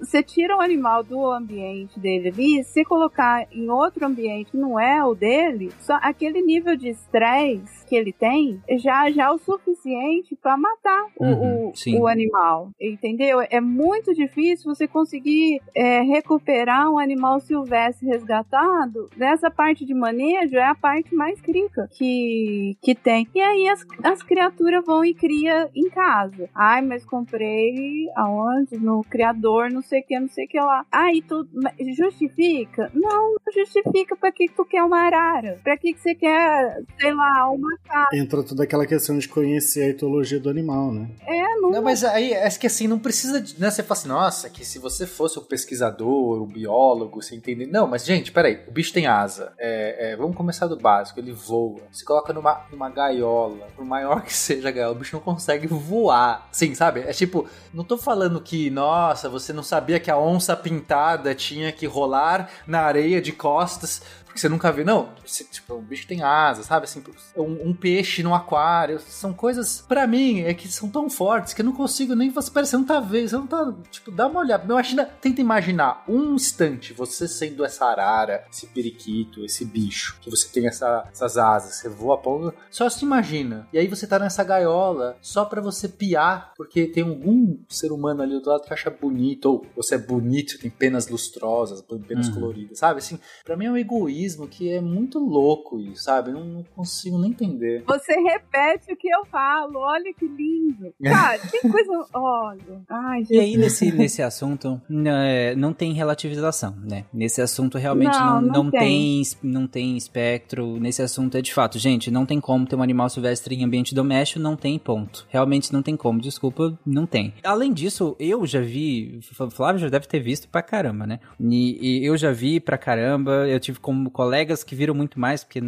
Você tira o animal do ambiente dele ali, se colocar em outro ambiente que não é o dele, só aquele nível de estresse que ele tem já já é o suficiente pra matar o, Uhum, o- o animal, entendeu? É muito difícil você conseguir é, recuperar um animal silvestre resgatado. Nessa parte de manejo é a parte mais crítica que, que tem. E aí as, as criaturas vão e cria em casa. Ai, mas comprei aonde? No criador, não sei o que, não sei o que lá. Aí tu justifica? Não, não justifica pra que tu quer uma arara. Pra que que você quer, sei lá, uma casa. Entra toda aquela questão de conhecer a etologia do animal, né? É, não, Não, mas aí, é que assim, não precisa de. Né, você fala assim, nossa, que se você fosse o pesquisador, o biólogo, você entende. Não, mas gente, peraí, o bicho tem asa. É, é, vamos começar do básico, ele voa. Se coloca numa, numa gaiola, por maior que seja a gaiola, o bicho não consegue voar. Sim, sabe? É tipo, não tô falando que, nossa, você não sabia que a onça pintada tinha que rolar na areia de costas porque você nunca vê. Não, tipo, um bicho tem asa, sabe? Assim, um, um peixe no aquário. São coisas, pra mim, é que são tão fortes que eu não consigo nem. Você parece, você não tá vendo, você não tá. Tipo, dá uma olhada. Imagina, tenta imaginar um instante você sendo essa arara, esse periquito, esse bicho, que você tem essa- essas asas, você voa a ponta. Só se imagina. E aí você tá nessa gaiola só pra você piar, porque tem algum ser humano ali do outro lado que acha bonito, ou você é bonito, tem penas lustrosas, penas Uhum. coloridas, sabe? Assim, Pra mim é um egoísmo que é muito louco sabe? Não, não consigo nem entender. Você repete o que eu falo. Olha que lindo. Cara, tem coisa. Olha. Ai, gente. E aí, nesse, nesse assunto, é, não tem relativização, né? Nesse assunto, realmente não, Não, não, não tem. tem. não tem espectro. Nesse assunto, é de fato, gente, não tem como ter um animal silvestre em ambiente doméstico, não tem ponto. Realmente não tem como, desculpa, não tem. Além disso, eu já vi, Flávio já deve ter visto pra caramba, né? E, e eu já vi pra caramba, eu tive como colegas que viram muito mais, porque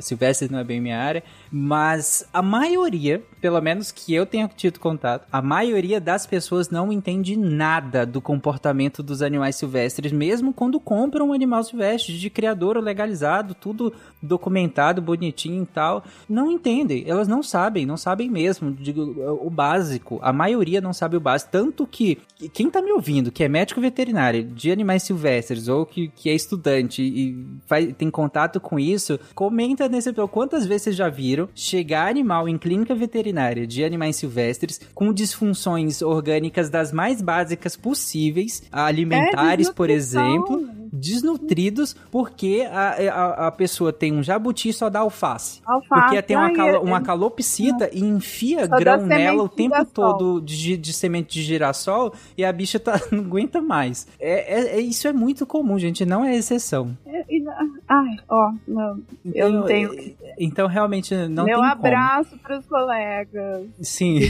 silvestre não é bem minha área, mas a maioria, pelo menos que eu tenha tido contato, a maioria das pessoas não entende nada do comportamento dos animais silvestres, mesmo quando compram um animal silvestre de criador legalizado, tudo documentado, bonitinho e tal. Não entendem, elas não sabem, não sabem mesmo digo, o básico. A maioria não sabe o básico. Tanto que quem tá me ouvindo, que é médico veterinário de animais silvestres ou que, que é estudante e faz, tem contato com isso, comenta nesse episódio quantas vezes vocês já viram chegar animal em clínica veterinária de animais silvestres com disfunções orgânicas das mais básicas possíveis, alimentares, É, por exemplo, desnutridos porque a, a, a pessoa tem um jabuti e só dá alface. Alface. Porque tem uma, calo- é- uma calopsita e enfia Só grão nela o tempo todo de, de semente de girassol e a bicha tá, não aguenta mais. É, é- é- isso é muito comum, gente, não é exceção. é- Ai, ó, não, eu não tenho. Então, realmente, não Meu tem abraço para os colegas. Sim.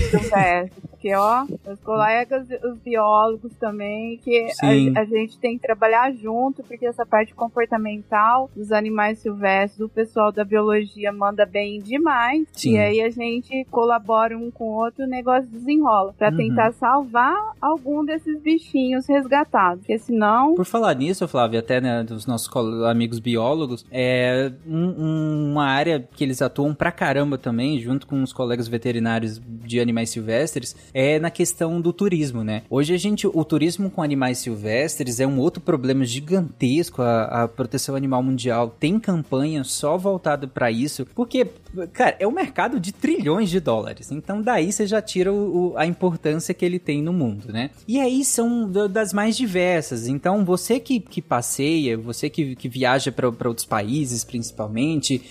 porque ó, os colegas, os biólogos também, que a, a gente tem que trabalhar junto, porque essa parte comportamental dos animais silvestres, o pessoal da biologia manda bem demais, Sim. e aí a gente colabora um com o outro, o negócio desenrola, para Uhum. tentar salvar algum desses bichinhos resgatados, porque senão Por falar nisso, Flávio, até né, dos nossos amigos biólogos, é um- um- uma área que eles atuam pra caramba também, junto com os colegas veterinários de animais silvestres, é na questão do turismo, né? Hoje a gente, o turismo com animais silvestres é um outro problema gigantesco. A, a proteção animal mundial tem campanha só voltada pra isso, porque, cara, é um mercado de trilhões de dólares. Então daí você já tira o- o- a importância que ele tem no mundo, né? E aí são da- das mais diversas. Então você que, que passeia, você que, que viaja para outros países, principalmente.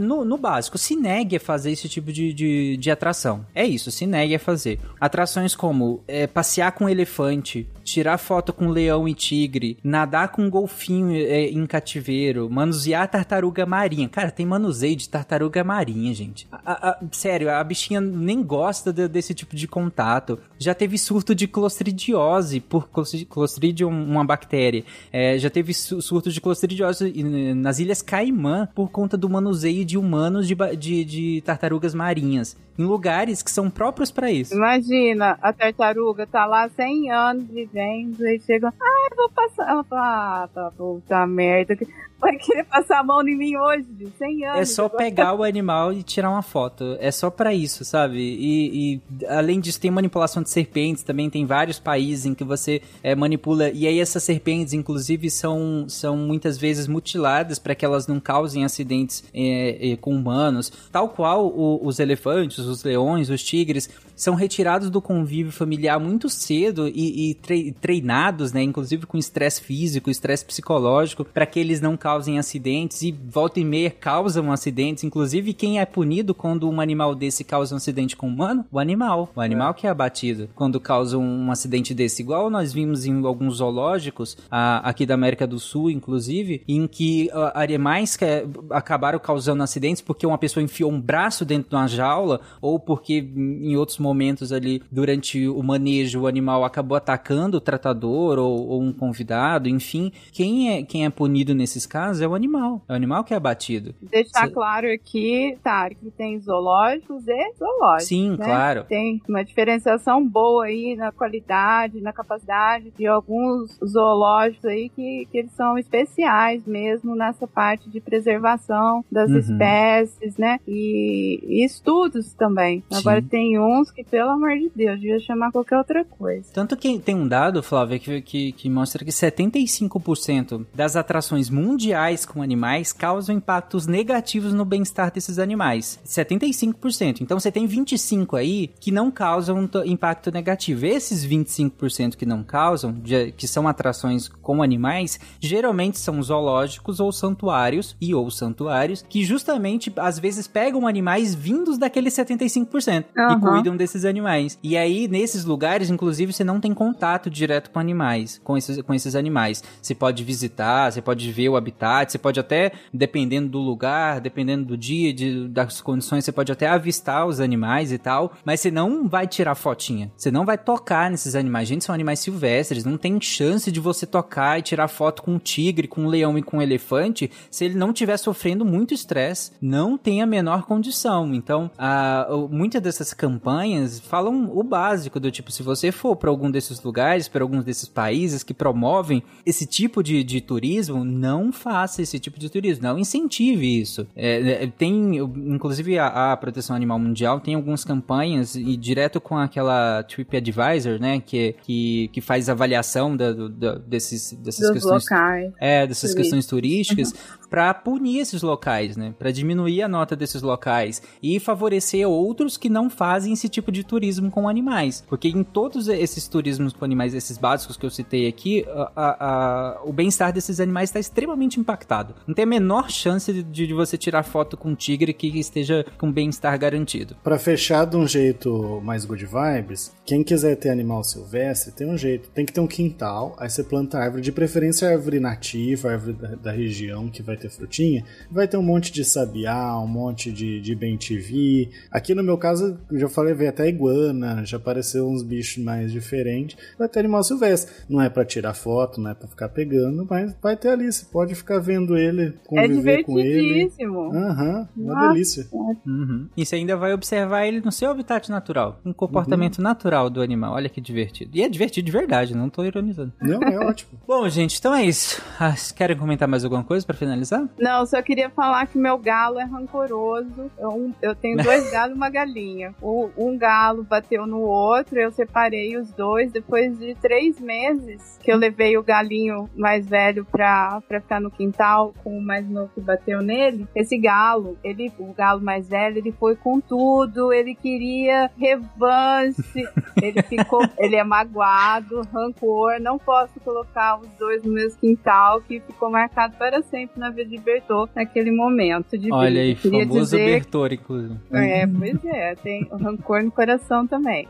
No, no básico, se negue a fazer esse tipo de, de, de atração. É isso, se negue a fazer. Atrações como é, passear com elefante, tirar foto com leão e tigre, nadar com golfinho é, em cativeiro, manusear tartaruga marinha. Cara, tem manuseio de tartaruga marinha, gente. A- a- sério, a bichinha nem gosta de- desse tipo de contato. Já teve surto de clostridiose por clostri- clostridium, uma bactéria. É, já teve su- surto de clostridiose nas Ilhas Caimã por conta do manuseio de humanos de, de- de tartarugas marinhas. Em lugares que são próprios para isso. Imagina, a tartaruga tá lá 100 anos vivendo e chega, ah, vou passar. Ela fala, ah, tá, puta merda. Vai querer passar a mão em mim hoje, 100 anos. É só pegar o animal e tirar uma foto. É só pra isso, sabe? E, e, além disso, tem manipulação de serpentes também. Tem vários países em que você é, manipula. E aí, essas serpentes, inclusive, são, são muitas vezes mutiladas para que elas não causem acidentes é, é, com humanos. Tal qual o- os elefantes, os leões, os tigres são retirados do convívio familiar muito cedo e, e treinados, né? Inclusive com estresse físico, estresse psicológico, para que eles não causem acidentes e volta e meia causam acidentes. Inclusive, quem é punido quando um animal desse causa um acidente com um humano? O animal. O animal que é abatido quando causa um acidente desse. Igual nós vimos em alguns zoológicos, a- aqui da América do Sul, inclusive, em que ah, animais que eh, acabaram causando acidentes porque uma pessoa enfiou um braço dentro de uma jaula ou porque em outros momentos ali, durante o manejo, o animal acabou atacando o tratador ou, ou um convidado, enfim. Quem é, quem é punido nesses casos é o animal. É o animal que é abatido. Deixar Cê- claro aqui, tá, que tem zoológicos e zoológicos. Sim, né? claro. Tem uma diferenciação boa aí na qualidade, na capacidade de alguns zoológicos aí que, que eles são especiais mesmo nessa parte de preservação das Uhum. espécies, né? E, e estudos também. Sim. Agora tem uns que, pelo amor de Deus, devia chamar qualquer outra coisa. Tanto que tem um dado, Flávia, que, que, que mostra que 75% das atrações mundiais com animais causam impactos negativos no bem-estar desses animais. 75%. Então você tem 25% aí que não causam impacto negativo. Esses 25% que não causam, que são atrações com animais, geralmente são zoológicos ou santuários e ou santuários que justamente às vezes pegam animais vindos daqueles 75% e Aham. cuidam desses animais. E aí, nesses lugares, inclusive, você não tem contato direto com animais, com esses, com esses animais. Você pode visitar, você pode ver o habitat, você pode até, dependendo do lugar, dependendo do dia, de- das condições, você pode até avistar os animais e tal, mas você não vai tirar fotinha. Você não vai tocar nesses animais. Gente, são animais silvestres, não tem chance de você tocar e tirar foto com um tigre, com um leão e com um elefante, se ele não estiver sofrendo muito estresse não tem a menor condição. Então, a, muitas dessas campanhas falam o básico do tipo, se você for para algum desses lugares, para alguns desses países que promovem esse tipo de, de turismo, não faça esse tipo de turismo, não incentive isso. É, é, tem, inclusive, a, a Proteção Animal Mundial tem algumas campanhas e direto com aquela TripAdvisor, né, que, que, que faz avaliação da, da- desses, dessas Dos questões locais. é, dessas Turísticos. questões turísticas pra punir esses locais, né? Pra diminuir a nota desses locais e favorecer outros que não fazem esse tipo de turismo com animais. Porque em todos esses turismos com animais, esses básicos que eu citei aqui, a- a- a- o bem-estar desses animais está extremamente impactado. Não tem a menor chance de, de você tirar foto com um tigre que esteja com bem-estar garantido. Pra fechar de um jeito mais good vibes, quem quiser ter animal silvestre, tem um jeito. Tem que ter um quintal, aí você planta árvore, de preferência árvore nativa, árvore da, da região que vai ter frutinha. Vai ter um monte de sabiá, um monte de, de bem-TV. Aqui no meu caso, já falei, veio até iguana, já apareceu uns bichos mais diferentes. Vai ter animal silvestre. Não é pra tirar foto, não é pra ficar pegando, mas vai ter ali. Você pode ficar vendo ele, É conviver com ele. divertidíssimo. Aham, uma Nossa. delícia. Uhum. E você ainda vai observar ele no seu habitat natural, um comportamento natural do animal. Olha que divertido. E é divertido de verdade, não tô ironizando. Não, é ótimo. Bom, gente, então é isso. Ah, vocês querem comentar mais alguma coisa pra finalizar? Não, só queria falar que meu galo é rancoroso. Eu, eu tenho dois galos e uma galinha. O, um galo bateu no outro, eu separei os dois. Depois de três meses que eu levei o galinho mais velho pra, pra ficar no quintal com o mais novo que bateu nele, esse galo, ele, o galo mais velho, ele foi com tudo, ele queria revanche, ele ficou, ele é magoado, rancor, não posso colocar os dois no mesmo quintal, que ficou marcado para sempre na vida de Bertô naquele momento de Olha vida. aí, Queria famoso dizer, Bertor, inclusive. é, pois é, tem o rancor no coração também.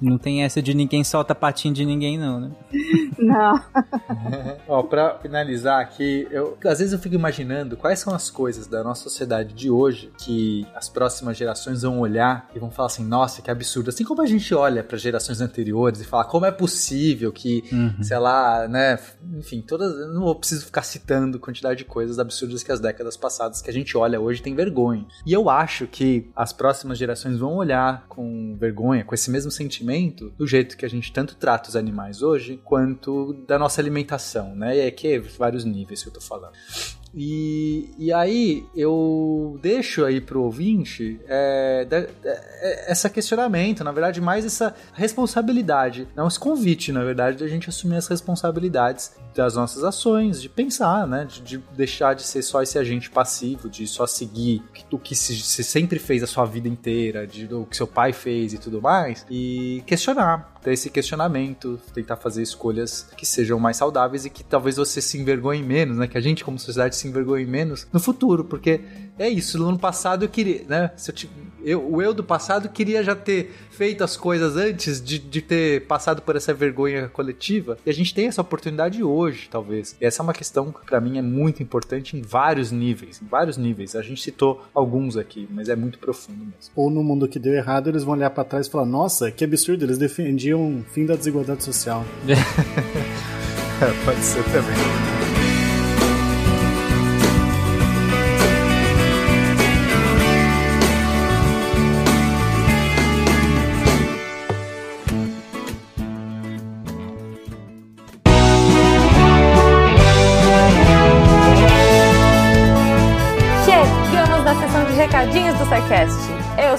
Não tem essa de ninguém solta patinho de ninguém, não, né? Não. Ó, pra finalizar aqui, eu às vezes eu fico imaginando quais são as coisas da nossa sociedade de hoje que as próximas gerações vão olhar e vão falar assim, nossa, que absurdo. Assim como a gente olha para gerações anteriores e fala como é possível que, Uhum. sei lá, né, enfim, todas, não preciso ficar citando quantidade de coisas absurdas que as décadas passadas que a gente olha hoje tem vergonha. E eu acho que as próximas gerações vão olhar com vergonha, com esse mesmo sentimento, do jeito que a gente tanto trata os animais hoje, quanto da nossa alimentação, né? E é que é vários níveis que eu tô falando. E, e aí eu deixo aí pro ouvinte é, da- é, essa questionamento, na verdade, mais essa responsabilidade, não esse convite, na verdade, da gente assumir as responsabilidades das nossas ações, de pensar, né? De, de deixar de ser só esse agente passivo, de só seguir o que se, se sempre fez a sua vida inteira, de o que seu pai fez e tudo mais, e questionar, ter esse questionamento, tentar fazer escolhas que sejam mais saudáveis e que talvez você se envergonhe menos, né? Que a gente, como sociedade, se envergonhe menos no futuro, porque é isso. No ano passado eu queria, né? Eu, ti- eu- o eu do passado queria já ter feito as coisas antes de, de ter passado por essa vergonha coletiva. E a gente tem essa oportunidade hoje, talvez. E essa é uma questão que pra mim é muito importante em vários níveis. Em vários níveis. A gente citou alguns aqui, mas é muito profundo mesmo. Ou no mundo que deu errado, eles vão olhar pra trás e falar: Nossa, que absurdo, eles defendiam o fim da desigualdade social. Pode ser também.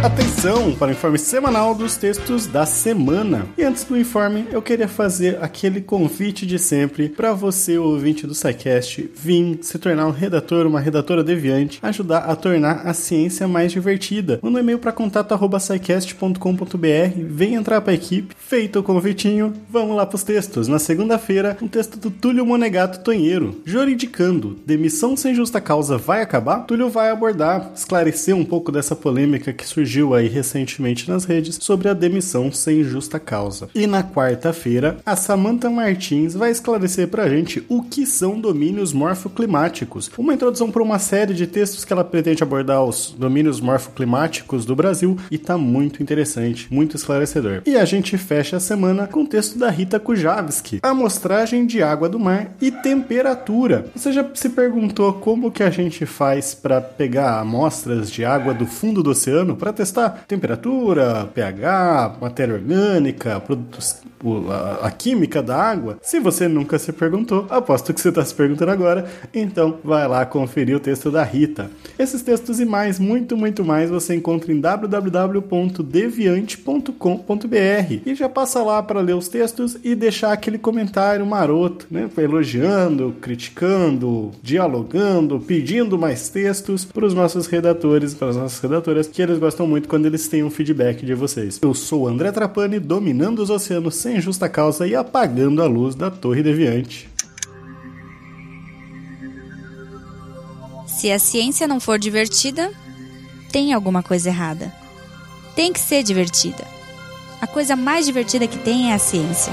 Atenção para o informe semanal dos textos da semana. E antes do informe, eu queria fazer aquele convite de sempre para você, ouvinte do SciCast, vir se tornar um redator, uma redatora deviante, ajudar a tornar a ciência mais divertida. Manda um e-mail para contato@scicast.com.br, vem entrar para a equipe. Feito o convitinho, vamos lá para os textos. Na segunda-feira, um texto do Túlio Monegato Tonheiro, juridicando, demissão sem justa causa vai acabar? Túlio vai abordar, esclarecer um pouco dessa polêmica que surgiu surgiu aí recentemente nas redes sobre a demissão sem justa causa. E na quarta-feira, a Samantha Martins vai esclarecer pra gente o que são domínios morfoclimáticos, uma introdução para uma série de textos que ela pretende abordar os domínios morfoclimáticos do Brasil e tá muito interessante, muito esclarecedor. E a gente fecha a semana com o texto da Rita Kujavski, amostragem de água do mar e temperatura. Você já se perguntou como que a gente faz para pegar amostras de água do fundo do oceano para testar temperatura, pH, matéria orgânica, produtos, a, a química da água? Se você nunca se perguntou, aposto que você está se perguntando agora, então vai lá conferir o texto da Rita. Esses textos e mais, muito, muito mais, você encontra em www.deviante.com.br e já passa lá para ler os textos e deixar aquele comentário maroto, né? Elogiando, criticando, dialogando, pedindo mais textos para os nossos redatores, para as nossas redatoras, que eles gostam muito quando eles têm um feedback de vocês. Eu sou o André Trapani, dominando os oceanos sem justa causa e apagando a luz da Torre Deviante. Se a ciência não for divertida, tem alguma coisa errada. Tem que ser divertida. A coisa mais divertida que tem é a ciência.